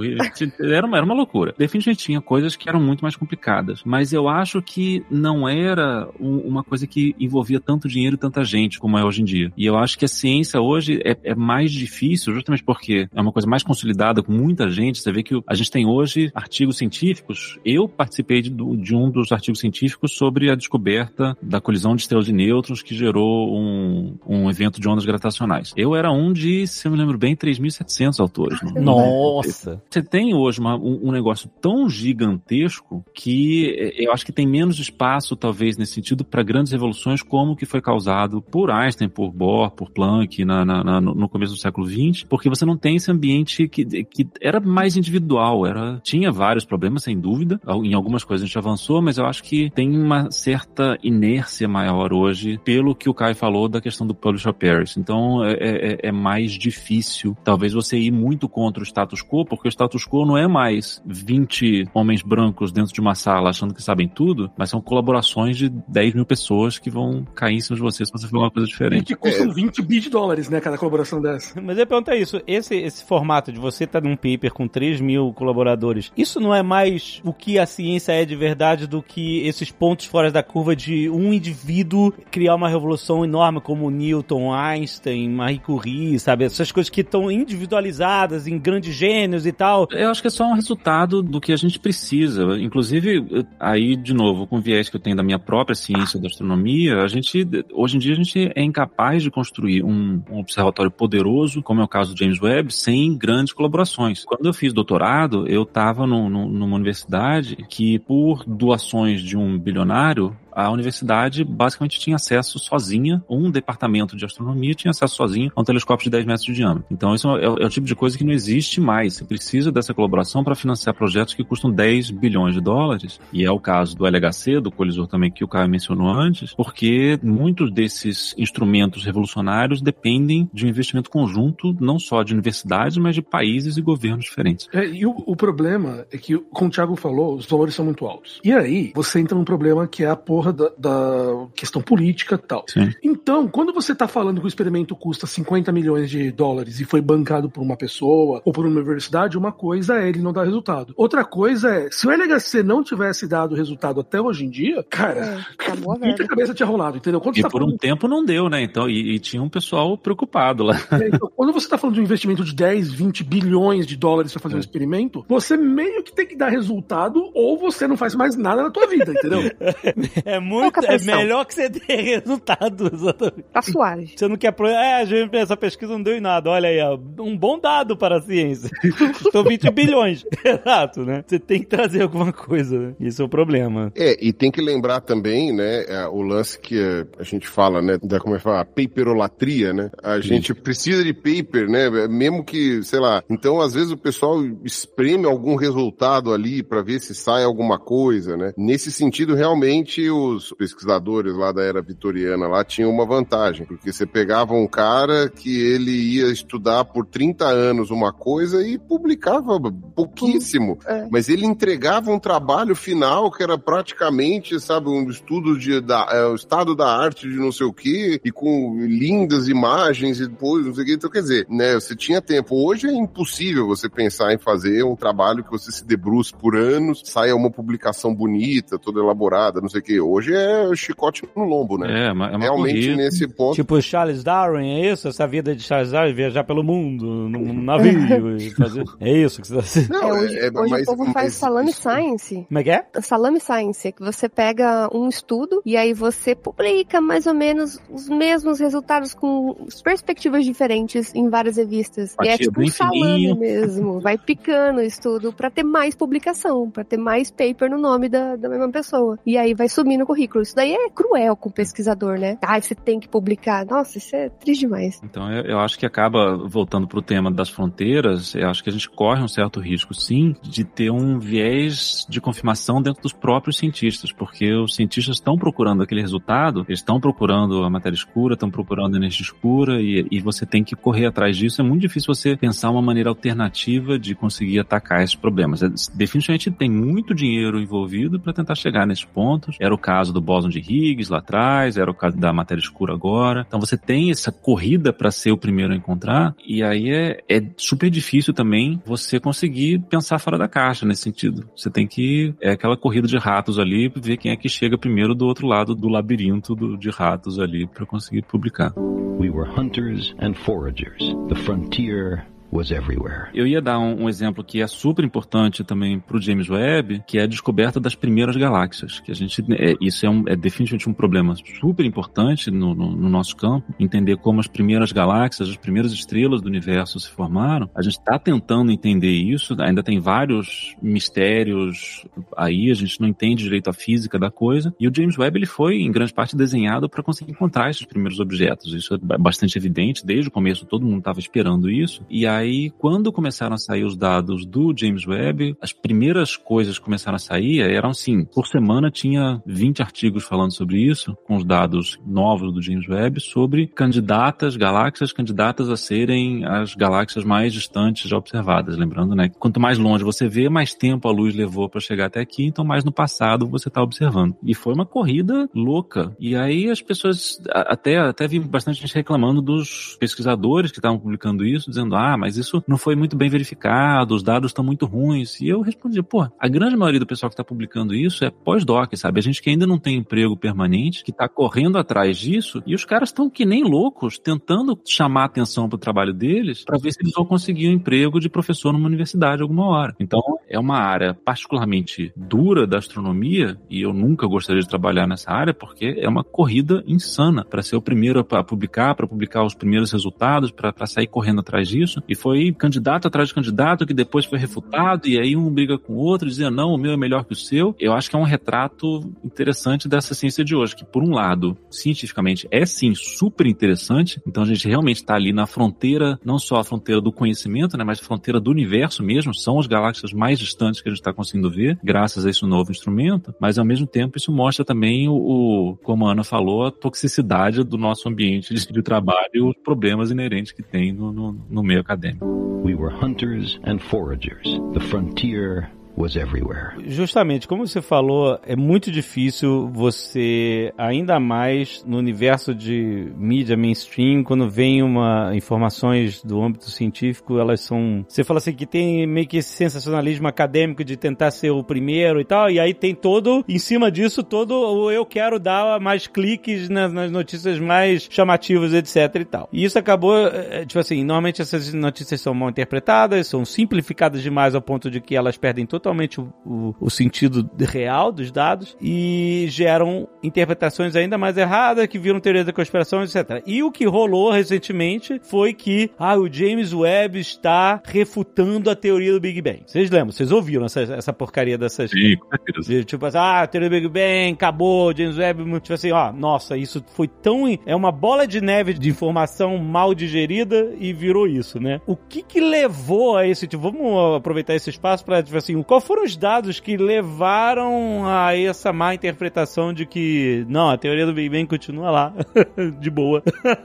Speaker 5: Era uma, era uma loucura. Definitivamente tinha coisas que eram muito mais complicadas. Mas eu acho que não era um- uma coisa que envolvia tanto dinheiro e tanta gente como é hoje em dia. E eu acho que a ciência hoje é, é mais difícil, justamente porque é uma coisa mais consolidada com muita gente. Você vê que a gente tem hoje artigos científicos. Eu participei de, de um dos artigos científicos sobre a descoberta da colisão de estrelas de nêutrons que gerou um, um evento de ondas gravitacionais. Eu era um de, se eu me lembro bem, 3.700 autores. no-
Speaker 2: Nossa.
Speaker 5: você tem hoje uma- um, um negócio tão gigantesco que eh, eu acho que tem menos espaço, talvez, nesse sentido, para grandes revoluções como o que foi causado por Einstein, por Bohr, por Planck na, na- na- no no começo do século XX, porque você não tem esse ambiente que, que era mais individual, era tinha vários problemas, sem dúvida. Em algumas coisas a gente avançou, mas eu acho que tem uma certa inércia maior hoje, pelo que o Kai falou da questão do Publisher Paris. Então é, é- é mais difícil, talvez, você ir muito contra o status quo, porque o status quo não é mais 20 homens brancos dentro de uma sala achando que sabem tudo, mas são colaborações de 10 mil pessoas que vão cair em cima de você se você fizer uma coisa
Speaker 3: E
Speaker 5: diferente.
Speaker 3: que custam 20 bi de dólares, né? Cada colaboração dessa.
Speaker 2: Mas eu pergunto é isso, esse, esse formato de você estar num paper com 3 mil colaboradores, isso não é mais o que a ciência é de verdade do que esses pontos fora da curva de um indivíduo criar uma revolução enorme como Newton, Einstein, Marie Curie, sabe? Essas coisas que estão individualizadas em grandes gênios e tal.
Speaker 5: Eu acho que é só um resultado do que a gente precisa. Inclusive, aí, de novo, com o viés que eu tenho da minha própria ciência da astronomia, a gente, hoje em dia, a gente é incapaz de construir um, um observatório poderoso, como é o caso do James Webb, sem grandes colaborações. Quando eu fiz doutorado, eu estava numa universidade que, por doações de um bilionário, a universidade basicamente tinha acesso sozinha, um departamento de astronomia tinha acesso sozinho a um telescópio de 10 metros de diâmetro. Então, isso é, o- é o tipo de coisa que não existe mais. Você precisa dessa colaboração para financiar projetos que custam 10 bilhões de dólares, e é o caso do LHC, do colisor também que o Caio mencionou antes, porque muitos desses instrumentos revolucionários dependem de um investimento conjunto, não só de universidades, mas de países e governos diferentes.
Speaker 3: É, e o, o problema é que, como o Thiago falou, os valores são muito altos. E aí, você entra num problema que é a porra da, da questão política e tal.
Speaker 5: Sim.
Speaker 3: Então, quando você tá falando que o experimento custa 50 milhões de dólares e foi bancado por uma pessoa ou por uma universidade, uma coisa é ele não dar resultado. Outra coisa é, se o LHC não tivesse dado resultado até hoje em dia, cara,
Speaker 4: É, a
Speaker 3: muita cabeça tinha rolado, entendeu? Quando
Speaker 5: E
Speaker 3: tá
Speaker 5: por
Speaker 3: falando
Speaker 5: um tempo não deu, né? Então, e, e tinha um pessoal preocupado lá.
Speaker 3: É, então, quando você está falando de um investimento de 10, 20 bilhões de dólares para fazer um experimento, você meio que tem que dar resultado ou você não faz mais nada na tua vida, entendeu?
Speaker 2: É muito. É melhor que você ter resultado, exatamente.
Speaker 4: Tá suave.
Speaker 2: Você não quer. Pro... É, a gente, essa pesquisa não deu em nada. Olha aí, ó, um bom dado para a ciência. Custou 20 bilhões. Exato, né? Você tem que trazer alguma coisa, né? Isso é o problema.
Speaker 8: É, e tem que lembrar também, né, é, o lance que é, a gente fala, né, da, como é que fala, paperolatria, né? A gente precisa de paper, né, mesmo que, sei lá, então às vezes o pessoal espreme algum resultado ali pra ver se sai alguma coisa, né? Nesse sentido, realmente, os pesquisadores lá da era vitoriana lá tinham uma vantagem, porque você pegava um cara que ele ia estudar por 30 anos uma coisa e publicava pouquíssimo,
Speaker 4: É.
Speaker 8: mas ele entregava um trabalho final que era praticamente, sabe, um estudo de, da, é, o estado da arte de não sei o que, e com lindas imagens e depois não sei o que. Então, quer dizer, né, você tinha tempo. Hoje é impossível você pensar em fazer um trabalho que você se debruce por anos, saia uma publicação bonita, toda elaborada, não sei o que. Hoje é chicote no lombo, né?
Speaker 5: É, uma- é uma
Speaker 8: Realmente
Speaker 5: corrida.
Speaker 8: nesse ponto.
Speaker 2: Tipo Charles Darwin, é isso? Essa vida de Charles Darwin, viajar pelo mundo, num navio e fazer. É isso que você tá
Speaker 8: Não,
Speaker 4: É, hoje hoje
Speaker 8: mas-
Speaker 4: o povo faz
Speaker 8: mas
Speaker 4: salame
Speaker 8: isso-
Speaker 4: science.
Speaker 2: Como é que é?
Speaker 4: Salame Science, é que você pega um estudo e aí você publica mais ou menos os mesmos resultados com perspectivas diferentes em várias revistas. e é tipo um salame
Speaker 5: fininho.
Speaker 4: mesmo. Vai picando o estudo pra ter mais publicação, pra ter mais paper no nome da, da mesma pessoa. E aí vai subir no currículo. Isso daí é cruel com o pesquisador, né? Ah, você tem que publicar. Nossa, isso é triste demais.
Speaker 5: Então eu, eu acho que acaba voltando para o tema das fronteiras. Eu acho que a gente corre um certo risco, sim, de ter um viés de confirmação dentro dos próprios cientistas, porque os cientistas estão procurando aquele resultado, eles estão procurando a matéria escura, estão procurando a energia escura e, e você tem que correr atrás disso. É muito difícil você pensar uma maneira alternativa de conseguir atacar esses problemas. É, definitivamente tem muito dinheiro envolvido para tentar chegar nesses pontos. Era o caso do bóson de Higgs lá atrás, era o caso da matéria escura agora. Então você tem essa corrida para ser o primeiro a encontrar, e aí é, é super difícil também você conseguir pensar fora da caixa nesse sentido. Você tem que. É aquela corrida de ratos ali, ver quem é que chega primeiro do outro lado do labirinto do- de ratos ali para conseguir publicar.
Speaker 7: We were hunters and foragers. The frontier was everywhere.
Speaker 5: Eu ia dar um, um exemplo que é super importante também para o James Webb, que é a descoberta das primeiras galáxias. Que a gente, é, isso é, um, é definitivamente um problema super importante no, no- no nosso campo, entender como as primeiras galáxias, as primeiras estrelas do universo se formaram. A gente está tentando entender isso, ainda tem vários mistérios aí, a gente não entende direito a física da coisa. E o James Webb ele foi em grande parte desenhado para conseguir encontrar esses primeiros objetos. Isso é ba- bastante evidente desde o começo, todo mundo estava esperando isso. E aí, quando começaram a sair os dados do James Webb, as primeiras coisas que começaram a sair eram assim, por semana tinha 20 artigos falando sobre isso, com os dados novos do James Webb, sobre candidatas, galáxias candidatas a serem as galáxias mais distantes já observadas. Lembrando, né? Quanto mais longe você vê, mais tempo a luz levou para chegar até aqui, então mais no passado você está observando. E foi uma corrida louca. E aí as pessoas, até, até vi bastante gente reclamando dos pesquisadores que estavam publicando isso, dizendo, ah, mas isso não foi muito bem verificado, os dados estão muito ruins. E eu respondi, pô, a grande maioria do pessoal que está publicando isso é pós-doc, sabe? A gente que ainda não tem emprego permanente, que está correndo atrás disso, e os caras estão que nem loucos, tentando chamar atenção para o trabalho deles, para ver se eles vão conseguir um emprego de professor numa universidade alguma hora. Então, é uma área particularmente dura da astronomia, e eu nunca gostaria de trabalhar nessa área, porque é uma corrida insana para ser o primeiro a publicar, para publicar os primeiros resultados, para sair correndo atrás disso. E foi candidato atrás de candidato que depois foi refutado, e aí um briga com o outro, dizia não, o meu é melhor que o seu. Eu acho que é um retrato interessante dessa ciência de hoje, que por um lado, cientificamente é sim super interessante, então a gente realmente está ali na fronteira, não só a fronteira do conhecimento, né, mas a fronteira do universo mesmo, são as galáxias mais distantes que a gente está conseguindo ver, graças a esse novo instrumento, mas ao mesmo tempo isso mostra também o, o como a Ana falou, a toxicidade do nosso ambiente de, de trabalho e os problemas inerentes que tem no, no, no meio acadêmico.
Speaker 7: We were hunters and foragers. The frontier was everywhere.
Speaker 2: Justamente, como você falou, é muito difícil você, ainda mais no universo de mídia mainstream, quando vem uma informações do âmbito científico, elas são. Você fala assim que tem meio que esse sensacionalismo acadêmico de tentar ser o primeiro e tal, e aí tem todo, em cima disso, todo o eu quero dar mais cliques nas, nas notícias mais chamativas, etc e tal. E isso acabou, é, tipo assim, normalmente essas notícias são mal interpretadas, são simplificadas demais ao ponto de que elas perdem total totalmente o, o, o sentido real dos dados e geram interpretações ainda mais erradas que viram teoria da conspiração, etc. E o que rolou recentemente foi que ah, o James Webb está refutando a teoria do Big Bang. Vocês lembram? Vocês ouviram essa, essa porcaria dessas...
Speaker 5: Sim, com certeza.
Speaker 2: Tipo assim, ah, a teoria do Big Bang, acabou, James Webb, tipo assim, ó, nossa, isso foi tão. É uma bola de neve de informação mal digerida e virou isso, né? O que que levou a esse, tipo, vamos aproveitar esse espaço pra, tipo assim, qual foram os dados que levaram a essa má interpretação de que, não, a teoria do Big Bang continua lá, de boa.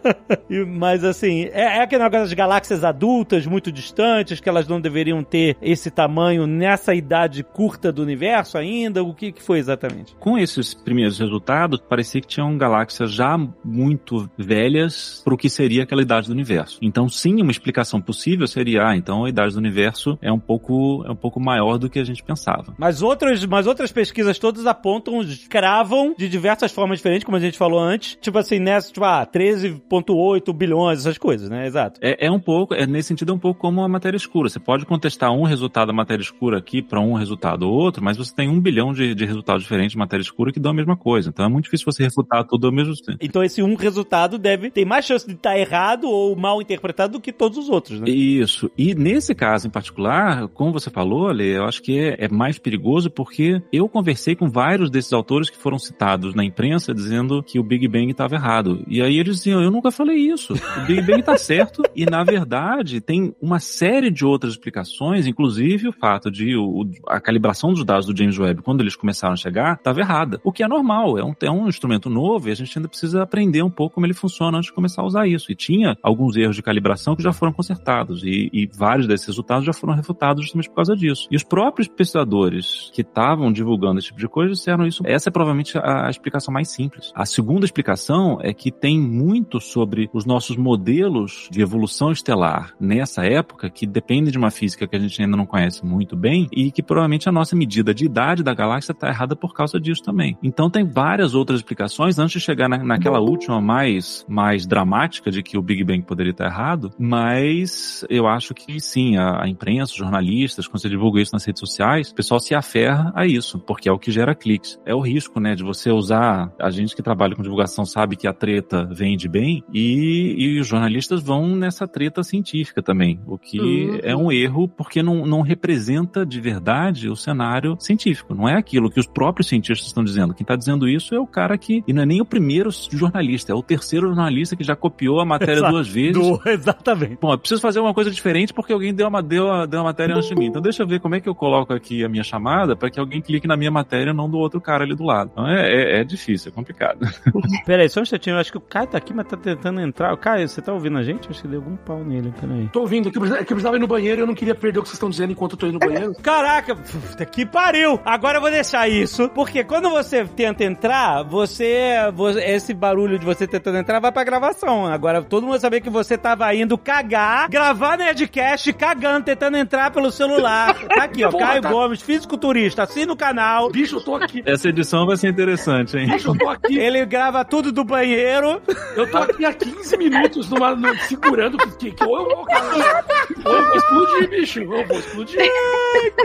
Speaker 2: Mas assim, é, é aquele negócio das galáxias adultas, muito distantes, que elas não deveriam ter esse tamanho nessa idade curta do universo ainda? O que, que foi exatamente?
Speaker 5: Com esses primeiros resultados, parecia que tinham galáxias já muito velhas para o que seria aquela idade do universo. Então, sim, uma explicação possível seria, ah, então a idade do universo é um pouco, é um pouco maior do que a gente pensava.
Speaker 2: Mas outras, mas outras pesquisas todas apontam, cravam de diversas formas diferentes, como a gente falou antes. Tipo assim, nessa, tipo, ah, 13,8 bilhões, essas coisas, né? Exato.
Speaker 5: É, é um pouco, é, nesse sentido, é um pouco como a matéria escura. Você pode contestar um resultado da matéria escura aqui para um resultado outro, mas você tem um bilhão de, de resultados diferentes de matéria escura que dão a mesma coisa. Então é muito difícil você refutar tudo ao mesmo tempo.
Speaker 2: Então esse um resultado deve ter mais chance de estar errado ou mal interpretado do que todos os outros, né?
Speaker 5: Isso. E nesse caso em particular, como você falou, Ale, eu acho que é, é mais perigoso porque eu conversei com vários desses autores que foram citados na imprensa dizendo que o Big Bang estava errado. E aí eles diziam, eu nunca falei isso. O Big Bang está certo. E na verdade tem uma série de outras explicações, inclusive o fato de o- a calibração dos dados do James Webb, quando eles começaram a chegar, estava errada. O que é normal, é um, é um instrumento novo e a gente ainda precisa aprender um pouco como ele funciona antes de começar a usar isso. E tinha alguns erros de calibração que já foram consertados e, e vários desses resultados já foram refutados justamente por causa disso. E os próprios pesquisadores que estavam divulgando esse tipo de coisa disseram isso. Essa é provavelmente a, explicação mais simples. A segunda explicação é que tem muito sobre os nossos modelos de evolução estelar nessa época que dependem de uma física que a gente ainda não conhece muito bem e que provavelmente a nossa medida de idade da galáxia está errada por causa disso também. Então tem várias outras explicações antes de chegar na, naquela última mais, mais dramática de que o Big Bang poderia estar errado, mas eu acho que sim, a, a imprensa, os jornalistas, quando você divulga isso nas redes sociais, o pessoal se aferra a isso, porque é o que gera cliques. É o risco, né, de você usar, a gente que trabalha com divulgação sabe que a treta vende bem e, e os jornalistas vão nessa treta científica também, o que
Speaker 4: Uhum.
Speaker 5: é um erro porque não, não representa de verdade o cenário científico. Não é aquilo que os próprios cientistas estão dizendo. Quem está dizendo isso é o cara que, e não é nem o primeiro jornalista, é o terceiro jornalista que já copiou a matéria
Speaker 2: Exato.
Speaker 5: duas vezes.
Speaker 2: Do- exatamente.
Speaker 5: Bom, eu preciso fazer uma coisa diferente porque alguém deu uma, deu, a- deu uma matéria antes de mim. Então deixa eu ver como é que eu coloco aqui a minha chamada para que alguém clique na minha matéria e não do outro cara ali do lado. Então é, é, é difícil, é complicado.
Speaker 2: Pera aí, só um instantinho. Eu acho que o Caio tá aqui, mas tá tentando entrar. Caio, você tá ouvindo a gente? Acho que deu algum pau nele. Pera aí.
Speaker 3: Tô ouvindo, é que eu precisava- é que eu precisava ir no banheiro e eu não queria perder o que vocês estão dizendo enquanto eu tô indo no banheiro.
Speaker 2: Caraca, puta que pariu! Agora eu vou deixar isso, porque quando você tenta entrar, você, você- Esse barulho de você tentando entrar vai pra gravação. Agora todo mundo vai saber que você tava indo cagar, gravar Nerdcast cagando, tentando entrar pelo celular. Tá aqui, ó. Caio
Speaker 3: tá.
Speaker 2: Gomes, fisiculturista. Assina o canal.
Speaker 3: Bicho, eu tô aqui.
Speaker 5: Essa edição vai ser interessante, hein?
Speaker 3: Bicho, eu tô aqui.
Speaker 2: Ele grava tudo do banheiro.
Speaker 3: Eu tô aqui há 15 minutos numa, no- segurando que, que, ou eu vou, cara, ou eu vou explodir, bicho. Ou eu vou explodir.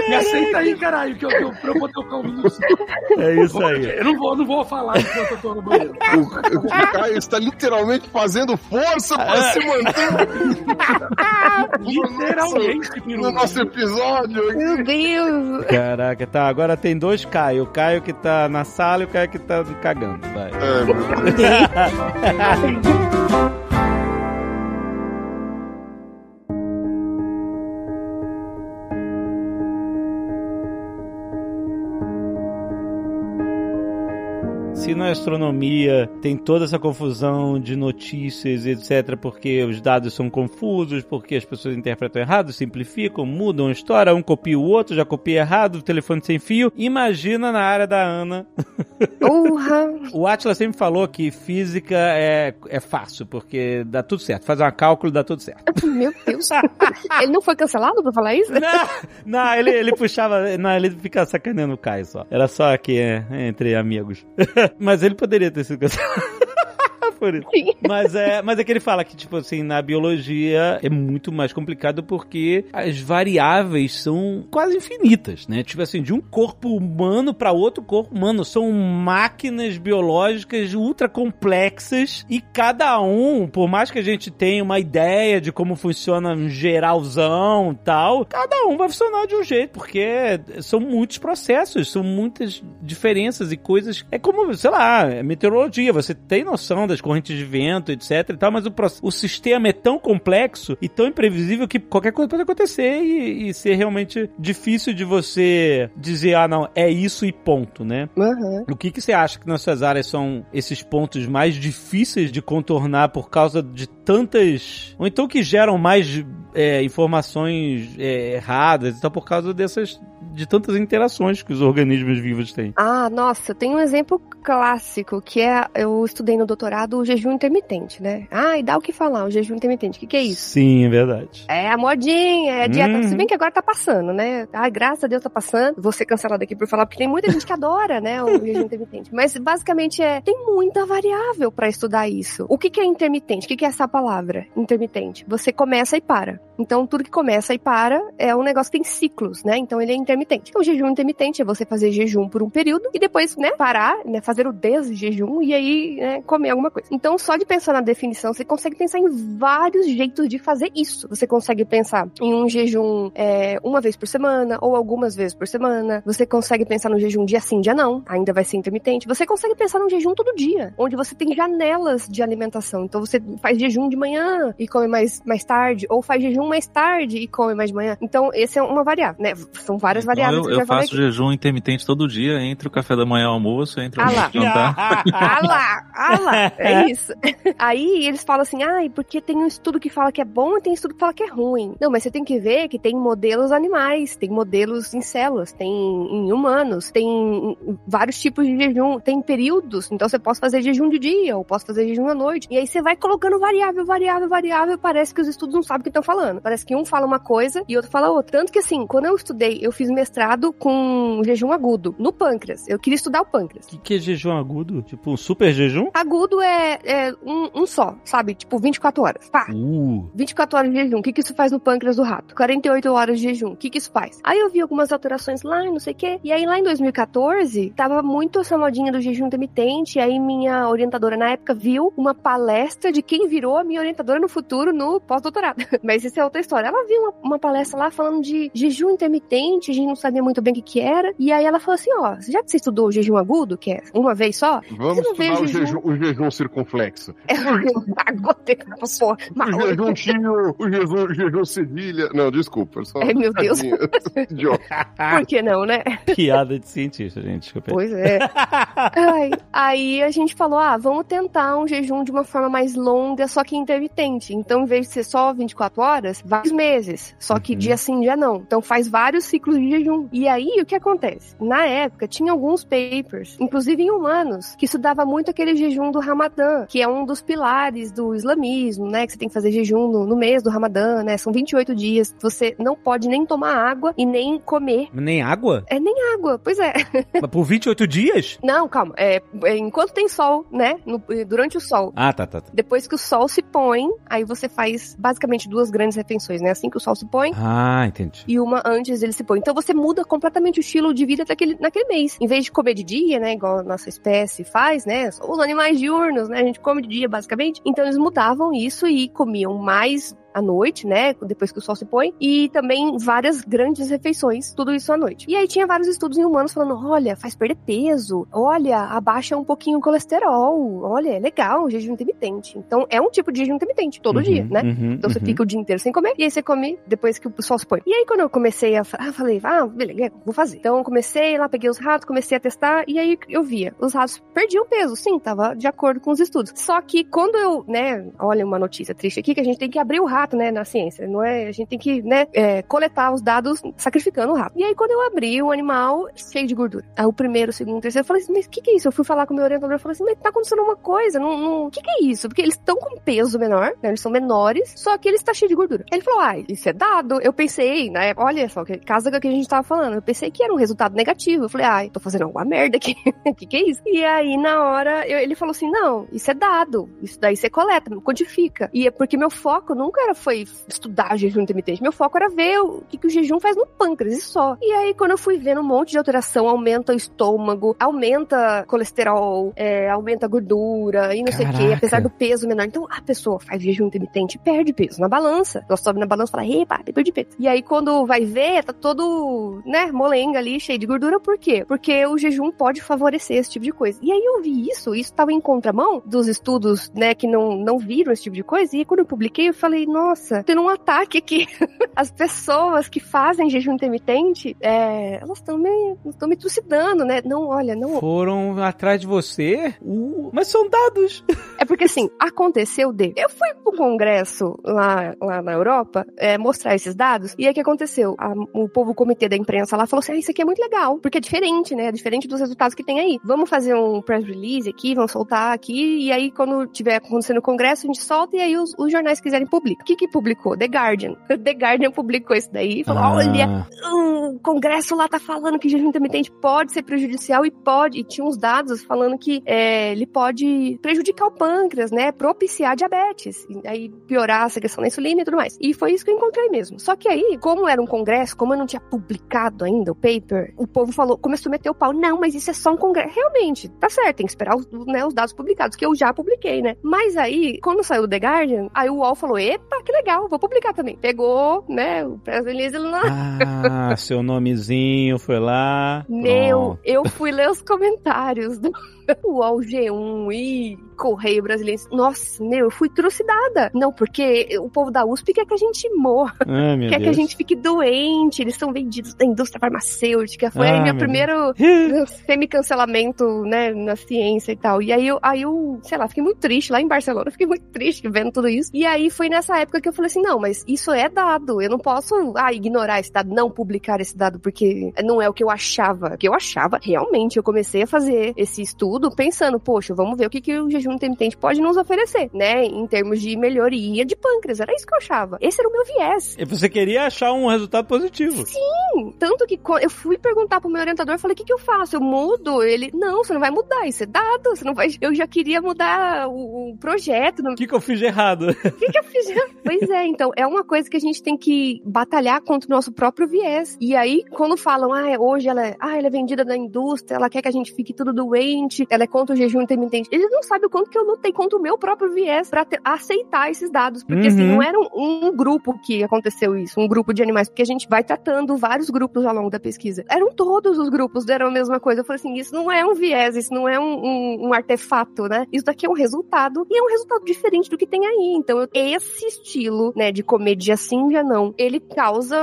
Speaker 3: Me aceita aí, caralho, que eu, que eu, pra eu poder ficar ouvindo isso.
Speaker 2: É isso aí.
Speaker 3: Eu não vou, não vou falar enquanto eu tô no banheiro.
Speaker 8: O, o Caio está literalmente fazendo força para se manter
Speaker 3: Literalmente,
Speaker 8: no nosso episódio.
Speaker 4: Meu Deus.
Speaker 2: Caraca, tá. Agora tem dois Caio. O Caio que tá na sala e o Caio que tá cagando. Vai.
Speaker 8: É, meu Deus.
Speaker 2: Se na astronomia tem toda essa confusão de notícias, etc., porque os dados são confusos, porque as pessoas interpretam errado, simplificam, mudam a história, um copia o outro, já copia errado, o telefone sem fio. Imagina na área da Ana.
Speaker 4: Urra.
Speaker 2: O Atlas sempre falou que física é, é fácil, porque dá tudo certo. Faz um cálculo, dá tudo certo.
Speaker 4: Meu Deus. Ele não foi cancelado pra falar isso?
Speaker 2: Não, não ele, ele puxava. Não, ele fica sacaneando o Caio só. Era só aqui é, entre amigos. Mas ele poderia ter sido cancelado. Por isso.
Speaker 4: Sim.
Speaker 2: Mas é, mas é que ele fala que, tipo assim, na biologia é muito mais complicado porque as variáveis são quase infinitas, né? Tipo assim, de um corpo humano para outro corpo humano. São máquinas biológicas ultra complexas e cada um, por mais que a gente tenha uma ideia de como funciona um geralzão e tal, cada um vai funcionar de um jeito, porque são muitos processos, são muitas diferenças e coisas. É como, sei lá, é meteorologia, você tem noção das correntes de vento, etc e tal, mas o, o sistema é tão complexo e tão imprevisível que qualquer coisa pode acontecer e, e ser realmente difícil de você dizer, ah, não, é isso e ponto, né?
Speaker 4: Aham.
Speaker 2: O que, que você acha que nas suas áreas são esses pontos mais difíceis de contornar por causa de tantas. Ou então que geram mais é, informações é, erradas, então por causa dessas. de tantas interações que os organismos vivos têm.
Speaker 4: Ah, nossa, tem um exemplo clássico que é eu estudei no doutorado o jejum intermitente, né? Ah, e dá o que falar, o jejum intermitente. O que, que é isso?
Speaker 2: Sim, é verdade.
Speaker 4: É a modinha, é a dieta.
Speaker 2: Uhum.
Speaker 4: Se bem que agora tá passando, né? Ai, graças a Deus tá passando. Vou ser cancelado aqui por falar, porque tem muita gente que adora, né, o jejum intermitente. Mas basicamente é, tem muita variável pra estudar isso. O que, que é intermitente? O que, que é essa palavra? Intermitente. Você começa e para. Então, tudo que começa e para é um negócio que tem ciclos, né? Então, ele é intermitente. Então, o jejum intermitente é você fazer jejum por um período e depois, né, parar, né, fazer o desjejum e aí, né, comer alguma coisa. Então, só de pensar na definição, você consegue pensar em vários jeitos de fazer isso. Você consegue pensar em um jejum é, uma vez por semana ou algumas vezes por semana. Você consegue pensar no jejum dia sim, dia não. Ainda vai ser intermitente. Você consegue pensar num jejum todo dia, onde você tem janelas de alimentação. Então, você faz jejum de manhã e come mais, mais tarde, ou faz jejum mais tarde e come mais de manhã. Então, esse é uma variável, né? São várias
Speaker 5: Então,
Speaker 4: variáveis
Speaker 5: eu,
Speaker 4: que eu
Speaker 5: faço
Speaker 4: aqui.
Speaker 5: jejum intermitente todo dia, entre o café da manhã e o almoço, entre o
Speaker 4: Ah lá.
Speaker 5: almoço e o jantar.
Speaker 4: Ah lá, ah lá, é isso. Aí eles falam assim, ai, porque tem um estudo que fala que é bom e tem estudo que fala que é ruim. Não, mas você tem que ver que tem modelos animais, tem modelos em células, tem em humanos, tem vários tipos de jejum, tem períodos. Então você pode fazer jejum de dia ou posso fazer jejum à noite. E aí você vai colocando variável, variável, variável. Parece que os estudos não sabem o que estão falando. Parece que um fala uma coisa e outro fala outra. Tanto que assim, quando eu estudei, eu fiz mestrado com jejum agudo no pâncreas. Eu queria estudar o pâncreas.
Speaker 2: O que, que é jejum agudo? Tipo um super jejum?
Speaker 4: Agudo é, é um, um só, sabe? Tipo 24 horas. Pá!
Speaker 2: Uh.
Speaker 4: 24 horas de jejum. O que, que isso faz no pâncreas do rato? 48 horas de jejum. O que, que isso faz? Aí eu vi algumas alterações lá, não sei o quê. E aí lá em 2014, tava muito essa modinha do jejum intermitente. E aí minha orientadora na época viu uma palestra de quem virou a minha orientadora no futuro no pós-doutorado. Mas isso é outra história. Ela viu uma, uma palestra lá falando de jejum intermitente, a gente não sabia muito bem o que, que era. E aí ela falou assim: ó, já que você estudou o jejum agudo, que é uma vez só,
Speaker 8: Vamos
Speaker 4: Você não vê
Speaker 8: estudar o
Speaker 4: jejum?
Speaker 8: jejum, o jejum circunflexo.
Speaker 4: é Agotei, porra,
Speaker 8: O jejum tio, o jejum, o jejum cedilha. Não, desculpa. Só...
Speaker 4: Ai, meu Deus. Por que não, né?
Speaker 2: Piada de cientista, gente. Desculpa.
Speaker 4: Pois é. Ai, aí a gente falou: ah, vamos tentar um jejum de uma forma mais longa, só que intermitente. Então, em vez de ser só 24 horas, vários meses. Só que
Speaker 2: Uhum.
Speaker 4: dia sim, dia não. Então, faz vários ciclos de jejum. E aí, o que acontece? Na época, tinha alguns papers, inclusive em humanos, que estudava muito aquele jejum do Ramadã, que é um dos pilares do islamismo, né? Que você tem que fazer jejum no, no mês do Ramadã, né? São 28 dias. Você não pode nem tomar água e nem comer.
Speaker 2: Nem água?
Speaker 4: É nem água, pois é.
Speaker 2: Mas por 28 dias?
Speaker 4: Não, calma. É, é, enquanto tem sol, né? no- durante o sol.
Speaker 2: Ah, tá, tá. tá.
Speaker 4: Depois que o sol se põe, aí você faz basicamente duas grandes refeições, né? Assim que o sol se põe.
Speaker 2: Ah, entendi.
Speaker 4: E uma antes dele se põe. Então você muda completamente o estilo de vida daquele, naquele mês. Em vez de comer de dia, né? Igual a nossa espécie faz, né? Os animais diurnos, né? A gente come de dia, basicamente. Então eles mudavam isso e comiam mais à noite, né? Depois que o sol se põe. E também várias grandes refeições, tudo isso à noite. E aí tinha vários estudos em humanos falando: olha, faz perder peso, olha, abaixa um pouquinho o colesterol, olha, é legal, jejum intermitente. Então é um tipo de jejum intermitente, todo
Speaker 2: Uhum,
Speaker 4: dia, né?
Speaker 2: uhum,
Speaker 4: Então você
Speaker 2: uhum.
Speaker 4: fica o dia inteiro sem comer, e aí você come depois que o sol se põe. E aí quando eu comecei a fa- ah, falei, ah, beleza, vou fazer. Então eu comecei lá, peguei os ratos, comecei a testar, e aí eu via, os ratos perdiam peso, sim, tava de acordo com os estudos. Só que quando eu, né, olha uma notícia triste aqui, que a gente tem que abrir o rato fato, né, na ciência. Não é, a gente tem que, né, é, coletar os dados sacrificando o rato. E aí, quando eu abri o animal, cheio de gordura. Aí, o primeiro, o segundo, o terceiro, eu falei assim, mas o que, que é isso? Eu fui falar com o meu orientador, eu falei assim, mas tá acontecendo uma coisa, não, o que, que é isso? Porque eles estão com peso menor, né, eles são menores, só que eles estão cheios de gordura. Ele falou, ah, isso é dado. Eu pensei, né, olha só, que casa que a gente tava falando, eu pensei que era um resultado negativo. Eu falei, ai, tô fazendo alguma merda aqui. O que, que é isso? E aí, na hora, eu, ele falou assim, não, isso é dado. Isso daí você coleta, codifica. E é porque meu foco nunca era, foi estudar jejum intermitente. Meu foco era ver o que, que o jejum faz no pâncreas e só. E aí, quando eu fui vendo um monte de alteração, aumenta o estômago, aumenta colesterol, é, aumenta a gordura e não sei o quê, apesar do peso menor. Então, a pessoa faz jejum intermitente e perde peso na balança. Ela sobe na balança e fala, epa, perdi peso. E aí, quando vai ver, tá todo, né, molenga ali, cheio de gordura. Por quê? Porque o jejum pode favorecer esse tipo de coisa. E aí eu vi isso, isso estava em contramão dos estudos, né, que não, não viram esse tipo de coisa. E quando eu publiquei, eu falei, nossa, tendo um ataque aqui. As pessoas que fazem jejum intermitente, é, elas estão me, estão me trucidando, né? Não, olha, não.
Speaker 2: Foram atrás de você? Uh, mas são dados.
Speaker 4: É porque assim, aconteceu de. Eu fui pro congresso lá, lá na Europa é, mostrar esses dados, e aí o que aconteceu? A, o povo comitê da imprensa lá falou assim: ah, isso aqui é muito legal, porque é diferente, né? É diferente dos resultados que tem aí. Vamos fazer um press release aqui, vamos soltar aqui, e aí quando tiver acontecendo o congresso, a gente solta, e aí os, os jornais quiserem publicar. Que que publicou? The Guardian. The Guardian publicou isso daí e falou:
Speaker 2: Ah.
Speaker 4: olha, o congresso lá tá falando que jejum intermitente pode ser prejudicial e pode, e tinha uns dados falando que é, ele pode prejudicar o pâncreas, né? Propiciar diabetes, e aí piorar a secreção da insulina e tudo mais. E foi isso que eu encontrei mesmo. Só que aí, como era um congresso, como eu não tinha publicado ainda o paper, o povo falou, começou a meter o pau. Não, mas isso é só um congresso. Realmente, tá certo, tem que esperar os, né, os dados publicados, que eu já publiquei, né? Mas aí, quando saiu o The Guardian, aí o UOL falou, epa, que legal, vou publicar também. Pegou, né, o press release lá.
Speaker 2: Ah, seu nomezinho foi lá.
Speaker 4: Meu,
Speaker 2: Pronto.
Speaker 4: eu fui ler os comentários do UOL G1 e Correio Brasileiro. Nossa, meu, eu fui trucidada. Não, porque o povo da USP quer que a gente morra,
Speaker 2: meu
Speaker 4: quer que a
Speaker 2: Deus.
Speaker 4: gente fique doente. Eles são vendidos da indústria farmacêutica. Foi aí
Speaker 2: Ah,
Speaker 4: meu
Speaker 2: meu
Speaker 4: primeiro semi-cancelamento, né, na ciência e tal. E aí eu, aí eu, sei lá, fiquei muito triste lá em Barcelona. Fiquei muito triste vendo tudo isso. E aí foi nessa época que eu falei assim: não, mas isso é dado. Eu não posso, ah, ignorar esse dado, não publicar esse dado, porque não é o que eu achava. O que eu achava, realmente, eu comecei a fazer esse estudo pensando, poxa, vamos ver o que, que o jejum intermitente pode nos oferecer, né? Em termos de melhoria de pâncreas. Era isso que eu achava. Esse era o meu viés.
Speaker 2: E você queria achar um resultado positivo.
Speaker 4: Sim, tanto que eu fui perguntar pro meu orientador, eu falei, o que, que eu faço? Eu mudo? Ele, não, você não vai mudar, isso é dado, você não vai... Eu já queria mudar o, o projeto,
Speaker 2: O que, que eu fiz de errado?
Speaker 4: o que, que eu fiz? pois é, então, é uma coisa que a gente tem que batalhar contra o nosso próprio viés. E aí, quando falam, ah, hoje ela é, ah, ela é vendida da indústria, ela quer que a gente fique tudo doente, ela é contra o jejum intermitente. Eles não sabem o quanto que eu lutei contra o meu próprio viés pra ter- aceitar esses dados. Porque, assim,
Speaker 2: Uhum.
Speaker 4: não era um, um grupo que aconteceu isso, um grupo de animais, porque a gente vai tratando vários grupos ao longo da pesquisa. Eram todos os grupos, deram a mesma coisa. Eu falei assim, isso não é um viés, isso não é um, um- um artefato, né? Isso daqui é um resultado, e é um resultado diferente do que tem aí. Então, eu- esse estilo, né, de comer dia sim, dia não, ele causa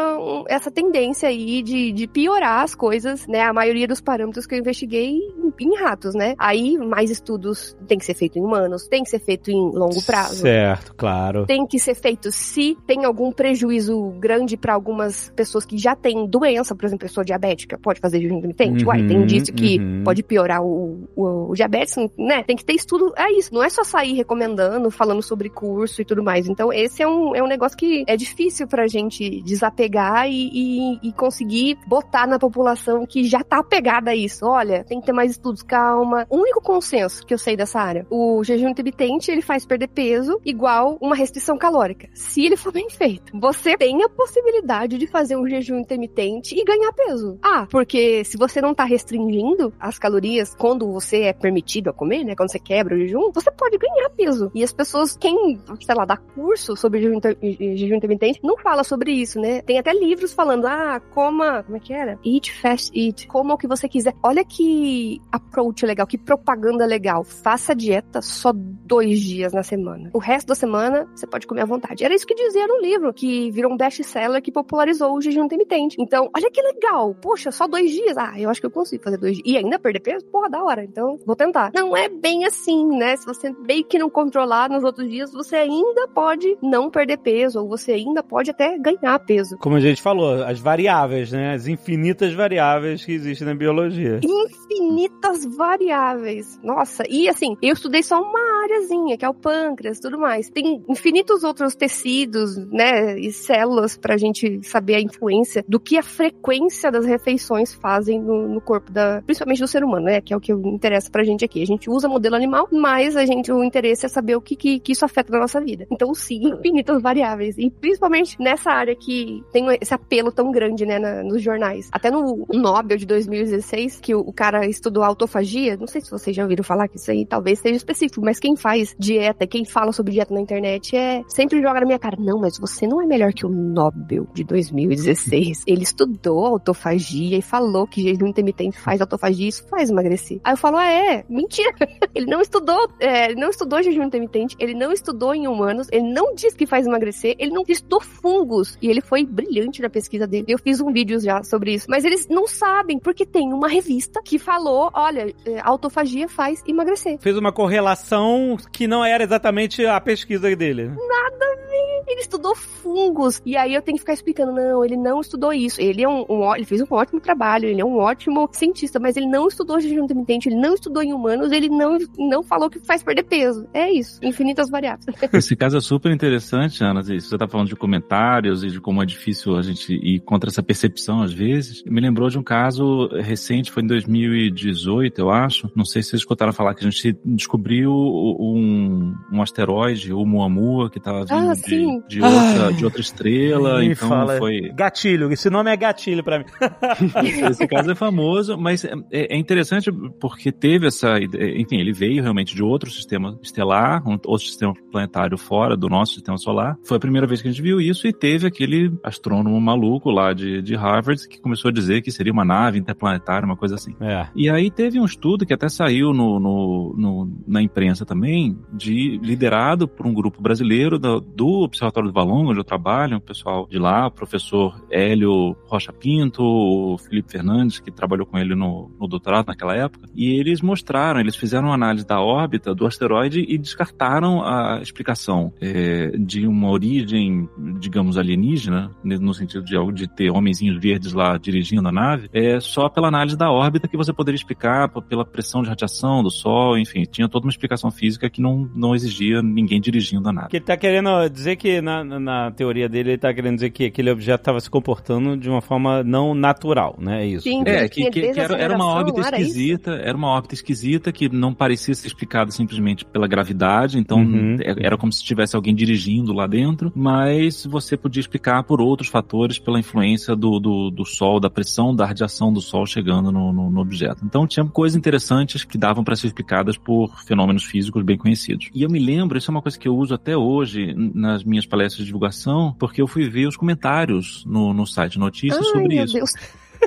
Speaker 4: essa tendência aí de, de piorar as coisas, né? A maioria dos parâmetros que eu investiguei em, em ratos, né? Aí, mais estudos tem que ser feito em humanos, tem que ser feito em longo prazo.
Speaker 2: Certo, claro.
Speaker 4: Tem que ser feito se tem algum prejuízo grande para algumas pessoas que já têm doença, por exemplo, pessoa diabética pode fazer jejum intermitente. Uai, tem
Speaker 2: Uhum,
Speaker 4: indício que
Speaker 2: uhum.
Speaker 4: pode piorar o, o, o diabetes, né? Tem que ter estudo. É isso. Não é só sair recomendando, falando sobre curso e tudo mais. Então, esse é um, é um negócio que é difícil pra gente desapegar e, e, e conseguir botar na população que já tá apegada a isso. Olha, tem que ter mais estudos, calma. Único consenso que eu sei dessa área, o jejum intermitente, ele faz perder peso igual uma restrição calórica. Se ele for bem feito, você tem a possibilidade de fazer um jejum intermitente e ganhar peso. Ah, porque se você não tá restringindo as calorias quando você é permitido a comer, né? Quando você quebra o jejum, você pode ganhar peso. E as pessoas, quem, sei lá, dá curso sobre jejum, inter- jejum intermitente, não fala sobre isso, né? Tem até livros falando, ah, coma, como é que era? Eat fast eat, coma o que você quiser. Olha que approach legal, que propaganda legal. Faça dieta só dois dias na semana. O resto da semana, você pode comer à vontade. Era isso que dizia no livro, que virou um best-seller que popularizou o jejum intermitente. Então, olha que legal. Poxa, só dois dias. Ah, eu acho que eu consigo fazer dois dias. E ainda perder peso? Porra, da hora. Então, vou tentar. Não é bem assim, né? Se você bem que não controlar nos outros dias, você ainda pode não perder peso, ou você ainda pode até ganhar peso.
Speaker 2: Como a gente falou, as variáveis, né? As infinitas variáveis que existem na biologia.
Speaker 4: Infinitas variáveis. Nossa, e assim, eu estudei só uma áreazinha, que é o pâncreas tudo mais. Tem infinitos outros tecidos, né, e células pra gente saber a influência do que a frequência das refeições fazem no, no corpo da, principalmente do ser humano, né, que é o que interessa pra gente aqui. A gente usa modelo animal, mas a gente, o interesse é saber o que, que, que isso afeta na nossa vida. Então, sim, infinitas variáveis. E principalmente nessa área que tem esse apelo tão grande, né, na, nos jornais. Até no Nobel de 2016, que o, o cara estudou autofagia, não sei se vocês já ouviram falar que isso aí talvez seja específico, mas quem faz dieta, quem fala sobre dieta na internet é sempre joga na minha cara, não, mas você não é melhor que o Nobel de 2016. Ele estudou autofagia e falou que jejum intermitente faz autofagia isso faz emagrecer. Aí eu falo, ah, é, mentira. ele não estudou, é, não estudou jejum intermitente, ele não estudou em humanos, ele não diz que faz emagrecer, ele não estudou fungos. E ele foi brilhante na pesquisa dele. Eu fiz um vídeo já sobre isso. Mas eles não sabem, porque tem uma revista que falou, olha, é, autofagia faz emagrecer.
Speaker 2: Fez uma correlação que não era exatamente a pesquisa dele.
Speaker 4: Nada. Ele estudou fungos. E aí eu tenho que ficar explicando, não, ele não estudou isso. Ele é um, um ele fez um ótimo trabalho, ele é um ótimo cientista, mas ele não estudou jejum intermitente, ele não estudou em humanos, ele não, não falou que faz perder peso. É isso. Infinitas variáveis.
Speaker 5: Esse caso é super interessante, Ana. Você tá falando de comentários e de como é difícil a gente ir contra essa percepção às vezes. Me lembrou de um caso recente, foi em 2018, eu acho. Não sei se vocês escutaram falar que a gente descobriu um, um asteroide, o Muamua, que estava vindo
Speaker 4: Ah,
Speaker 5: de,
Speaker 4: sim.
Speaker 5: de outra, de outra estrela.
Speaker 2: Nem
Speaker 5: então
Speaker 2: fala.
Speaker 5: foi.
Speaker 2: Gatilho, esse nome é gatilho pra mim.
Speaker 5: Esse caso é famoso, mas é, é interessante porque teve essa. Enfim, ele veio realmente de outro sistema estelar, um outro sistema planetário fora do nosso sistema solar. Foi a primeira vez que a gente viu isso e teve aquele astrônomo maluco lá de, de Harvard que começou a dizer que seria uma nave interplanetária, uma coisa assim.
Speaker 2: É.
Speaker 5: E aí teve um estudo que até saiu no, no- no- na imprensa também, de liderado por um grupo brasileiro do, do Observatório do Valongo, onde eu trabalho, o pessoal de lá, o professor Hélio Rocha Pinto, o Felipe Fernandes, que trabalhou com ele no, no doutorado naquela época, e eles mostraram, eles fizeram uma análise da órbita do asteroide e descartaram a explicação é, de uma origem, digamos, alienígena, no sentido de, de ter homenzinhos verdes lá dirigindo a nave, é só pela análise da órbita que você poderia explicar, pela pressão de radiação do Sol, enfim, tinha toda uma explicação física que não, não exigia ninguém dirigindo a nave.
Speaker 2: Que ele tá querendo dizer que, na, na- na teoria dele, ele tá querendo dizer que aquele objeto estava se comportando de uma forma não natural, né? É isso.
Speaker 4: Sim.
Speaker 5: É, que, que- que era, era uma órbita
Speaker 4: era isso?
Speaker 5: esquisita, era uma órbita esquisita que não parecia ser explicada simplesmente pela gravidade, então
Speaker 2: Uhum.
Speaker 5: é- era como se tivesse alguém dirigindo lá dentro, mas você podia explicar por outros fatores, pela influência do, do, do Sol, da pressão, da radiação do Sol chegando no, no, no objeto. Então tinha coisas interessantes que davam para ser explicadas por fenômenos físicos bem conhecidos. E eu me lembro, isso é uma coisa que eu uso até hoje n- nas minhas palestras de divulgação, porque eu fui ver os comentários no, no site notícias
Speaker 4: Ai,
Speaker 5: sobre isso.
Speaker 4: Deus.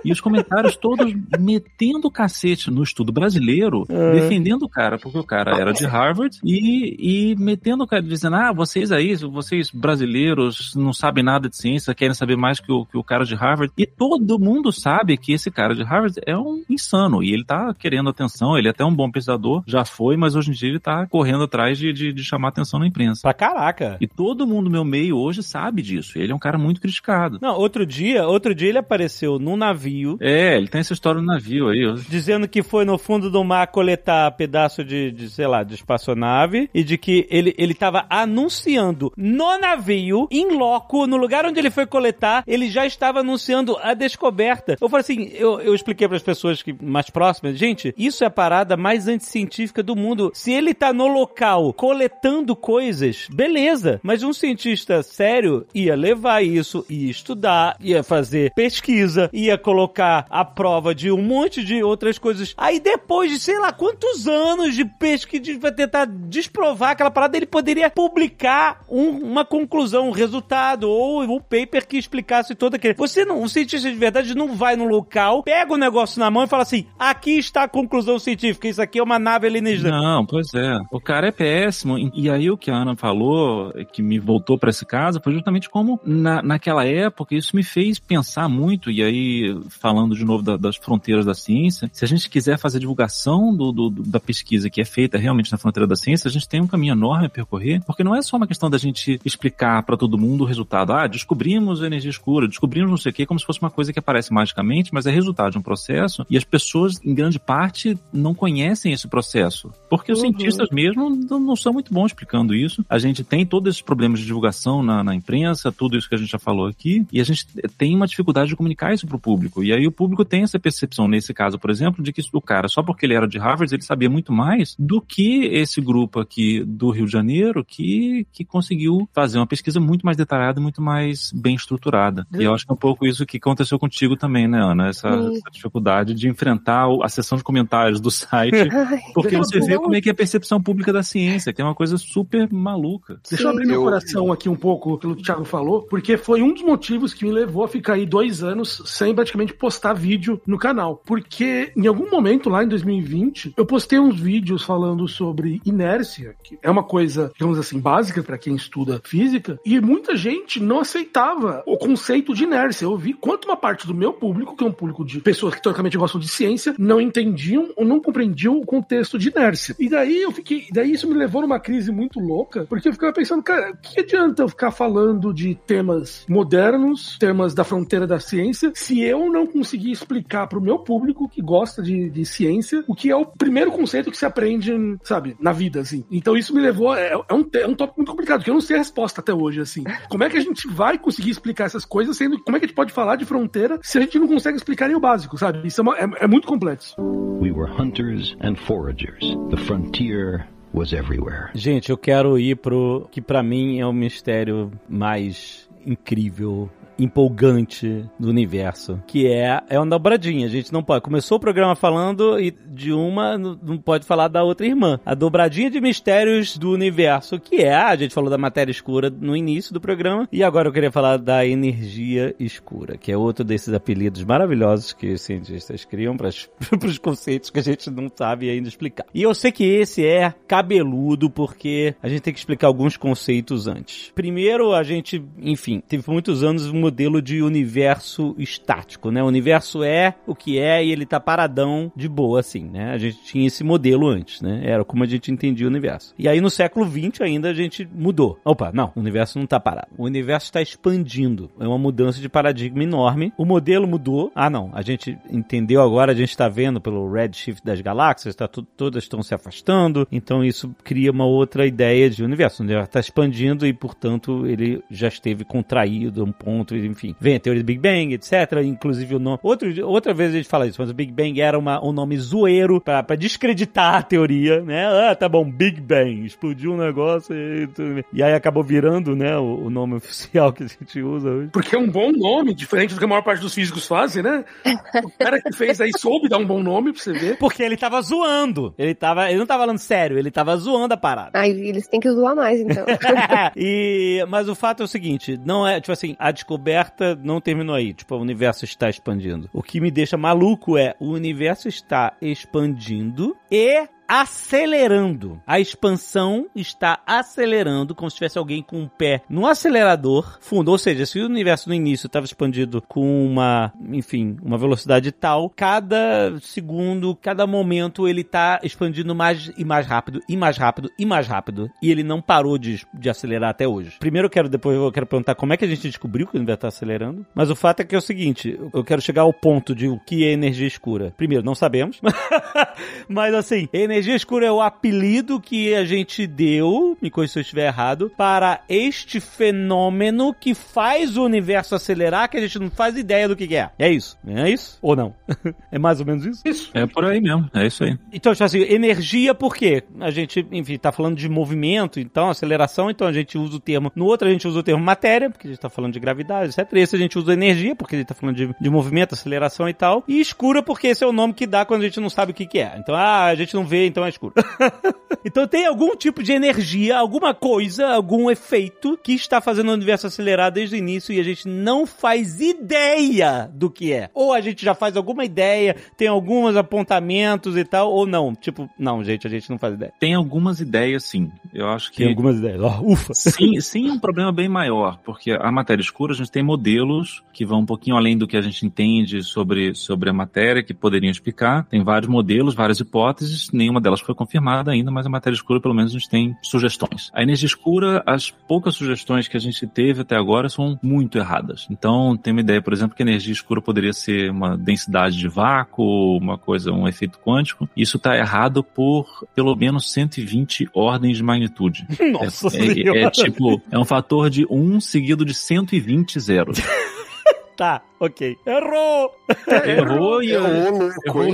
Speaker 5: E os comentários todos metendo o cacete no estudo brasileiro,
Speaker 2: É.
Speaker 5: defendendo o cara, porque o cara era de Harvard, e, e metendo o cara, dizendo, ah, vocês aí, vocês brasileiros não sabem nada de ciência, querem saber mais que o, que o cara de Harvard. E todo mundo sabe que esse cara de Harvard é um insano, e ele tá querendo atenção, ele é até um bom pesquisador, já foi, mas hoje em dia ele tá correndo atrás de, de, de chamar atenção na imprensa.
Speaker 2: Pra caraca.
Speaker 5: E todo mundo no meu meio hoje sabe disso. Ele é um cara muito criticado.
Speaker 2: Não, outro dia, outro dia ele apareceu num navio
Speaker 5: É, ele tem essa história no navio aí.
Speaker 2: dizendo que foi no fundo do mar coletar pedaço de, de, sei lá, de espaçonave e de que ele, ele tava anunciando no navio, em loco, no lugar onde ele foi coletar, ele já estava anunciando a descoberta. Eu falei assim, eu, eu expliquei para as pessoas que mais próximas, gente, isso é a parada mais anticientífica do mundo. Se ele tá no local coletando coisas, beleza, mas um cientista sério ia levar isso, ia estudar, ia fazer pesquisa, ia colocar colocar a prova de um monte de outras coisas. Aí depois de sei lá quantos anos de pesquisa pra tentar desprovar aquela parada, ele poderia publicar um- uma conclusão, um resultado ou um paper que explicasse todo aquele. Você não, um cientista de verdade não vai no local, pega o negócio na mão e fala assim: aqui está a conclusão científica, isso aqui é uma nave alienígena.
Speaker 5: Não, pois é. O cara é péssimo. E e aí o que a Ana falou, que me voltou para esse caso, foi justamente como na, naquela época isso me fez pensar muito, e aí falando de novo da- das fronteiras da ciência, se a gente quiser fazer divulgação do, do- da pesquisa que é feita realmente na fronteira da ciência, a gente tem um caminho enorme a percorrer, porque não é só uma questão da gente explicar para todo mundo o resultado. Ah, descobrimos energia escura, descobrimos não sei o que, como se fosse uma coisa que aparece magicamente, mas é resultado de um processo, e as pessoas, em grande parte, não conhecem esse processo. Porque os
Speaker 4: Uhum.
Speaker 5: cientistas mesmo não, não são muito bons explicando isso. A gente tem todos esses problemas de divulgação na, na imprensa, tudo isso que a gente já falou aqui, e a gente tem uma dificuldade de comunicar isso pro público. E aí o público tem essa percepção, nesse caso, por exemplo, de que o cara, só porque ele era de Harvard, ele sabia muito mais do que esse grupo aqui do Rio de Janeiro que, que conseguiu fazer uma pesquisa muito mais detalhada e muito mais bem estruturada. E eu acho que é um pouco isso que aconteceu contigo também, né, Ana? Essa,
Speaker 4: Sim.
Speaker 5: essa dificuldade de enfrentar a seção de comentários do site porque você vê como é que é a percepção pública da ciência, que é uma coisa super maluca.
Speaker 3: Deixa eu abrir meu
Speaker 8: Eu-
Speaker 3: coração aqui um pouco pelo que o Thiago falou, porque foi um dos motivos que me levou a ficar aí dois anos sem praticamente postar vídeo no canal. Porque em algum momento lá em 2020, eu postei uns vídeos falando sobre inércia, que é uma coisa, digamos assim, básica para quem estuda física, e muita gente não aceitava o conceito de inércia. Eu vi quanto uma parte do meu público, que é um público de pessoas que teoricamente gostam de ciência, não entendiam ou não compreendiam o contexto de inércia. E daí eu fiquei, daí isso me levou numa crise muito louca, porque eu ficava pensando, cara, que adianta eu ficar falando de temas modernos, temas da fronteira da ciência, se eu não conseguir explicar pro meu público que gosta de, de ciência o que é o primeiro conceito que se aprende, sabe, na vida, assim. Então isso me levou, é, é um, é um tópico muito complicado, porque eu não sei a resposta até hoje, assim. Como é que a gente vai conseguir explicar essas coisas, sendo como é que a gente pode falar de fronteira se a gente não consegue explicar nem o básico, sabe? Isso é, uma- é- é muito complexo.
Speaker 7: We were hunters and foragers. The frontier was everywhere.
Speaker 2: Gente, eu quero ir pro que pra mim é o mistério mais incrível, empolgante do universo, que é é uma dobradinha. A gente não pode. Começou o programa falando e de uma não pode falar da outra irmã. A dobradinha de mistérios do universo, que é a gente falou da matéria escura no início do programa e agora eu queria falar da energia escura, que é outro desses apelidos maravilhosos que os cientistas criam para os conceitos que a gente não sabe ainda explicar. E eu sei que esse é cabeludo porque a gente tem que explicar alguns conceitos antes. Primeiro, a gente, enfim, teve muitos anos um modelo de universo estático, né? O universo é o que é e ele tá paradão de boa, assim, né? A gente tinha esse modelo antes, né? Era como a gente entendia o universo. E aí no século XX ainda a gente mudou. Opa, não, o universo não tá parado. O universo está expandindo. É uma mudança de paradigma enorme. O modelo mudou. Ah, não, a gente entendeu agora, a gente está vendo pelo redshift das galáxias, tá tu- todas estão se afastando. Então isso cria uma outra ideia de universo. O universo está expandindo e, portanto, ele já esteve contraído a um ponto, enfim. Vem a teoria do Big Bang, etc. Inclusive o nome. Outro, outra vez a gente fala isso, mas o Big Bang era uma, um nome zoeiro pra, pra descreditar a teoria, né? Ah, tá bom, Big Bang. Explodiu um negócio e, tudo. e aí acabou virando, né, o, o nome oficial que a gente usa hoje.
Speaker 3: Porque é um bom nome, diferente do que a maior parte dos físicos fazem, né? O cara que fez aí soube dar um bom nome pra você ver.
Speaker 2: Porque ele tava zoando. Ele tava, ele não tava falando sério, ele tava zoando a parada.
Speaker 4: Aí eles têm que zoar mais, então.
Speaker 2: e, mas o fato é o seguinte, não é, tipo assim, a descoberta não terminou aí, tipo, o universo está expandindo. O que me deixa maluco é, o universo está expandindo e acelerando. A expansão está acelerando, como se tivesse alguém com um pé no acelerador fundo. Ou seja, se o universo no início estava expandido com uma, enfim, uma velocidade tal, cada segundo, cada momento ele está expandindo mais e mais rápido, e mais rápido, e mais rápido. E ele não parou de, de acelerar até hoje. Primeiro eu quero, depois eu quero perguntar como é que a gente descobriu que o universo está acelerando. Mas o fato é que é o seguinte, eu quero chegar ao ponto de o que é energia escura. Primeiro, não sabemos. Mas assim, energia energia escura é o apelido que a gente deu, me corrija se eu estiver errado, para este fenômeno que faz o universo acelerar, que a gente não faz ideia do que que é. É isso? É isso? Ou não? é mais ou menos isso?
Speaker 3: Isso.
Speaker 5: É por aí mesmo, é isso aí.
Speaker 2: Então, tipo assim, energia por quê? A gente, enfim, tá falando de movimento, então, aceleração, então a gente usa o termo. No outro a gente usa o termo matéria, porque a gente tá falando de gravidade, etc. Esse a gente usa energia, porque a gente tá falando de, de movimento, aceleração e tal. E escura, porque esse é o nome que dá quando a gente não sabe o que, que é. Então, ah, a gente não vê, então é escuro. então tem algum tipo de energia, alguma coisa, algum efeito que está fazendo o universo acelerar desde o início e a gente não faz ideia do que é. Ou a gente já faz alguma ideia, tem alguns apontamentos e tal, ou não. Tipo, não, gente, a gente não faz ideia.
Speaker 5: Tem algumas ideias, sim. Eu acho que.
Speaker 2: Tem algumas ideias. Ó, ufa.
Speaker 5: Sim, sim, é um problema bem maior, porque a matéria escura a gente tem modelos que vão um pouquinho além do que a gente entende sobre, sobre a matéria, que poderiam explicar. Tem vários modelos, várias hipóteses, nenhuma delas foi confirmada ainda, mas a matéria escura, pelo menos, a gente tem sugestões. A energia escura, as poucas sugestões que a gente teve até agora são muito erradas. Então, tem uma ideia, por exemplo, que a energia escura poderia ser uma densidade de vácuo, uma coisa, um efeito quântico. Isso está errado por pelo menos 120 ordens de magnitude.
Speaker 2: Nossa
Speaker 5: é, é, é tipo, é um fator de 1 seguido de 120 zeros.
Speaker 2: Tá, ok. Errou!
Speaker 5: Errou e
Speaker 8: ô
Speaker 5: errou
Speaker 8: louco, hein?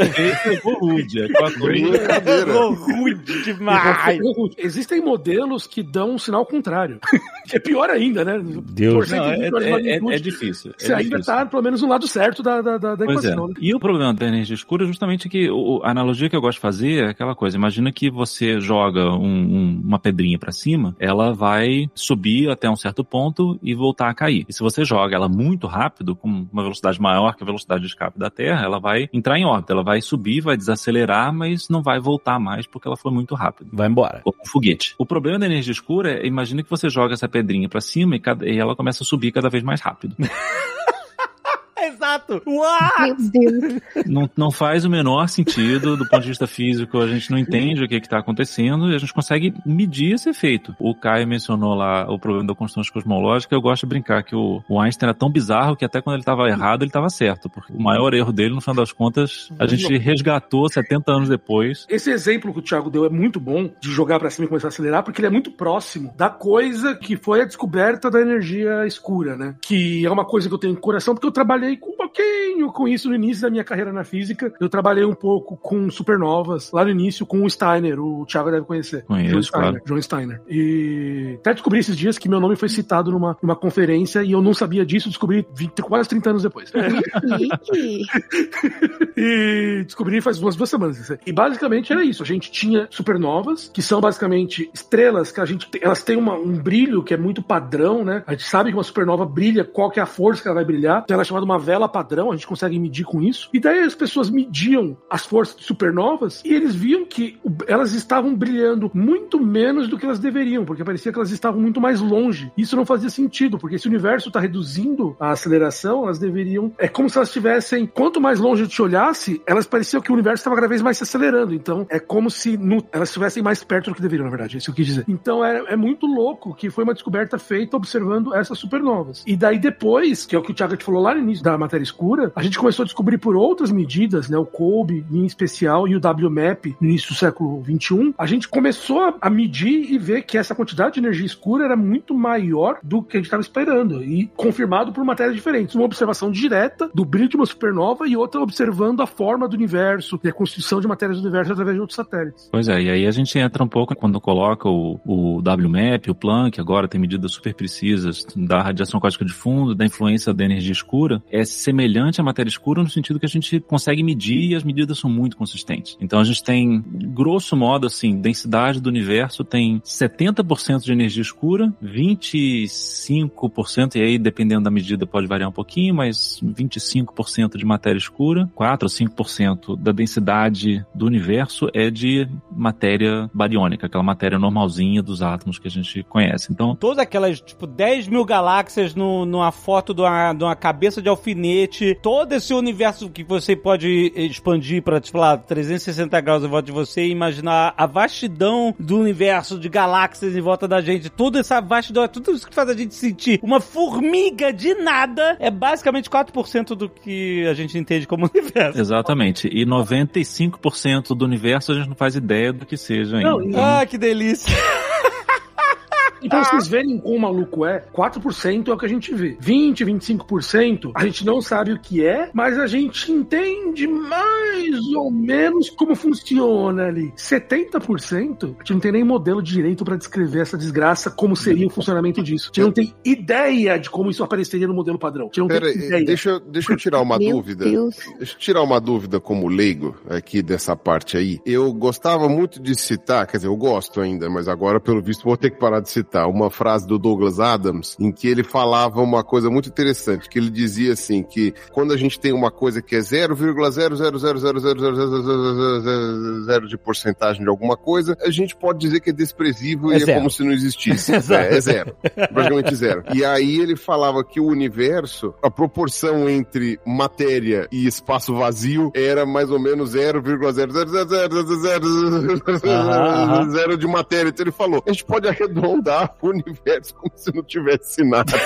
Speaker 5: errou rude. É.
Speaker 2: Errou rude demais.
Speaker 3: Existem modelos que dão um sinal contrário. que é pior ainda, né?
Speaker 2: Deus.
Speaker 3: Por
Speaker 5: Não, é,
Speaker 3: 120 ordens de
Speaker 5: é- é- é difícil. é
Speaker 3: Você ainda
Speaker 5: difícil.
Speaker 3: tá, pelo menos, no lado certo da, da, da,
Speaker 5: é.
Speaker 3: equação. né?
Speaker 5: E o problema da energia escura é justamente que o- a analogia que eu gosto de fazer é aquela coisa. Imagina que você joga um- um- uma pedrinha pra cima, ela vai subir até um certo ponto e voltar a cair. E se você joga ela muito rápido, com uma velocidade maior que a velocidade de escape da Terra, ela vai entrar em órbita, ela vai subir, vai desacelerar, mas não vai voltar mais porque ela foi muito rápido.
Speaker 2: Vai embora.
Speaker 5: Como um foguete. O problema da energia escura é, imagina que você joga essa pedrinha pra cima e, cada- e ela começa a subir cada vez mais rápido.
Speaker 2: Exato. Uau!
Speaker 4: Meu Deus.
Speaker 5: não, não faz o menor sentido do ponto de vista físico, a gente não entende o que está acontecendo e a gente consegue medir esse efeito. O Caio mencionou lá o problema da constante cosmológica, eu gosto de brincar que o, o Einstein era tão bizarro que até quando ele estava errado, ele estava certo, porque o maior erro dele, no final das contas, a gente resgatou 70 anos depois.
Speaker 3: Esse exemplo que o Thiago deu é muito bom de jogar pra cima e começar a acelerar, porque ele é muito próximo da coisa que foi a descoberta da energia escura, né? Que é uma coisa que eu tenho no coração, porque eu trabalhei com um pouquinho com isso no início da minha carreira na física. Eu trabalhei um pouco com supernovas lá no início com o Steiner, o Thiago deve conhecer.
Speaker 5: Conheço,
Speaker 3: John Steiner,
Speaker 5: claro.
Speaker 3: John Steiner. E até descobri esses dias que meu nome foi citado numa, numa conferência e eu não sabia disso, descobri 20, quase 30 anos depois. E descobri faz umas duas semanas. E basicamente era isso. A gente tinha supernovas, que são basicamente estrelas que a gente tem- elas têm uma- um brilho que é muito padrão, né? A gente sabe que uma supernova brilha, qual que é a força que ela vai brilhar. Então ela é chamada uma vela padrão, a gente consegue medir com isso. E daí as pessoas mediam as forças de supernovas e eles viam que elas estavam brilhando muito menos do que elas deveriam, porque parecia que elas estavam muito mais longe. Isso não fazia sentido, porque se o universo está reduzindo a aceleração, elas deveriam. É como se elas estivessem. Quanto mais longe te olhasse, elas pareciam que o universo estava cada vez mais se acelerando. Então, é como se no- elas estivessem mais perto do que deveriam, na verdade. É isso que eu quis dizer. Então, é, é muito louco que foi uma descoberta feita observando essas supernovas. E daí, depois, que é o que o Thiago te falou lá no início da matéria escura, a gente começou a descobrir por outras medidas, né? O COBE em especial e o WMAP no início do século XXI. A gente começou a, medir e ver que essa quantidade de energia escura era muito maior do que a gente estava esperando. E confirmado por matérias diferentes. Uma observação direta do brilho de uma supernova e outra observando a forma do universo e a constituição de matérias do universo através de outros satélites.
Speaker 5: Pois é, e aí a gente entra um pouco quando coloca o, o WMAP, o Planck, agora tem medidas super precisas da radiação cósmica de fundo, da influência da energia escura, é semelhante à matéria escura no sentido que a gente consegue medir e as medidas são muito consistentes. Então a gente tem, grosso modo, assim, densidade do universo tem 70% de energia escura, 25%, e aí dependendo da medida pode variar um pouquinho, mas 25% de matéria escura, 4 ou 5% da densidade do universo é de matéria bariônica, aquela matéria normalzinha dos átomos que a gente conhece. Então,
Speaker 2: Todas aquelas, tipo, 10 mil galáxias no, numa foto de uma, de uma cabeça de alfinete, todo esse universo que você pode expandir para, tipo, lá, 360 graus em volta de você e imaginar a vastidão do universo, de galáxias em volta da gente, toda essa vastidão, é tudo isso que faz a gente sentir uma formiga de nada, é basicamente 4% do que a gente entende como universo.
Speaker 5: exatamente. E 95% do universo a gente não faz ideia do que seja ainda.
Speaker 3: Não,
Speaker 6: Ah, que delícia.
Speaker 3: E pra vocês verem como o maluco é, 4% é o que a gente vê. 20, 25%, a gente não sabe o que é, mas a gente entende mais ou menos como funciona ali. 70%, a gente não tem nem modelo direito pra descrever essa desgraça, como seria o funcionamento disso. A gente não tem ideia de como isso apareceria no modelo padrão. A gente não
Speaker 8: Pera,
Speaker 3: tem ideia.
Speaker 8: deixa, eu- deixa eu tirar uma dúvida.
Speaker 4: Deus.
Speaker 8: Deixa eu tirar uma dúvida como leigo aqui dessa parte aí. Eu gostava muito de citar, quer dizer, eu gosto ainda, mas agora, pelo visto, vou ter que parar de citar uma frase do Douglas Adams em que ele falava uma coisa muito interessante, que ele dizia assim, que quando a gente tem uma coisa que é 0,000000000 de porcentagem de alguma coisa, a gente pode dizer que é desprezível
Speaker 2: É
Speaker 8: e
Speaker 2: zero.
Speaker 8: é como se não existisse. É, é zero. Praticamente zero. E aí ele falava que o universo, a proporção entre matéria e espaço vazio era mais ou menos 0,0000000 zero de matéria. Então ele falou, a gente pode arredondar o universo como se não tivesse nada.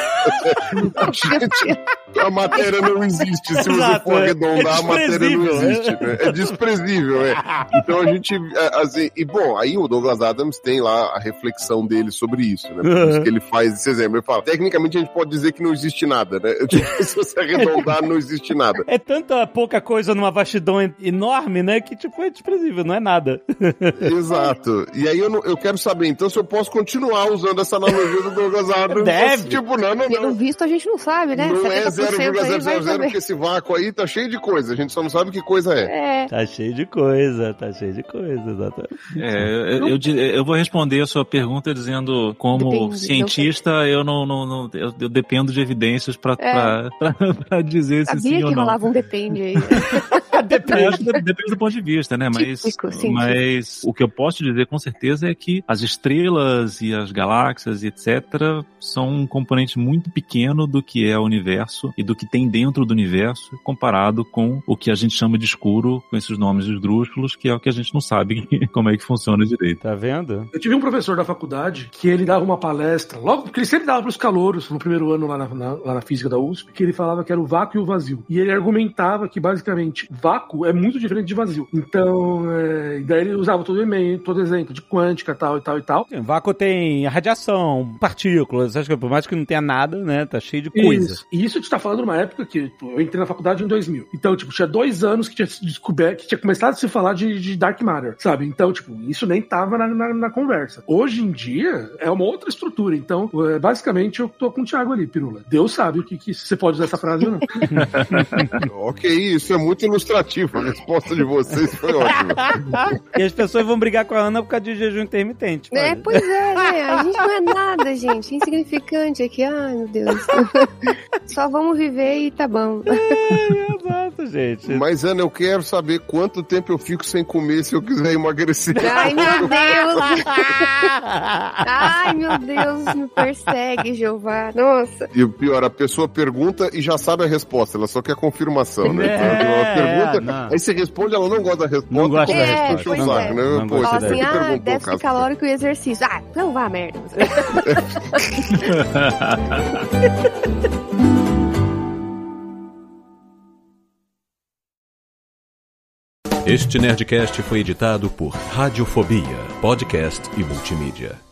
Speaker 8: A, gente- a matéria não existe. Se você for
Speaker 2: é.
Speaker 8: arredondar,
Speaker 2: É
Speaker 8: a matéria não existe. né? É desprezível, é. Então a gente. é, assim, e bom, aí o Douglas Adams tem lá a reflexão dele sobre isso, né? Por isso que ele faz esse exemplo. Ele fala: tecnicamente a gente pode dizer que não existe nada, né? Se você arredondar, não existe nada.
Speaker 2: É tanta pouca coisa numa vastidão en- enorme, né? Que, tipo, é desprezível, não é nada.
Speaker 8: Exato. E aí eu, não- eu quero saber, então, se eu posso continuar usando essa analogia do Douglas Adams.
Speaker 2: Deve.
Speaker 8: Tipo, não, não,
Speaker 4: Pelo
Speaker 8: não.
Speaker 4: visto, a gente não sabe, né?
Speaker 8: Não é
Speaker 4: 70% aí vai
Speaker 8: 0,000,
Speaker 4: saber.
Speaker 8: porque esse vácuo aí tá cheio de coisa. A gente só não sabe que coisa é.
Speaker 4: É.
Speaker 2: Tá cheio de coisa, tá cheio de coisa, exatamente.
Speaker 5: É, eu, eu, eu vou responder a sua pergunta dizendo, como
Speaker 4: Depende,
Speaker 5: cientista, eu não, não, não- eu, eu dependo de evidências pra,
Speaker 4: É.
Speaker 5: pra, pra, pra dizer se sim
Speaker 4: Sabia
Speaker 5: ou
Speaker 4: que
Speaker 5: não.
Speaker 4: rolava um depende aí.
Speaker 5: Que depende do ponto de vista, né? Mas,
Speaker 4: Típico, científico.
Speaker 5: mas o que eu posso te dizer com certeza é que as estrelas e as galáxias e etc. são um componente muito pequeno do que é o universo e do que tem dentro do universo comparado com o que a gente chama de escuro, com esses nomes esdrúxulos, que é o que a gente não sabe como é que funciona direito.
Speaker 2: Tá vendo?
Speaker 3: Eu tive um professor da faculdade que ele dava uma palestra, logo, porque ele sempre dava para os calouros no primeiro ano lá na, na- lá na física da USP, que ele falava que era o vácuo e o vazio. E ele argumentava que basicamente vácuo é muito diferente de vazio. Então, é, daí ele usava todo e-mail, todo exemplo de quântica, tal e tal e tal.
Speaker 2: O vácuo tem radiação, partículas, acho que por mais que não tenha nada, né? Tá cheio de coisa.
Speaker 3: Isso. E isso a gente tá falando numa época que tipo, eu entrei na faculdade em 2000. Então, tipo, tinha dois anos que tinha se descoberto, que tinha começado a se falar de, de Dark Matter, sabe? Então, tipo, isso nem tava na, na, na conversa. Hoje em dia, é uma outra estrutura. Então, é, basicamente, eu tô com o Thiago ali, Pirula. Deus sabe o que, que você pode usar essa frase ou não.
Speaker 8: Ok, isso é muito ilustrativo. A resposta de vocês foi ótima.
Speaker 2: E as pessoas vão brigar com a Ana por causa de jejum intermitente.
Speaker 4: É, pois é, né? A gente não é nada, gente. Insignificante aqui. Ai, meu Deus. Só vamos viver e tá bom.
Speaker 2: Exato, gente.
Speaker 8: Mas, Ana, eu quero saber quanto tempo eu fico sem comer se eu quiser emagrecer.
Speaker 4: Ai, meu Deus. Ai, meu Deus, me persegue, Jeová. Nossa.
Speaker 8: E o pior, a pessoa pergunta e já sabe a resposta, ela só quer confirmação, né?
Speaker 2: É,
Speaker 8: então, ela pergunta,
Speaker 2: não.
Speaker 8: aí você responde, ela não gosta da resposta.
Speaker 2: Não gosta da
Speaker 8: a
Speaker 2: resposta.
Speaker 8: o saco,
Speaker 4: é.
Speaker 8: né?
Speaker 2: Não
Speaker 8: Pô,
Speaker 4: assim, ah, déficit calórico e exercício. Ah, não vá merda.
Speaker 9: Este Nerdcast foi editado por Radiofobia, podcast e multimídia.